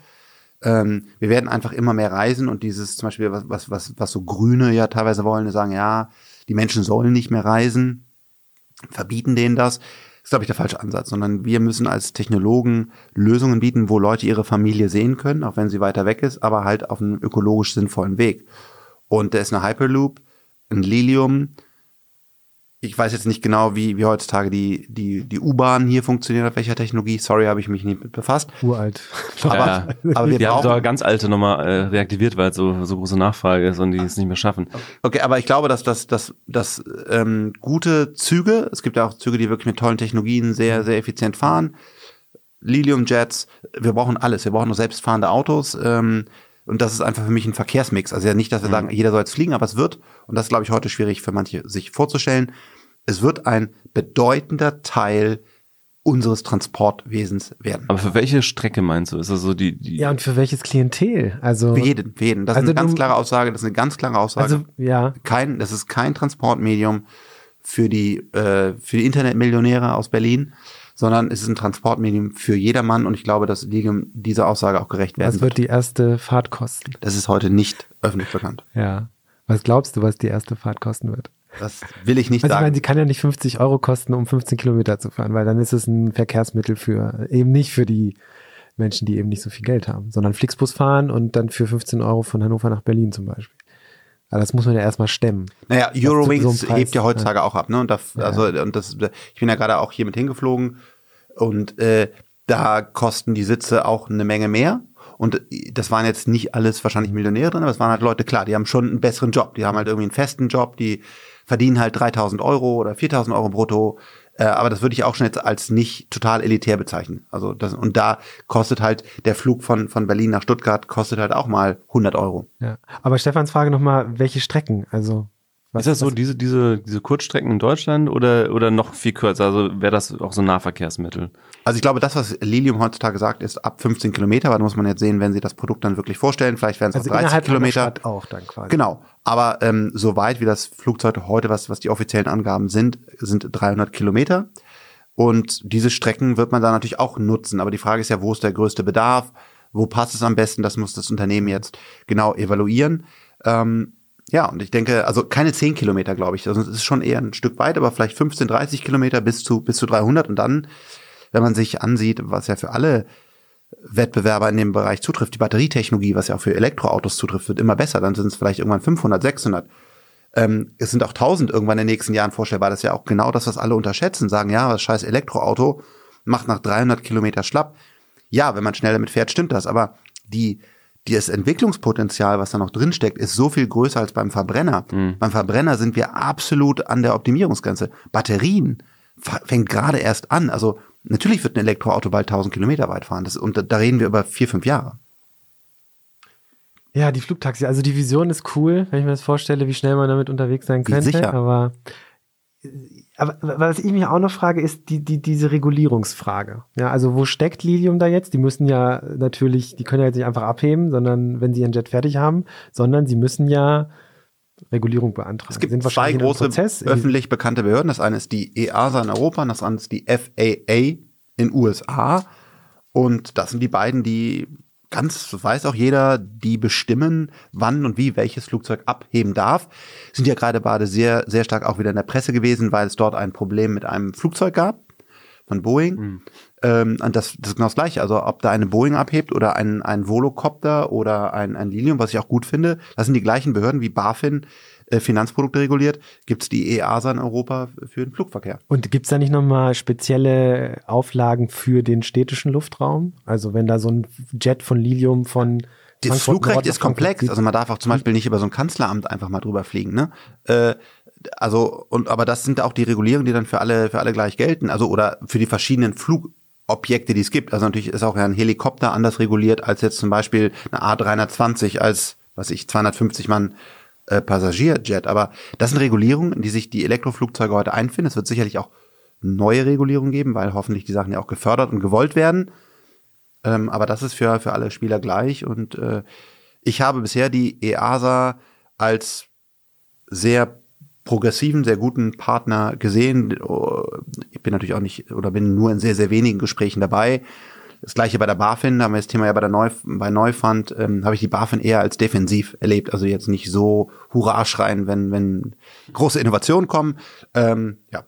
Ähm, wir werden einfach immer mehr reisen und dieses zum Beispiel, was, was, was, was so Grüne ja teilweise wollen, die sagen, ja, die Menschen sollen nicht mehr reisen, verbieten denen das. Das ist, glaube ich, der falsche Ansatz, sondern wir müssen als Technologen Lösungen bieten, wo Leute ihre Familie sehen können, auch wenn sie weiter weg ist, aber halt auf einem ökologisch sinnvollen Weg. Und da ist eine Hyperloop, ein Lilium. Ich weiß jetzt nicht genau, wie, wie heutzutage die, die, die U-Bahn hier funktioniert, auf welcher Technologie. Sorry, habe ich mich nicht mit befasst.
uralt.
Aber,
Ja.
aber wir
Die haben
brauchen,
sogar ganz alte nochmal äh, reaktiviert, weil so, so große Nachfrage ist und die es nicht mehr schaffen.
Okay, aber ich glaube, dass das dass, dass, ähm, gute Züge, es gibt ja auch Züge, die wirklich mit tollen Technologien sehr, sehr effizient fahren. Lilium-Jets, wir brauchen alles. Wir brauchen nur selbstfahrende Autos. Ähm, und das ist einfach für mich ein Verkehrsmix. Also ja nicht, dass wir sagen, jeder soll jetzt fliegen, aber es wird, und das ist, glaube ich, heute schwierig für manche sich vorzustellen, es wird ein bedeutender Teil unseres Transportwesens werden.
Aber für welche Strecke meinst du? Ist das so die, die
Ja, und für welches Klientel? Also,
Für jeden, für jeden. Das
Also
ist eine ganz
du-
klare Aussage, das ist eine ganz klare Aussage.
also ja,
kein, das ist kein Transportmedium für die, äh, für die Internetmillionäre aus Berlin, sondern es ist ein Transportmedium für jedermann und ich glaube, dass Lilium dieser Aussage auch gerecht werden
was wird die erste Fahrt kosten?
Das ist heute nicht öffentlich bekannt.
Ja. Was glaubst du, was die erste Fahrt kosten wird?
Das will ich nicht
Also ich meine,
sagen.
sie kann ja nicht 50 Euro kosten, um 15 Kilometer zu fahren, weil dann ist es ein Verkehrsmittel für, eben nicht für die Menschen, die eben nicht so viel Geld haben, sondern Flixbus fahren und dann für 15 Euro von Hannover nach Berlin zum Beispiel. Aber das muss man ja erstmal stemmen.
Naja,
so
Eurowings
Preis,
hebt ja heutzutage auch ab, ne? Und da, also, und das, ich bin ja gerade auch hier mit hingeflogen und äh, da kosten die Sitze auch eine Menge mehr. Und das waren jetzt nicht alles wahrscheinlich Millionäre drin, aber es waren halt Leute, klar, die haben schon einen besseren Job. Die haben halt irgendwie einen festen Job, die verdienen halt 3000 Euro oder 4000 Euro brutto. Äh, aber das würde ich auch schon jetzt als nicht total elitär bezeichnen. Also das, und da kostet halt der Flug von, von Berlin nach Stuttgart kostet halt auch mal 100 Euro.
Ja. Aber Stefans Frage nochmal, welche Strecken? Also, was,
ist das so diese, diese, diese Kurzstrecken in Deutschland oder, oder noch viel kürzer? Also wäre das auch so ein Nahverkehrsmittel?
Also ich glaube, das, was Lilium heutzutage sagt, ist ab 15 Kilometer, aber da muss man jetzt sehen, wenn sie das Produkt dann wirklich vorstellen. Vielleicht werden es
also
auch 30
innerhalb einer
Kilometer.
Stadt auch dann quasi.
Genau. Aber ähm, so weit wie das Flugzeug heute, was, was die offiziellen Angaben sind, sind 300 Kilometer. Und diese Strecken wird man da natürlich auch nutzen. Aber die Frage ist ja, wo ist der größte Bedarf? Wo passt es am besten? Das muss das Unternehmen jetzt genau evaluieren. Ähm, ja, und ich denke, also keine 10 Kilometer, glaube ich. Also es ist schon eher ein Stück weit, aber vielleicht 15, 30 Kilometer bis zu, bis zu 300. Und dann, wenn man sich ansieht, was ja für alle Wettbewerber in dem Bereich zutrifft, die Batterietechnologie, was ja auch für Elektroautos zutrifft, wird immer besser. Dann sind es vielleicht irgendwann 500, 600. Ähm, es sind auch 1000 irgendwann in den nächsten Jahren vorstellbar. Das ist ja auch genau das, was alle unterschätzen. Sagen, ja, das scheiß Elektroauto macht nach 300 Kilometer schlapp. Ja, wenn man schnell damit fährt, stimmt das. Aber die das Entwicklungspotenzial, was da noch drin steckt, ist so viel größer als beim Verbrenner. Beim Verbrenner sind wir absolut an der Optimierungsgrenze. Batterien fängt gerade erst an. Also natürlich wird ein Elektroauto bald 1000 Kilometer weit fahren. Das, und da, da reden wir über vier, fünf Jahre.
Ja, die Flugtaxi. Also die Vision ist cool, wenn ich mir das vorstelle, wie schnell man damit unterwegs sein könnte.
sicher.
Aber aber was ich mich auch noch frage, ist die, die, diese Regulierungsfrage. Ja, also wo steckt Lilium da jetzt? Die müssen ja natürlich, die können ja jetzt nicht einfach abheben, sondern wenn sie ihren Jet fertig haben, sondern sie müssen ja Regulierung beantragen.
Es gibt zwei große öffentlich bekannte Behörden. Das eine ist die EASA in Europa und das andere ist die FAA in USA. Und das sind die beiden, die ganz, weiß auch jeder, die bestimmen, wann und wie welches Flugzeug abheben darf. Sind ja gerade beide sehr, sehr stark auch wieder in der Presse gewesen, weil es dort ein Problem mit einem Flugzeug gab von Boeing. Mhm. Ähm, und das, das ist genau das Gleiche. Also ob da eine Boeing abhebt oder ein, ein Volocopter oder ein, ein Lilium, was ich auch gut finde, das sind die gleichen Behörden wie BaFin, Finanzprodukte reguliert, gibt es die EASA in Europa für den Flugverkehr.
Und gibt es da nicht nochmal spezielle Auflagen für den städtischen Luftraum? Also wenn da so ein Jet von Lilium von
das Flugrecht Nord ist komplex. Also man darf auch zum Beispiel nicht über so ein Kanzleramt einfach mal drüber fliegen. Ne? Äh, also und aber das sind auch die Regulierungen, die dann für alle für alle gleich gelten. Also oder für die verschiedenen Flugobjekte, die es gibt. Also natürlich ist auch ein Helikopter anders reguliert als jetzt zum Beispiel eine A320 als was ich 250 Mann äh, Passagierjet. Aber das sind Regulierungen, in die sich die Elektroflugzeuge heute einfinden. Es wird sicherlich auch neue Regulierungen geben, weil hoffentlich die Sachen ja auch gefördert und gewollt werden. Ähm, aber das ist für, für alle Spieler gleich. Und äh, ich habe bisher die EASA als sehr progressiven, sehr guten Partner gesehen. Ich bin natürlich auch nicht oder bin nur in sehr, sehr wenigen Gesprächen dabei. Das gleiche bei der BaFin, da haben wir das Thema ja bei der Neu bei Neufund, ähm, habe ich die BaFin eher als defensiv erlebt. Also jetzt nicht so Hurra schreien, wenn, wenn große Innovationen kommen. Ähm, ja.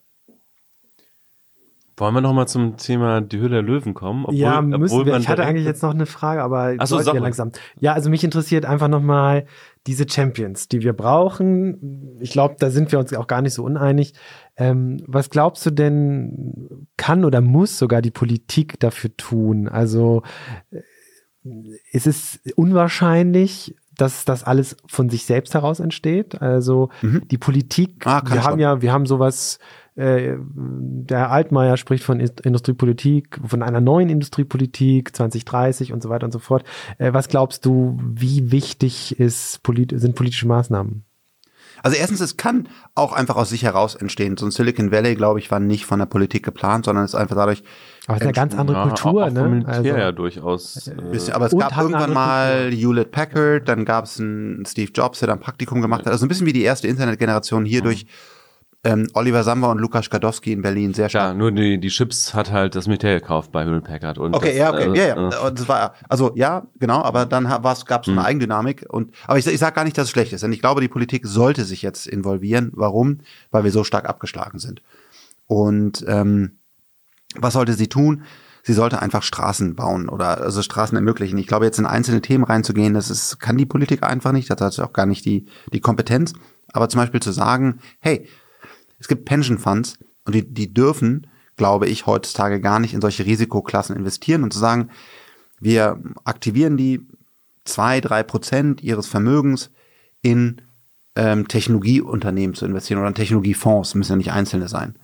Wollen wir noch mal zum Thema die Höhle der Löwen kommen?
Obwohl, ja, müssen wir. Ich hatte eigentlich jetzt noch eine Frage, aber
Ach so,
ja langsam. Ja, also mich interessiert einfach noch mal diese Champions, die wir brauchen. Ich glaube, da sind wir uns auch gar nicht so uneinig. Ähm, was glaubst du denn, kann oder muss sogar die Politik dafür tun? Also äh, ist es unwahrscheinlich, dass das alles von sich selbst heraus entsteht? Also mhm. die Politik, ah, wir haben ja, wir haben sowas äh, der Herr Altmaier spricht von Industriepolitik, von einer neuen Industriepolitik 2030 und so weiter und so fort. Äh, was glaubst du, wie wichtig ist, sind politische Maßnahmen?
Also erstens, es kann auch einfach aus sich heraus entstehen. So ein Silicon Valley, glaube ich, war nicht von der Politik geplant, sondern es ist einfach dadurch.
Aber es ist eine ganz andere Kultur, ja,
ne? Also, ja, durchaus.
Äh, bisschen, aber es gab irgendwann mal Hewlett Packard, dann gab es einen Steve Jobs, der da ein Praktikum gemacht hat. Also ein bisschen wie die erste Internetgeneration hier mhm. Ähm, Oliver Samba und Lukas Skadowski in Berlin sehr stark.
Ja, nur die, die Chips hat halt das Metall gekauft bei Hewlett Packard. Und
okay,
das,
ja, okay, äh, ja, ja. Äh, das war, also ja, genau, aber dann gab es eine mhm. Eigendynamik. Und, aber ich, ich sage gar nicht, dass es schlecht ist, denn ich glaube, die Politik sollte sich jetzt involvieren. Warum? Weil wir so stark abgeschlagen sind. Und ähm, was sollte sie tun? Sie sollte einfach Straßen bauen oder also Straßen ermöglichen. Ich glaube, jetzt in einzelne Themen reinzugehen, das ist, kann die Politik einfach nicht, das hat auch gar nicht die, die Kompetenz. Aber zum Beispiel zu sagen, hey, es gibt Pension Funds und die, die dürfen, glaube ich, heutzutage gar nicht in solche Risikoklassen investieren und zu sagen, wir aktivieren die zwei, drei Prozent ihres Vermögens in ähm, Technologieunternehmen zu investieren oder in Technologiefonds, müssen ja nicht einzelne sein.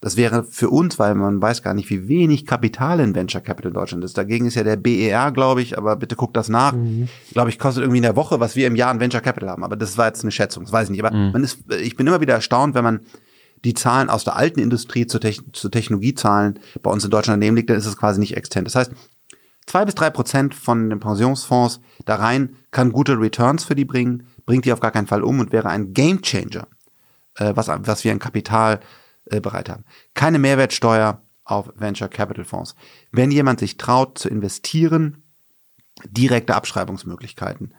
Das wäre für uns, weil man weiß gar nicht, wie wenig Kapital in Venture Capital in Deutschland ist. Dagegen ist ja der BER, glaube ich, aber bitte guckt das nach. Mhm. Glaube ich, kostet irgendwie in der Woche, was wir im Jahr in Venture Capital haben. Aber das war jetzt eine Schätzung, das weiß ich nicht. Aber mhm. man ist, ich bin immer wieder erstaunt, wenn man die Zahlen aus der alten Industrie zu, Techn zu Technologiezahlen bei uns in Deutschland daneben liegt, dann ist es quasi nicht extent. Das heißt, zwei bis drei Prozent von den Pensionsfonds da rein kann gute Returns für die bringen, bringt die auf gar keinen Fall um und wäre ein Game Changer, äh, was, was wir an Kapital äh, bereit haben. Keine Mehrwertsteuer auf Venture Capital Fonds. Wenn jemand sich traut zu investieren, direkte Abschreibungsmöglichkeiten.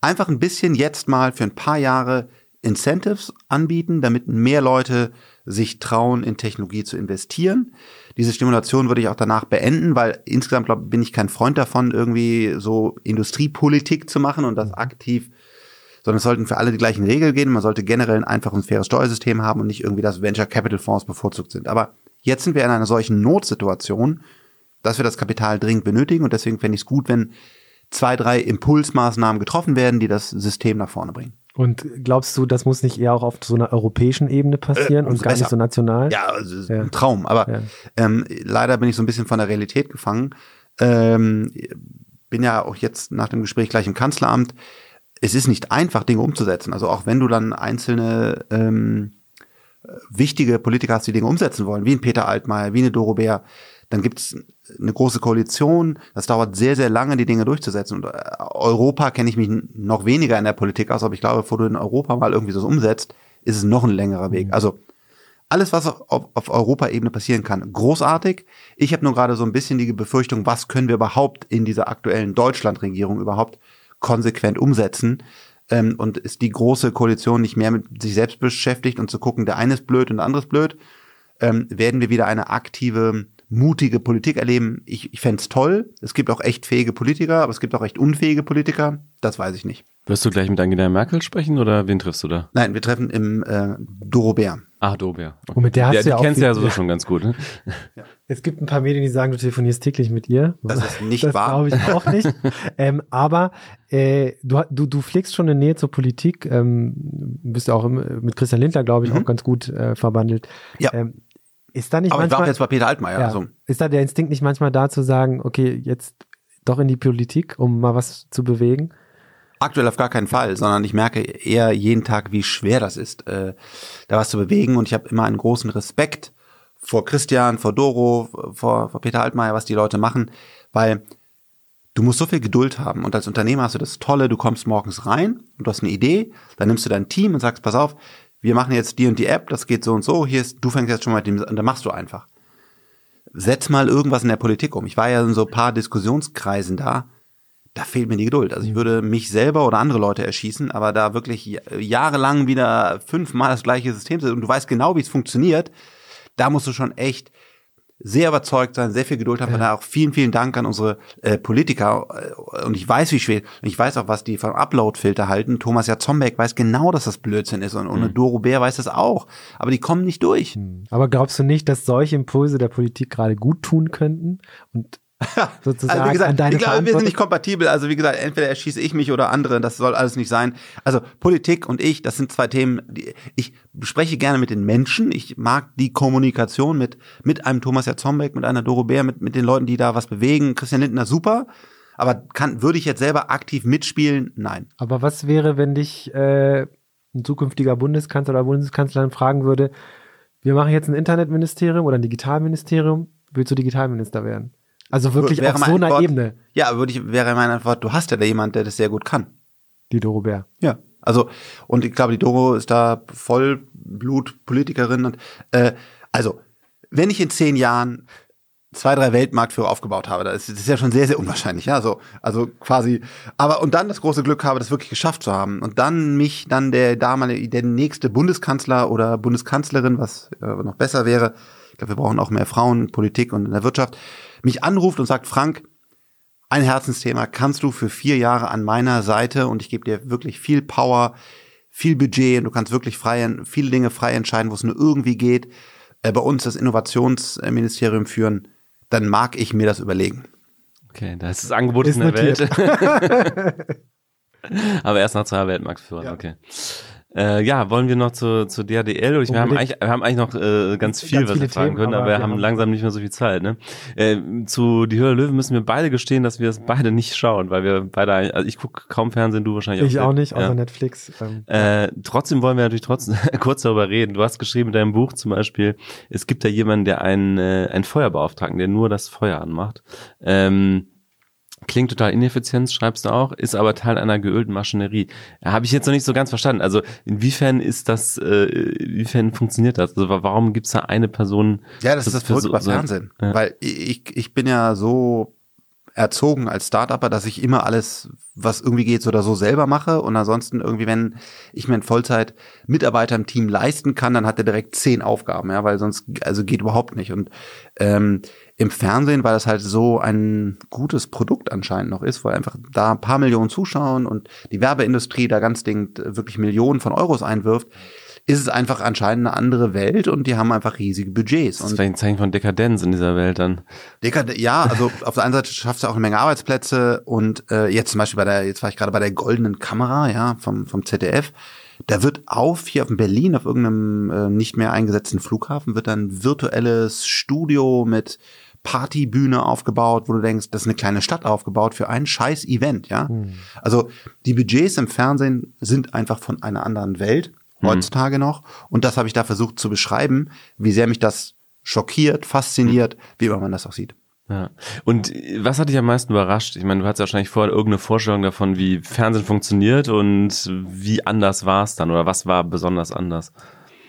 Einfach ein bisschen jetzt mal für ein paar Jahre Incentives anbieten, damit mehr Leute sich trauen, in Technologie zu investieren. Diese Stimulation würde ich auch danach beenden, weil insgesamt glaub, bin ich kein Freund davon, irgendwie so Industriepolitik zu machen und das aktiv sondern es sollten für alle die gleichen Regeln gehen. Man sollte generell ein einfaches und faires Steuersystem haben und nicht irgendwie, dass Venture Capital Fonds bevorzugt sind. Aber jetzt sind wir in einer solchen Notsituation, dass wir das Kapital dringend benötigen und deswegen fände ich es gut, wenn zwei, drei Impulsmaßnahmen getroffen werden, die das System nach vorne bringen.
Und glaubst du, das muss nicht eher auch auf so einer europäischen Ebene passieren äh, und gar besser. nicht so national?
Ja, also ja. ein Traum. Aber ja. ähm, leider bin ich so ein bisschen von der Realität gefangen. Ähm, bin ja auch jetzt nach dem Gespräch gleich im Kanzleramt es ist nicht einfach, Dinge umzusetzen. Also auch wenn du dann einzelne ähm, wichtige Politiker hast, die Dinge umsetzen wollen, wie ein Peter Altmaier, wie eine Doro Bär, dann gibt es eine große Koalition. Das dauert sehr, sehr lange, die Dinge durchzusetzen. Und äh, Europa kenne ich mich noch weniger in der Politik aus, aber ich glaube, bevor du in Europa mal irgendwie so umsetzt, ist es noch ein längerer Weg. Mhm. Also alles, was auf, auf Europaebene passieren kann, großartig. Ich habe nur gerade so ein bisschen die Befürchtung, was können wir überhaupt in dieser aktuellen Deutschlandregierung überhaupt konsequent umsetzen? Ähm, und ist die große Koalition nicht mehr mit sich selbst beschäftigt und zu gucken, der eine ist blöd und der andere ist blöd, ähm, werden wir wieder eine aktive mutige Politik erleben. Ich, ich fände toll. Es gibt auch echt fähige Politiker, aber es gibt auch echt unfähige Politiker. Das weiß ich nicht.
Wirst du gleich mit Angela Merkel sprechen oder wen triffst du da?
Nein, wir treffen im äh, Dorobert.
Ah, Dorobert.
Okay. Und mit der hast ja, du ja
auch kennst ja so schon ganz gut. Ne?
Ja. Es gibt ein paar Medien, die sagen, du telefonierst täglich mit ihr.
Das ist nicht
das
wahr.
Das glaube ich auch nicht. ähm, aber äh, du, du, du pflegst schon eine Nähe zur Politik. Ähm, bist ja auch im, mit Christian Lindner, glaube ich, mhm. auch ganz gut äh, verbandelt.
Ja.
Ähm, ist da nicht
Aber
manchmal,
ich war jetzt bei Peter Altmaier.
Ja,
also.
Ist da der Instinkt nicht manchmal da zu sagen, okay, jetzt doch in die Politik, um mal was zu bewegen?
Aktuell auf gar keinen Fall, sondern ich merke eher jeden Tag, wie schwer das ist, äh, da was zu bewegen. Und ich habe immer einen großen Respekt vor Christian, vor Doro, vor, vor Peter Altmaier, was die Leute machen, weil du musst so viel Geduld haben. Und als Unternehmer hast du das Tolle, du kommst morgens rein und du hast eine Idee, dann nimmst du dein Team und sagst, pass auf, wir machen jetzt die und die App, das geht so und so, hier ist, du fängst jetzt schon mal mit dem, und dann machst du einfach. Setz mal irgendwas in der Politik um. Ich war ja in so ein paar Diskussionskreisen da, da fehlt mir die Geduld. Also ich würde mich selber oder andere Leute erschießen, aber da wirklich jahrelang wieder fünfmal das gleiche System und du weißt genau, wie es funktioniert, da musst du schon echt sehr überzeugt sein, sehr viel Geduld haben. Ja. Da auch vielen, vielen Dank an unsere äh, Politiker. Und ich weiß, wie schwer, und ich weiß auch, was die von Upload-Filter halten. Thomas Jatzombeck weiß genau, dass das Blödsinn ist. Und, und mhm. Doro Bär weiß das auch. Aber die kommen nicht durch. Mhm.
Aber glaubst du nicht, dass solche Impulse der Politik gerade gut tun könnten? Und sozusagen
also wie gesagt, ich glaube, wir sind nicht kompatibel. Also wie gesagt, entweder erschieße ich mich oder andere. Das soll alles nicht sein. Also Politik und ich, das sind zwei Themen. Die, ich spreche gerne mit den Menschen. Ich mag die Kommunikation mit mit einem Thomas Jatzombeck, mit einer Doro Bär, mit mit den Leuten, die da was bewegen. Christian Lindner super. Aber kann würde ich jetzt selber aktiv mitspielen? Nein.
Aber was wäre, wenn dich äh, ein zukünftiger Bundeskanzler oder Bundeskanzlerin fragen würde? Wir machen jetzt ein Internetministerium oder ein Digitalministerium. Willst du Digitalminister werden? Also wirklich wäre auf so einer
Antwort,
Ebene.
Ja, würde ich, wäre meine Antwort, du hast ja da jemand, der das sehr gut kann.
Die Doro Bär.
Ja. Also, und ich glaube, die Doro ist da Vollblutpolitikerin. Und, äh, also, wenn ich in zehn Jahren zwei, drei Weltmarktführer aufgebaut habe, das ist, ja schon sehr, sehr unwahrscheinlich, ja, so, also quasi, aber und dann das große Glück habe, das wirklich geschafft zu haben und dann mich, dann der damalige, der nächste Bundeskanzler oder Bundeskanzlerin, was äh, noch besser wäre, ich glaube, wir brauchen auch mehr Frauen in Politik und in der Wirtschaft, mich anruft und sagt, Frank, ein Herzensthema kannst du für vier Jahre an meiner Seite und ich gebe dir wirklich viel Power, viel Budget und du kannst wirklich frei, viele Dinge frei entscheiden, wo es nur irgendwie geht, äh, bei uns das Innovationsministerium führen, dann mag ich mir das überlegen.
Okay, da ist das Angebot ist in der notiert. Welt. Aber erst nach zwei Weltmarktführern, ja. okay. Äh, ja, wollen wir noch zu, zu DHDL? Ich, wir, haben eigentlich, wir haben eigentlich noch äh, ganz viel, ganz was wir fragen Themen, können, aber, wir haben langsam nicht mehr so viel Zeit. Ne? Äh, zu Die Höhle Löwen müssen wir beide gestehen, dass wir es beide nicht schauen, weil wir beide, also ich gucke kaum Fernsehen, du wahrscheinlich
auch. Ich auch nicht, außer ja. Netflix.
Ähm. Äh, trotzdem wollen wir natürlich trotzdem kurz darüber reden. Du hast geschrieben in deinem Buch zum Beispiel, es gibt da jemanden, der einen, äh, einen Feuerbeauftragten, der nur das Feuer anmacht. Ähm, Klingt total ineffizient, schreibst du auch, ist aber Teil einer geölten Maschinerie. Habe ich jetzt noch nicht so ganz verstanden. Also inwiefern ist das, äh, inwiefern funktioniert das? Also warum gibt's da eine Person?
Ja, das ist das Verrückte so, bei Fernsehen. Ja. Weil ich, ich bin ja so erzogen als Startupper, dass ich immer alles, was irgendwie geht, so oder so selber mache. Und ansonsten irgendwie, wenn ich mir einen Vollzeit-Mitarbeiter im Team leisten kann, dann hat er direkt zehn Aufgaben, ja, weil sonst, also geht überhaupt nicht. Und ähm, im Fernsehen, weil das halt so ein gutes Produkt anscheinend noch ist, wo einfach da ein paar Millionen zuschauen und die Werbeindustrie da ganz dingend wirklich Millionen von Euros einwirft, ist es einfach anscheinend eine andere Welt und die haben einfach riesige Budgets.
Das ist vielleicht ein Zeichen von Dekadenz in dieser Welt dann.
Dekad ja, also auf der einen Seite schaffst du auch eine Menge Arbeitsplätze und äh, jetzt zum Beispiel bei der, jetzt war ich gerade bei der goldenen Kamera, ja, vom, vom ZDF. Da wird auf, hier auf Berlin, auf irgendeinem äh, nicht mehr eingesetzten Flughafen, wird dann virtuelles Studio mit Partybühne aufgebaut, wo du denkst, das ist eine kleine Stadt aufgebaut für ein scheiß Event, ja. Mhm. Also die Budgets im Fernsehen sind einfach von einer anderen Welt heutzutage noch. Und das habe ich da versucht zu beschreiben, wie sehr mich das schockiert, fasziniert, wie immer man das auch sieht.
Ja. Und was hat dich am meisten überrascht? Ich meine, du hattest wahrscheinlich vorher irgendeine Vorstellung davon, wie Fernsehen funktioniert und wie anders war es dann oder was war besonders anders?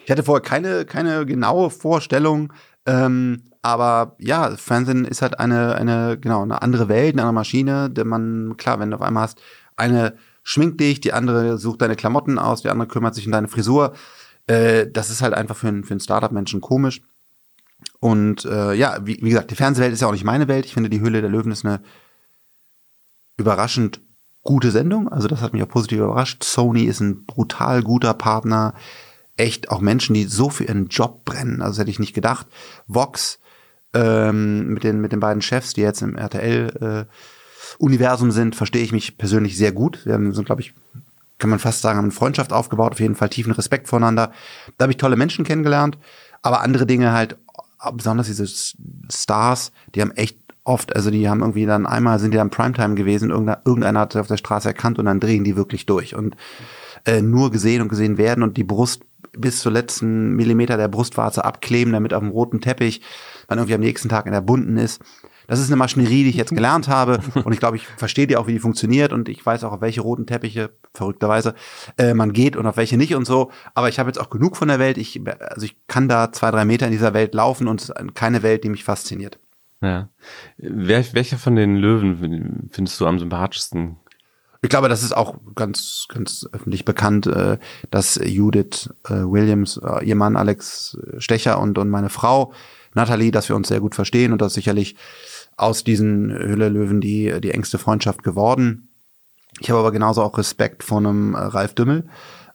Ich hatte vorher keine, keine genaue Vorstellung, ähm, aber ja, Fernsehen ist halt eine, eine, genau, eine andere Welt, eine andere Maschine, denn man, klar, wenn du auf einmal hast, eine schminkt dich, die andere sucht deine Klamotten aus, die andere kümmert sich um deine Frisur. Äh, das ist halt einfach für, einen für einen Startup-Menschen komisch. Und äh, ja, wie, wie gesagt, die Fernsehwelt ist ja auch nicht meine Welt. Ich finde, die Hülle der Löwen ist eine überraschend gute Sendung. Also das hat mich auch positiv überrascht. Sony ist ein brutal guter Partner. Echt auch Menschen, die so für ihren Job brennen. Also das hätte ich nicht gedacht. Vox ähm, mit, den, mit den beiden Chefs, die jetzt im RTL-Universum äh, sind, verstehe ich mich persönlich sehr gut. Wir sind, glaube ich, kann man fast sagen, haben Freundschaft aufgebaut, auf jeden Fall tiefen Respekt voneinander. Da habe ich tolle Menschen kennengelernt, aber andere Dinge halt besonders diese Stars, die haben echt oft, also die haben irgendwie dann einmal sind die dann Primetime gewesen, irgendeiner, irgendeiner hat sie auf der Straße erkannt und dann drehen die wirklich durch und äh, nur gesehen und gesehen werden und die Brust bis zur letzten Millimeter der Brustwarze abkleben, damit auf dem roten Teppich man irgendwie am nächsten Tag in der bunten ist. Das ist eine Maschinerie, die ich jetzt gelernt habe und ich glaube, ich verstehe die auch, wie die funktioniert und ich weiß auch, auf welche roten Teppiche, verrückterweise, äh, man geht und auf welche nicht und so. Aber ich habe jetzt auch genug von der Welt. Ich, also ich kann da zwei, drei Meter in dieser Welt laufen und es ist keine Welt, die mich fasziniert.
Ja. Wer, welcher von den Löwen findest du am sympathischsten?
Ich glaube, das ist auch ganz, ganz öffentlich bekannt, äh, dass Judith äh, Williams, äh, ihr Mann Alex Stecher und, und meine Frau Nathalie, dass wir uns sehr gut verstehen und das sicherlich aus diesen Hülle-Löwen die, die engste Freundschaft geworden. Ich habe aber genauso auch Respekt vor einem äh, Ralf Dümmel,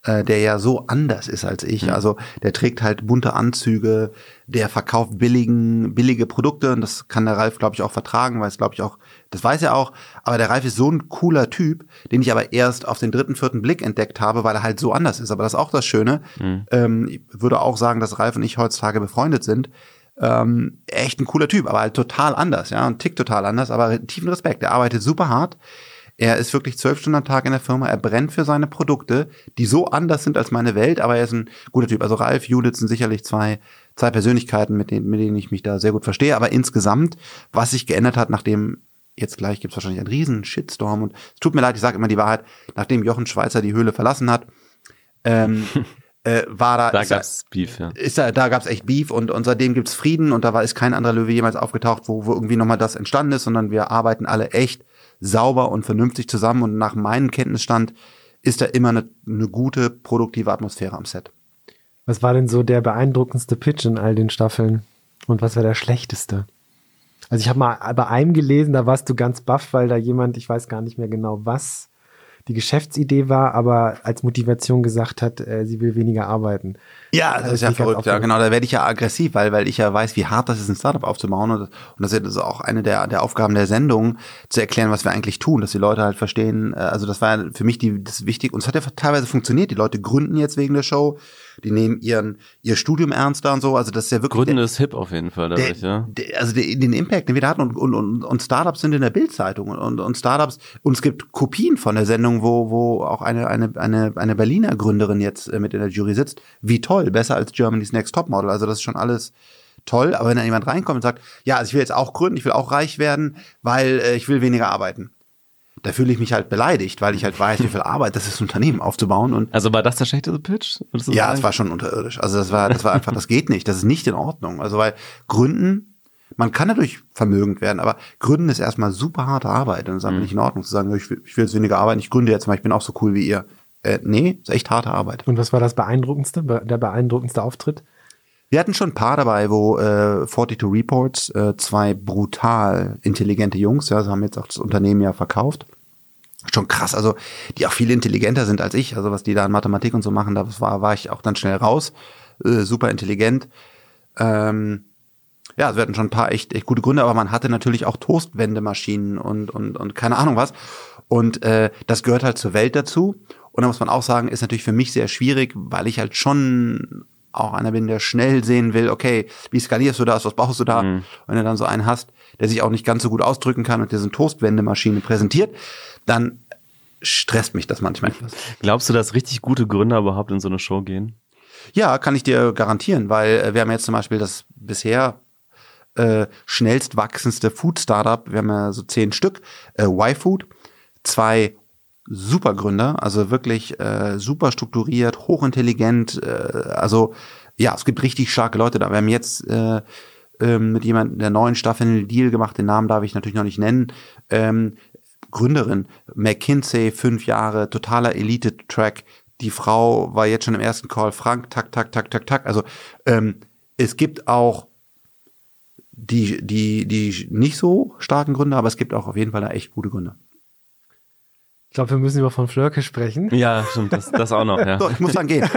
äh, der ja so anders ist als ich. Mhm. Also der trägt halt bunte Anzüge, der verkauft billigen, billige Produkte und das kann der Ralf, glaube ich, auch vertragen, weil es, glaube ich, auch, das weiß er auch. Aber der Ralf ist so ein cooler Typ, den ich aber erst auf den dritten, vierten Blick entdeckt habe, weil er halt so anders ist. Aber das ist auch das Schöne. Mhm. Ähm, ich würde auch sagen, dass Ralf und ich heutzutage befreundet sind ähm, echt ein cooler Typ, aber halt total anders, ja, und tickt total anders, aber tiefen Respekt. Er arbeitet super hart. Er ist wirklich zwölf Stunden am Tag in der Firma. Er brennt für seine Produkte, die so anders sind als meine Welt, aber er ist ein guter Typ. Also Ralf, Judith sind sicherlich zwei, zwei Persönlichkeiten, mit denen, mit denen ich mich da sehr gut verstehe. Aber insgesamt, was sich geändert hat, nachdem jetzt gleich gibt's wahrscheinlich einen riesen Shitstorm und es tut mir leid, ich sage immer die Wahrheit, nachdem Jochen Schweizer die Höhle verlassen hat, ähm, äh, war da.
Da gab's Beef, ja.
Ist da, da gab's echt Beef und, und seitdem gibt's Frieden und da war ist kein anderer Löwe jemals aufgetaucht, wo, wo irgendwie nochmal das entstanden ist, sondern wir arbeiten alle echt sauber und vernünftig zusammen und nach meinem Kenntnisstand ist da immer eine, eine gute, produktive Atmosphäre am Set.
Was war denn so der beeindruckendste Pitch in all den Staffeln? Und was war der schlechteste? Also ich habe mal bei einem gelesen, da warst du ganz baff, weil da jemand, ich weiß gar nicht mehr genau was, die Geschäftsidee war, aber als Motivation gesagt hat, äh, sie will weniger arbeiten.
Ja, das, das ist ja verrückt. Ja, genau, da werde ich ja aggressiv, weil, weil ich ja weiß, wie hart das ist, ein Startup aufzubauen. Und, und das ist auch eine der, der Aufgaben der Sendung, zu erklären, was wir eigentlich tun, dass die Leute halt verstehen. Äh, also das war für mich die, das wichtig. Und es hat ja teilweise funktioniert. Die Leute gründen jetzt wegen der Show die nehmen ihren ihr Studium ernster und so. Also das ist ja wirklich.
Gründen ist hip auf jeden Fall, dadurch,
der,
ja.
Der, also der, den Impact, den wir da hatten und, und, und, und Startups sind in der Bildzeitung und, und, und Startups und es gibt Kopien von der Sendung, wo, wo auch eine, eine, eine, eine Berliner Gründerin jetzt äh, mit in der Jury sitzt. Wie toll, besser als Germany's Next Top Model. Also das ist schon alles toll. Aber wenn da jemand reinkommt und sagt, ja, also ich will jetzt auch gründen, ich will auch reich werden, weil äh, ich will weniger arbeiten da fühle ich mich halt beleidigt, weil ich halt weiß, wie viel Arbeit das ist, ein Unternehmen aufzubauen. Und
also war das der schlechteste Pitch?
Ja, es war schon unterirdisch. Also das war, das war einfach, das geht nicht. Das ist nicht in Ordnung. Also weil Gründen, man kann dadurch vermögend werden, aber Gründen ist erstmal super harte Arbeit und es ist einfach mhm. nicht in Ordnung zu sagen, ich will, ich will jetzt weniger arbeiten, ich gründe jetzt mal, ich bin auch so cool wie ihr. Äh, nee, ist echt harte Arbeit.
Und was war das beeindruckendste, der beeindruckendste Auftritt?
Wir hatten schon ein paar dabei, wo äh, 42 Reports, äh, zwei brutal intelligente Jungs, ja, sie haben jetzt auch das Unternehmen ja verkauft, schon krass, also die auch viel intelligenter sind als ich, also was die da in Mathematik und so machen, da war, war ich auch dann schnell raus, äh, super intelligent. Ähm, ja, also wir hatten schon ein paar echt, echt gute Gründe, aber man hatte natürlich auch Toastwendemaschinen und, und, und keine Ahnung was. Und äh, das gehört halt zur Welt dazu. Und da muss man auch sagen, ist natürlich für mich sehr schwierig, weil ich halt schon auch einer bin, der schnell sehen will, okay, wie skalierst du das, was brauchst du da? Mhm. Wenn du dann so einen hast, der sich auch nicht ganz so gut ausdrücken kann und dir so eine Toastwendemaschine präsentiert, dann stresst mich das manchmal etwas.
Glaubst du, dass richtig gute Gründer überhaupt in so eine Show gehen?
Ja, kann ich dir garantieren, weil äh, wir haben jetzt zum Beispiel das bisher äh, schnellst wachsendste Food-Startup, wir haben ja so zehn Stück, äh, Y-Food, zwei super Gründer, also wirklich äh, super strukturiert, hochintelligent, äh, also ja, es gibt richtig starke Leute da. Wir haben jetzt äh, ähm, mit jemandem der neuen Staffel einen Deal gemacht, den Namen darf ich natürlich noch nicht nennen. Ähm, Gründerin, McKinsey, fünf Jahre, totaler Elite-Track. Die Frau war jetzt schon im ersten Call, Frank, tak, tak, tak, tak, tak. Also ähm, es gibt auch die, die, die nicht so starken Gründer, aber es gibt auch auf jeden Fall da echt gute Gründer.
Ich glaube, wir müssen über von Flörke sprechen.
Ja, stimmt, das, das auch noch, ja.
So, ich muss dann gehen.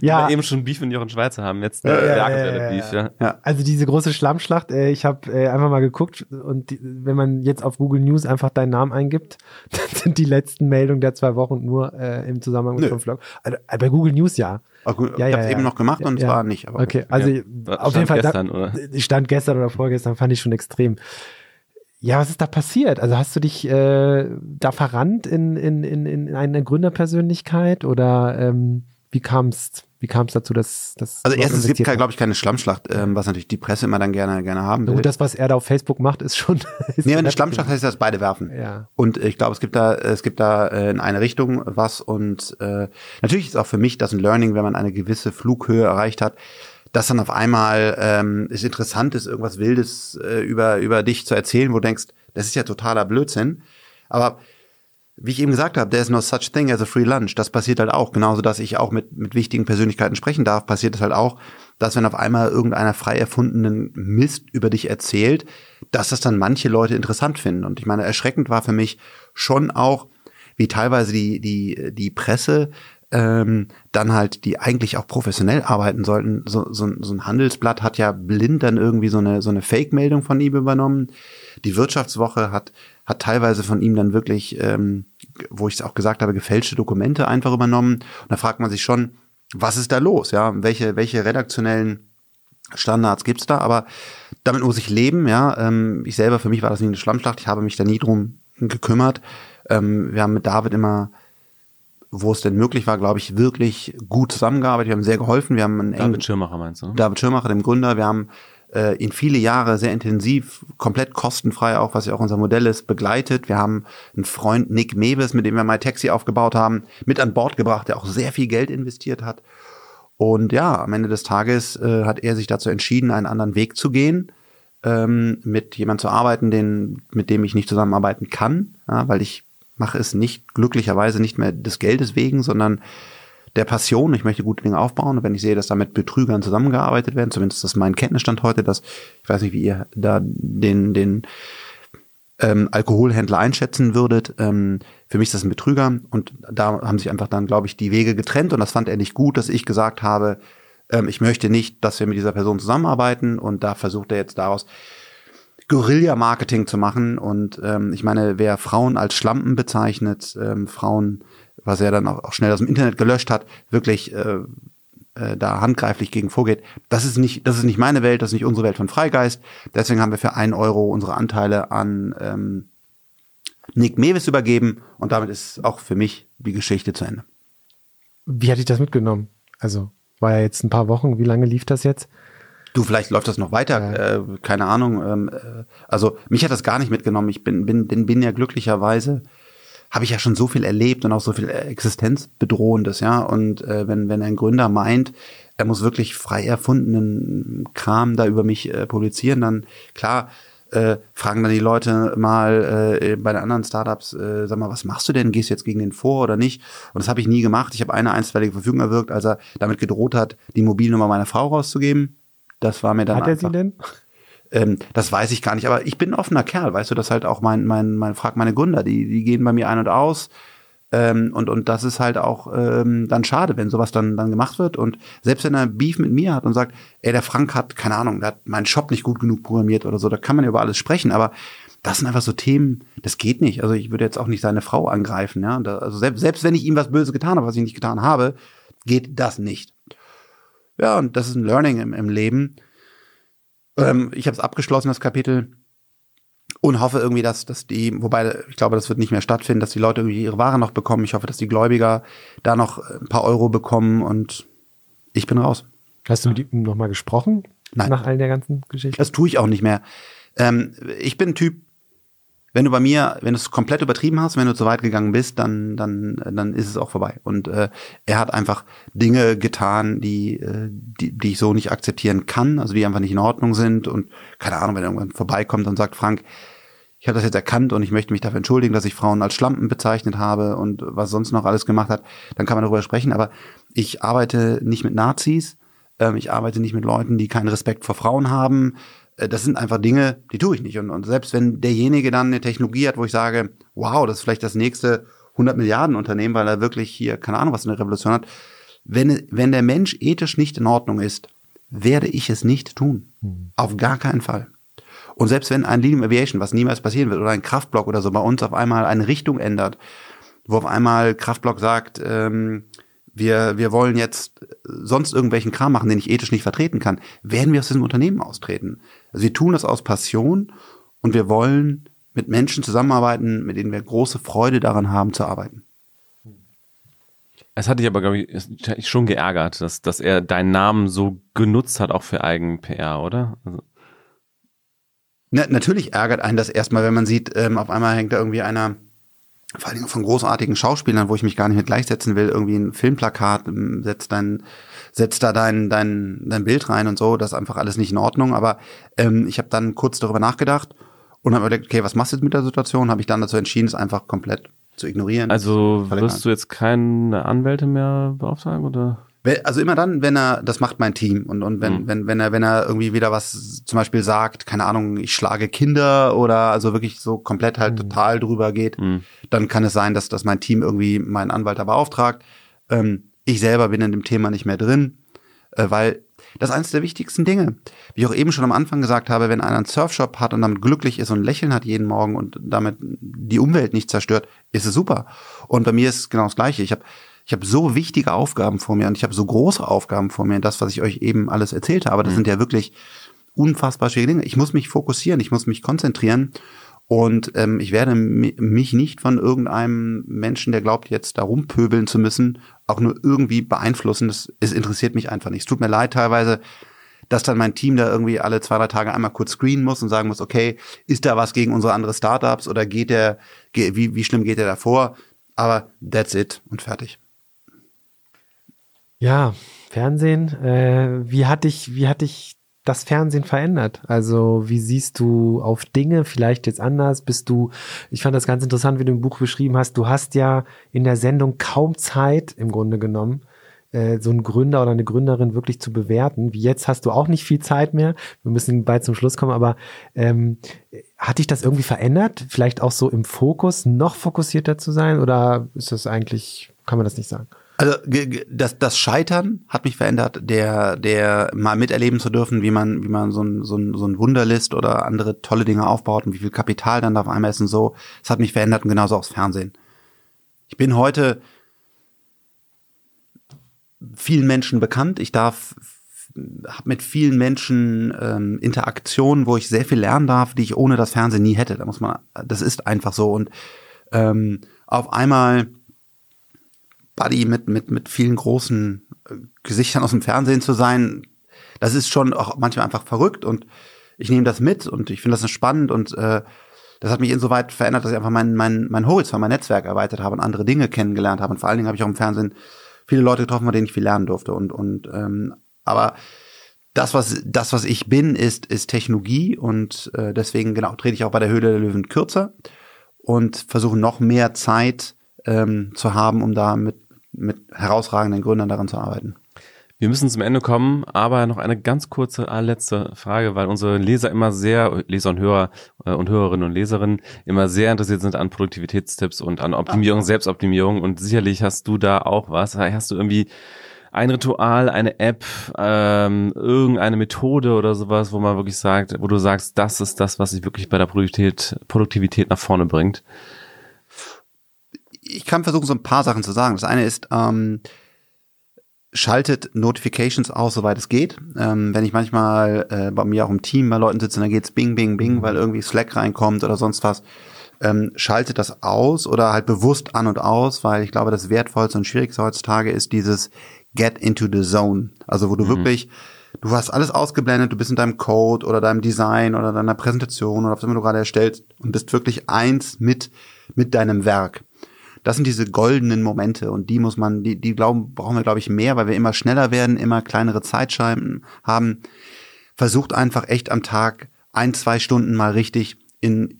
ja,
Wir eben schon Beef mit Jochen Schweizer haben, jetzt äh,
Ja,
der
ja,
aktuelle
ja, ja,
Beef, ja.
ja.
Also diese große Schlammschlacht, äh, ich habe äh, einfach mal geguckt und die, wenn man jetzt auf Google News einfach deinen Namen eingibt, dann sind die letzten Meldungen der zwei Wochen nur äh, im Zusammenhang mit
Nö.
Von Flörke. Also, äh, bei Google News ja.
Auch gut,
Ja,
ich
ja,
habe es
ja.
eben noch gemacht und es
Ja.
war nicht. Aber
Okay, also
Ja.
auf
Stand
jeden Fall.
gestern,
da,
oder?
Stand gestern oder vorgestern fand ich schon extrem. Ja, was ist da passiert? Also hast du dich äh, da verrannt in, in, in, in eine Gründerpersönlichkeit oder ähm, wie kam es wie kam's dazu, dass dass
Also erstens, es gibt,
investiert
glaube ich, keine Schlammschlacht, ähm, was natürlich die Presse immer dann gerne, gerne haben will.
Gut, das, was er da auf Facebook macht, ist schon. Ist
nee, eine Schlammschlacht heißt, dass beide werfen.
Ja.
Und ich glaube, es gibt da, es gibt da äh, in eine Richtung was und äh, natürlich ist auch für mich das ein Learning, wenn man eine gewisse Flughöhe erreicht hat, dass dann auf einmal ähm, es interessant ist, irgendwas Wildes äh, über über dich zu erzählen, wo du denkst, das ist ja totaler Blödsinn. Aber wie ich eben gesagt habe, there's no such thing as a free lunch. Das passiert halt auch. Genauso, dass ich auch mit, mit wichtigen Persönlichkeiten sprechen darf, passiert es halt auch, dass wenn auf einmal irgendeiner frei erfundenen Mist über dich erzählt, dass das dann manche Leute interessant finden. Und ich meine, erschreckend war für mich schon auch, wie teilweise die, die, die Presse ähm, dann halt, die eigentlich auch professionell arbeiten sollten. So, so, so ein Handelsblatt hat ja blind dann irgendwie so eine, so eine Fake-Meldung von ihm übernommen. Die Wirtschaftswoche hat, hat teilweise von ihm dann wirklich, ähm, wo ich es auch gesagt habe, gefälschte Dokumente einfach übernommen. Und da fragt man sich schon, was ist da los? Ja, welche, welche redaktionellen Standards gibt's da? Aber damit muss ich leben. Ja, ähm, ich selber für mich war das nie eine Schlammschlacht. Ich habe mich da nie drum gekümmert. Ähm, wir haben mit David immer wo es denn möglich war, glaube ich, wirklich gut zusammengearbeitet. Wir haben sehr geholfen. Wir haben einen engen
David Schirmacher meinst du? ne?
David Schirmacher, dem Gründer. Wir haben äh, ihn viele Jahre sehr intensiv, komplett kostenfrei, auch was ja auch unser Modell ist, begleitet. Wir haben einen Freund, Nick Mebes, mit dem wir MyTaxi aufgebaut haben, mit an Bord gebracht, der auch sehr viel Geld investiert hat. Und ja, am Ende des Tages äh, hat er sich dazu entschieden, einen anderen Weg zu gehen, ähm, mit jemand zu arbeiten, den, mit dem ich nicht zusammenarbeiten kann, ja, weil ich mache es nicht, glücklicherweise nicht mehr des Geldes wegen, sondern der Passion. Ich möchte gute Dinge aufbauen. Und wenn ich sehe, dass da mit Betrügern zusammengearbeitet werden, zumindest ist das mein Kenntnisstand heute, dass, ich weiß nicht, wie ihr da den, den ähm, Alkoholhändler einschätzen würdet. Ähm, für mich ist das ein Betrüger. Und da haben sich einfach dann, glaube ich, die Wege getrennt. Und das fand er nicht gut, dass ich gesagt habe, ähm, ich möchte nicht, dass wir mit dieser Person zusammenarbeiten. Und da versucht er jetzt daraus Guerilla-Marketing zu machen. Und ähm, ich meine, wer Frauen als Schlampen bezeichnet, ähm, Frauen, was er dann auch, auch schnell aus dem Internet gelöscht hat, wirklich äh, äh, da handgreiflich gegen vorgeht, das ist nicht, das ist nicht meine Welt, das ist nicht unsere Welt von Freigeist. Deswegen haben wir für einen Euro unsere Anteile an ähm, Nick Mewis übergeben und damit ist auch für mich die Geschichte zu Ende.
Wie hatte ich das mitgenommen? Also war ja jetzt ein paar Wochen. Wie lange lief das jetzt?
Du, vielleicht läuft das noch weiter, äh, keine Ahnung. Ähm, äh, also mich hat das gar nicht mitgenommen. Ich bin, bin, bin, bin ja glücklicherweise, habe ich ja schon so viel erlebt und auch so viel Existenzbedrohendes, ja. Und äh, wenn, wenn ein Gründer meint, er muss wirklich frei erfundenen Kram da über mich äh, publizieren, dann klar, äh, fragen dann die Leute mal äh, bei den anderen Startups, äh, sag mal, was machst du denn? Gehst du jetzt gegen den vor oder nicht? Und das habe ich nie gemacht. Ich habe eine einstweilige Verfügung erwirkt, als er damit gedroht hat, die Mobilnummer meiner Frau rauszugeben. Das war mir dann
Hat er sie denn?
ähm, das weiß ich gar nicht, aber ich bin ein offener Kerl, weißt du, das halt auch mein, mein, mein, frag meine Gründer, die, die gehen bei mir ein und aus. Ähm, und, und das ist halt auch ähm, dann schade, wenn sowas dann, dann gemacht wird. Und selbst wenn er Beef mit mir hat und sagt, ey, der Frank hat, keine Ahnung, der hat meinen Shop nicht gut genug programmiert oder so, da kann man ja über alles sprechen, aber das sind einfach so Themen, das geht nicht. Also ich würde jetzt auch nicht seine Frau angreifen, ja. Da, also selbst, selbst wenn ich ihm was Böses getan habe, was ich nicht getan habe, geht das nicht. Ja, und das ist ein Learning im, im Leben. Ähm, ich habe es abgeschlossen, das Kapitel. und hoffe irgendwie, dass, dass die, wobei ich glaube, das wird nicht mehr stattfinden, dass die Leute irgendwie ihre Ware noch bekommen. Ich hoffe, dass die Gläubiger da noch ein paar Euro bekommen und ich bin raus.
Hast du mit ihm nochmal gesprochen?
Nein.
Nach all der ganzen Geschichte?
Das tue ich auch nicht mehr. Ähm, ich bin ein Typ, wenn du bei mir, wenn du es komplett übertrieben hast, wenn du zu weit gegangen bist, dann, dann, dann ist es auch vorbei. Und äh, er hat einfach Dinge getan, die, äh, die, die ich so nicht akzeptieren kann, also die einfach nicht in Ordnung sind. Und keine Ahnung, wenn irgendwann vorbeikommt und sagt, Frank, ich habe das jetzt erkannt und ich möchte mich dafür entschuldigen, dass ich Frauen als Schlampen bezeichnet habe und was sonst noch alles gemacht hat, dann kann man darüber sprechen. Aber ich arbeite nicht mit Nazis, ähm, ich arbeite nicht mit Leuten, die keinen Respekt vor Frauen haben. Äh, das sind einfach Dinge, die tue ich nicht. Und, und selbst wenn derjenige dann eine Technologie hat, wo ich sage, wow, das ist vielleicht das nächste 100 Milliarden Unternehmen, weil er wirklich hier, keine Ahnung, was eine Revolution hat. Wenn, wenn der Mensch ethisch nicht in Ordnung ist, werde ich es nicht tun. Mhm. Auf gar keinen Fall. Und selbst wenn ein Lilium Aviation, was niemals passieren wird, oder ein Kraftblock oder so bei uns auf einmal eine Richtung ändert, wo auf einmal Kraftblock sagt, ähm, wir, wir wollen jetzt sonst irgendwelchen Kram machen, den ich ethisch nicht vertreten kann, werden wir aus diesem Unternehmen austreten. Wir tun das aus Passion und wir wollen mit Menschen zusammenarbeiten, mit denen wir große Freude daran haben zu arbeiten.
Es hat dich aber, glaube ich, schon geärgert, dass, dass er deinen Namen so genutzt hat, auch für Eigen-PR, oder? Also
na, natürlich ärgert einen das erstmal, wenn man sieht, ähm, auf einmal hängt da irgendwie einer, vor allem von großartigen Schauspielern, wo ich mich gar nicht mit gleichsetzen will, irgendwie ein Filmplakat, ähm, setzt dein, setzt da dein, dein, dein Bild rein und so, das ist einfach alles nicht in Ordnung. Aber ähm, ich habe dann kurz darüber nachgedacht und habe überlegt, okay, was machst du jetzt mit der Situation? Habe ich dann dazu entschieden, es einfach komplett zu ignorieren.
Also wirst du jetzt keine Anwälte mehr beauftragen oder?
Also immer dann, wenn er, das macht mein Team und, und wenn, mhm. wenn, wenn er, wenn er irgendwie wieder was zum Beispiel sagt, keine Ahnung, ich schlage Kinder oder also wirklich so komplett halt mhm. total drüber geht, mhm. dann kann es sein, dass, dass mein Team irgendwie meinen Anwalt da beauftragt. Ähm, ich selber bin in dem Thema nicht mehr drin, äh, weil das ist eines der wichtigsten Dinge. Wie ich auch eben schon am Anfang gesagt habe, wenn einer einen Surfshop hat und damit glücklich ist und ein Lächeln hat jeden Morgen und damit die Umwelt nicht zerstört, ist es super. Und bei mir ist genau das Gleiche. Ich habe ich habe so wichtige Aufgaben vor mir und ich habe so große Aufgaben vor mir. Das, was ich euch eben alles erzählt habe, das mhm. sind ja wirklich unfassbar schwierige Dinge. Ich muss mich fokussieren, ich muss mich konzentrieren und ähm, ich werde mich nicht von irgendeinem Menschen, der glaubt, jetzt da rumpöbeln zu müssen, auch nur irgendwie beeinflussen. Das, es interessiert mich einfach nicht. Es tut mir leid teilweise, dass dann mein Team da irgendwie alle zwei, drei Tage einmal kurz screenen muss und sagen muss, okay, ist da was gegen unsere andere Startups oder geht der, wie, wie schlimm geht der davor? Aber that's it und fertig.
Ja, Fernsehen. Äh, wie hat dich, wie hat dich das Fernsehen verändert? Also wie siehst du auf Dinge vielleicht jetzt anders? Bist du, ich fand das ganz interessant, wie du im Buch beschrieben hast, du hast ja in der Sendung kaum Zeit im Grunde genommen, äh, so einen Gründer oder eine Gründerin wirklich zu bewerten. Wie jetzt hast du auch nicht viel Zeit mehr. Wir müssen bald zum Schluss kommen, aber ähm, hat dich das irgendwie verändert? Vielleicht auch so im Fokus, noch fokussierter zu sein? Oder ist das eigentlich, kann man das nicht sagen?
Also das, das Scheitern hat mich verändert, der, der mal miterleben zu dürfen, wie man, wie man so ein, so ein, so ein Wunderlist oder andere tolle Dinge aufbaut und wie viel Kapital dann da auf einmal ist und so. Das hat mich verändert und genauso auch das Fernsehen. Ich bin heute vielen Menschen bekannt. Ich darf habe mit vielen Menschen ähm, Interaktionen, wo ich sehr viel lernen darf, die ich ohne das Fernsehen nie hätte. Da muss man, das ist einfach so. Und ähm, auf einmal Buddy mit, mit, mit vielen großen äh, Gesichtern aus dem Fernsehen zu sein, das ist schon auch manchmal einfach verrückt und ich nehme das mit und ich finde das spannend und äh, das hat mich insoweit verändert, dass ich einfach mein, mein, mein Horizont, mein Netzwerk erweitert habe und andere Dinge kennengelernt habe. Und vor allen Dingen habe ich auch im Fernsehen viele Leute getroffen, von denen ich viel lernen durfte. Und, und ähm, aber das, was das, was ich bin, ist, ist Technologie und äh, deswegen genau trete ich auch bei der Höhle der Löwen kürzer und versuche noch mehr Zeit ähm, zu haben, um da mit mit herausragenden Gründern daran zu arbeiten.
Wir müssen zum Ende kommen, aber noch eine ganz kurze letzte Frage, weil unsere Leser immer sehr, Leser und Hörer äh, und Hörerinnen und Leserinnen immer sehr interessiert sind an Produktivitätstipps und an Optimierung, ah. Selbstoptimierung und sicherlich hast du da auch was. Hast du irgendwie ein Ritual, eine App, ähm, irgendeine Methode oder sowas, wo man wirklich sagt, wo du sagst, das ist das, was sich wirklich bei der Produktivität, Produktivität nach vorne bringt?
Ich kann versuchen, so ein paar Sachen zu sagen. Das eine ist, ähm, schaltet Notifications aus, soweit es geht. Ähm, wenn ich manchmal äh, bei mir auch im Team bei Leuten sitze, dann geht's bing, bing, bing, weil irgendwie Slack reinkommt oder sonst was. Ähm, schaltet das aus oder halt bewusst an und aus, weil ich glaube, das Wertvollste und Schwierigste heutzutage ist dieses Get into the Zone. Also wo du mhm. wirklich, du hast alles ausgeblendet, du bist in deinem Code oder deinem Design oder deiner Präsentation oder was immer du gerade erstellst und bist wirklich eins mit, mit deinem Werk das sind diese goldenen Momente und die muss man, die, die glauben, brauchen wir, glaube ich, mehr, weil wir immer schneller werden, immer kleinere Zeitscheiben haben. Versucht einfach echt am Tag ein, zwei Stunden mal richtig in,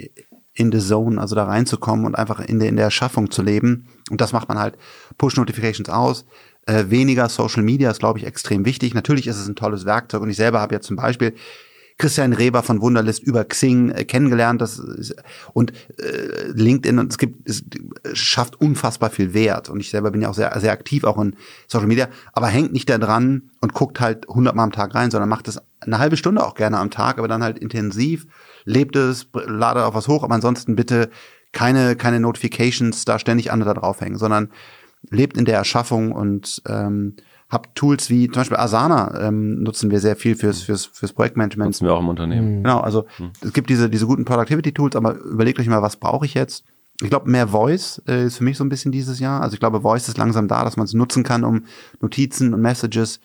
in the zone, also da reinzukommen und einfach in der, in der Erschaffung zu leben. Und das macht man halt Push-Notifications aus. Äh, weniger Social Media ist, glaube ich, extrem wichtig. Natürlich ist es ein tolles Werkzeug und ich selber habe ja zum Beispiel Christian Reber von Wunderlist über Xing äh, kennengelernt. Das ist, und äh, LinkedIn und es gibt es schafft unfassbar viel Wert. Und ich selber bin ja auch sehr sehr aktiv auch in Social Media, aber hängt nicht da dran und guckt halt hundertmal am Tag rein, sondern macht es eine halbe Stunde auch gerne am Tag, aber dann halt intensiv, lebt es, ladet auch was hoch, aber ansonsten bitte keine keine Notifications da ständig an oder draufhängen, sondern lebt in der Erschaffung und ähm, habe Tools wie zum Beispiel Asana ähm, nutzen wir sehr viel fürs, fürs, fürs Projektmanagement.
Nutzen wir auch im Unternehmen.
Mhm. Genau, also mhm. es gibt diese, diese guten Productivity-Tools, aber überlegt euch mal, was brauche ich jetzt? Ich glaube, mehr Voice äh, ist für mich so ein bisschen dieses Jahr. Also ich glaube, Voice ist langsam da, dass man es nutzen kann, um Notizen und Messages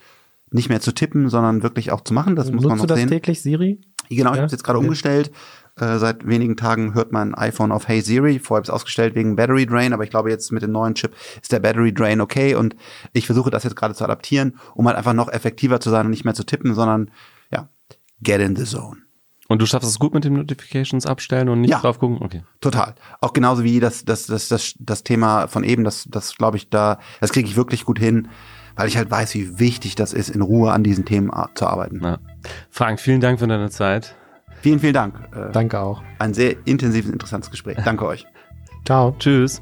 nicht mehr zu tippen, sondern wirklich auch zu machen. Das muss
Nutzt
man noch
du das
sehen.
täglich, Siri?
Genau, ich ja? habe es jetzt gerade okay. umgestellt. Äh, seit wenigen Tagen hört mein iPhone auf Hey Siri. Vorher habe ich es ausgestellt wegen Battery Drain, aber ich glaube jetzt mit dem neuen Chip ist der Battery Drain okay und ich versuche das jetzt gerade zu adaptieren, um halt einfach noch effektiver zu sein und nicht mehr zu tippen, sondern ja, get in the zone.
Und du schaffst es gut mit den Notifications abstellen und nicht
ja,
drauf gucken? Okay.
Total. Auch genauso wie das, das, das, das, das Thema von eben, das, das glaube ich da, das kriege ich wirklich gut hin, weil ich halt weiß, wie wichtig das ist, in Ruhe an diesen Themen zu arbeiten.
Ja. Frank, vielen Dank für deine Zeit.
Vielen, vielen Dank.
Äh, Danke auch.
Ein sehr intensives, interessantes Gespräch. Danke euch.
Ciao.
Tschüss.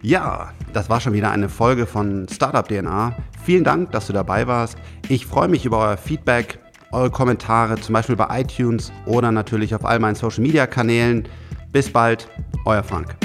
Ja, das war schon wieder eine Folge von Startup DNA. Vielen Dank, dass du dabei warst. Ich freue mich über euer Feedback, eure Kommentare, zum Beispiel bei iTunes oder natürlich auf all meinen Social Media Kanälen. Bis bald, euer Frank.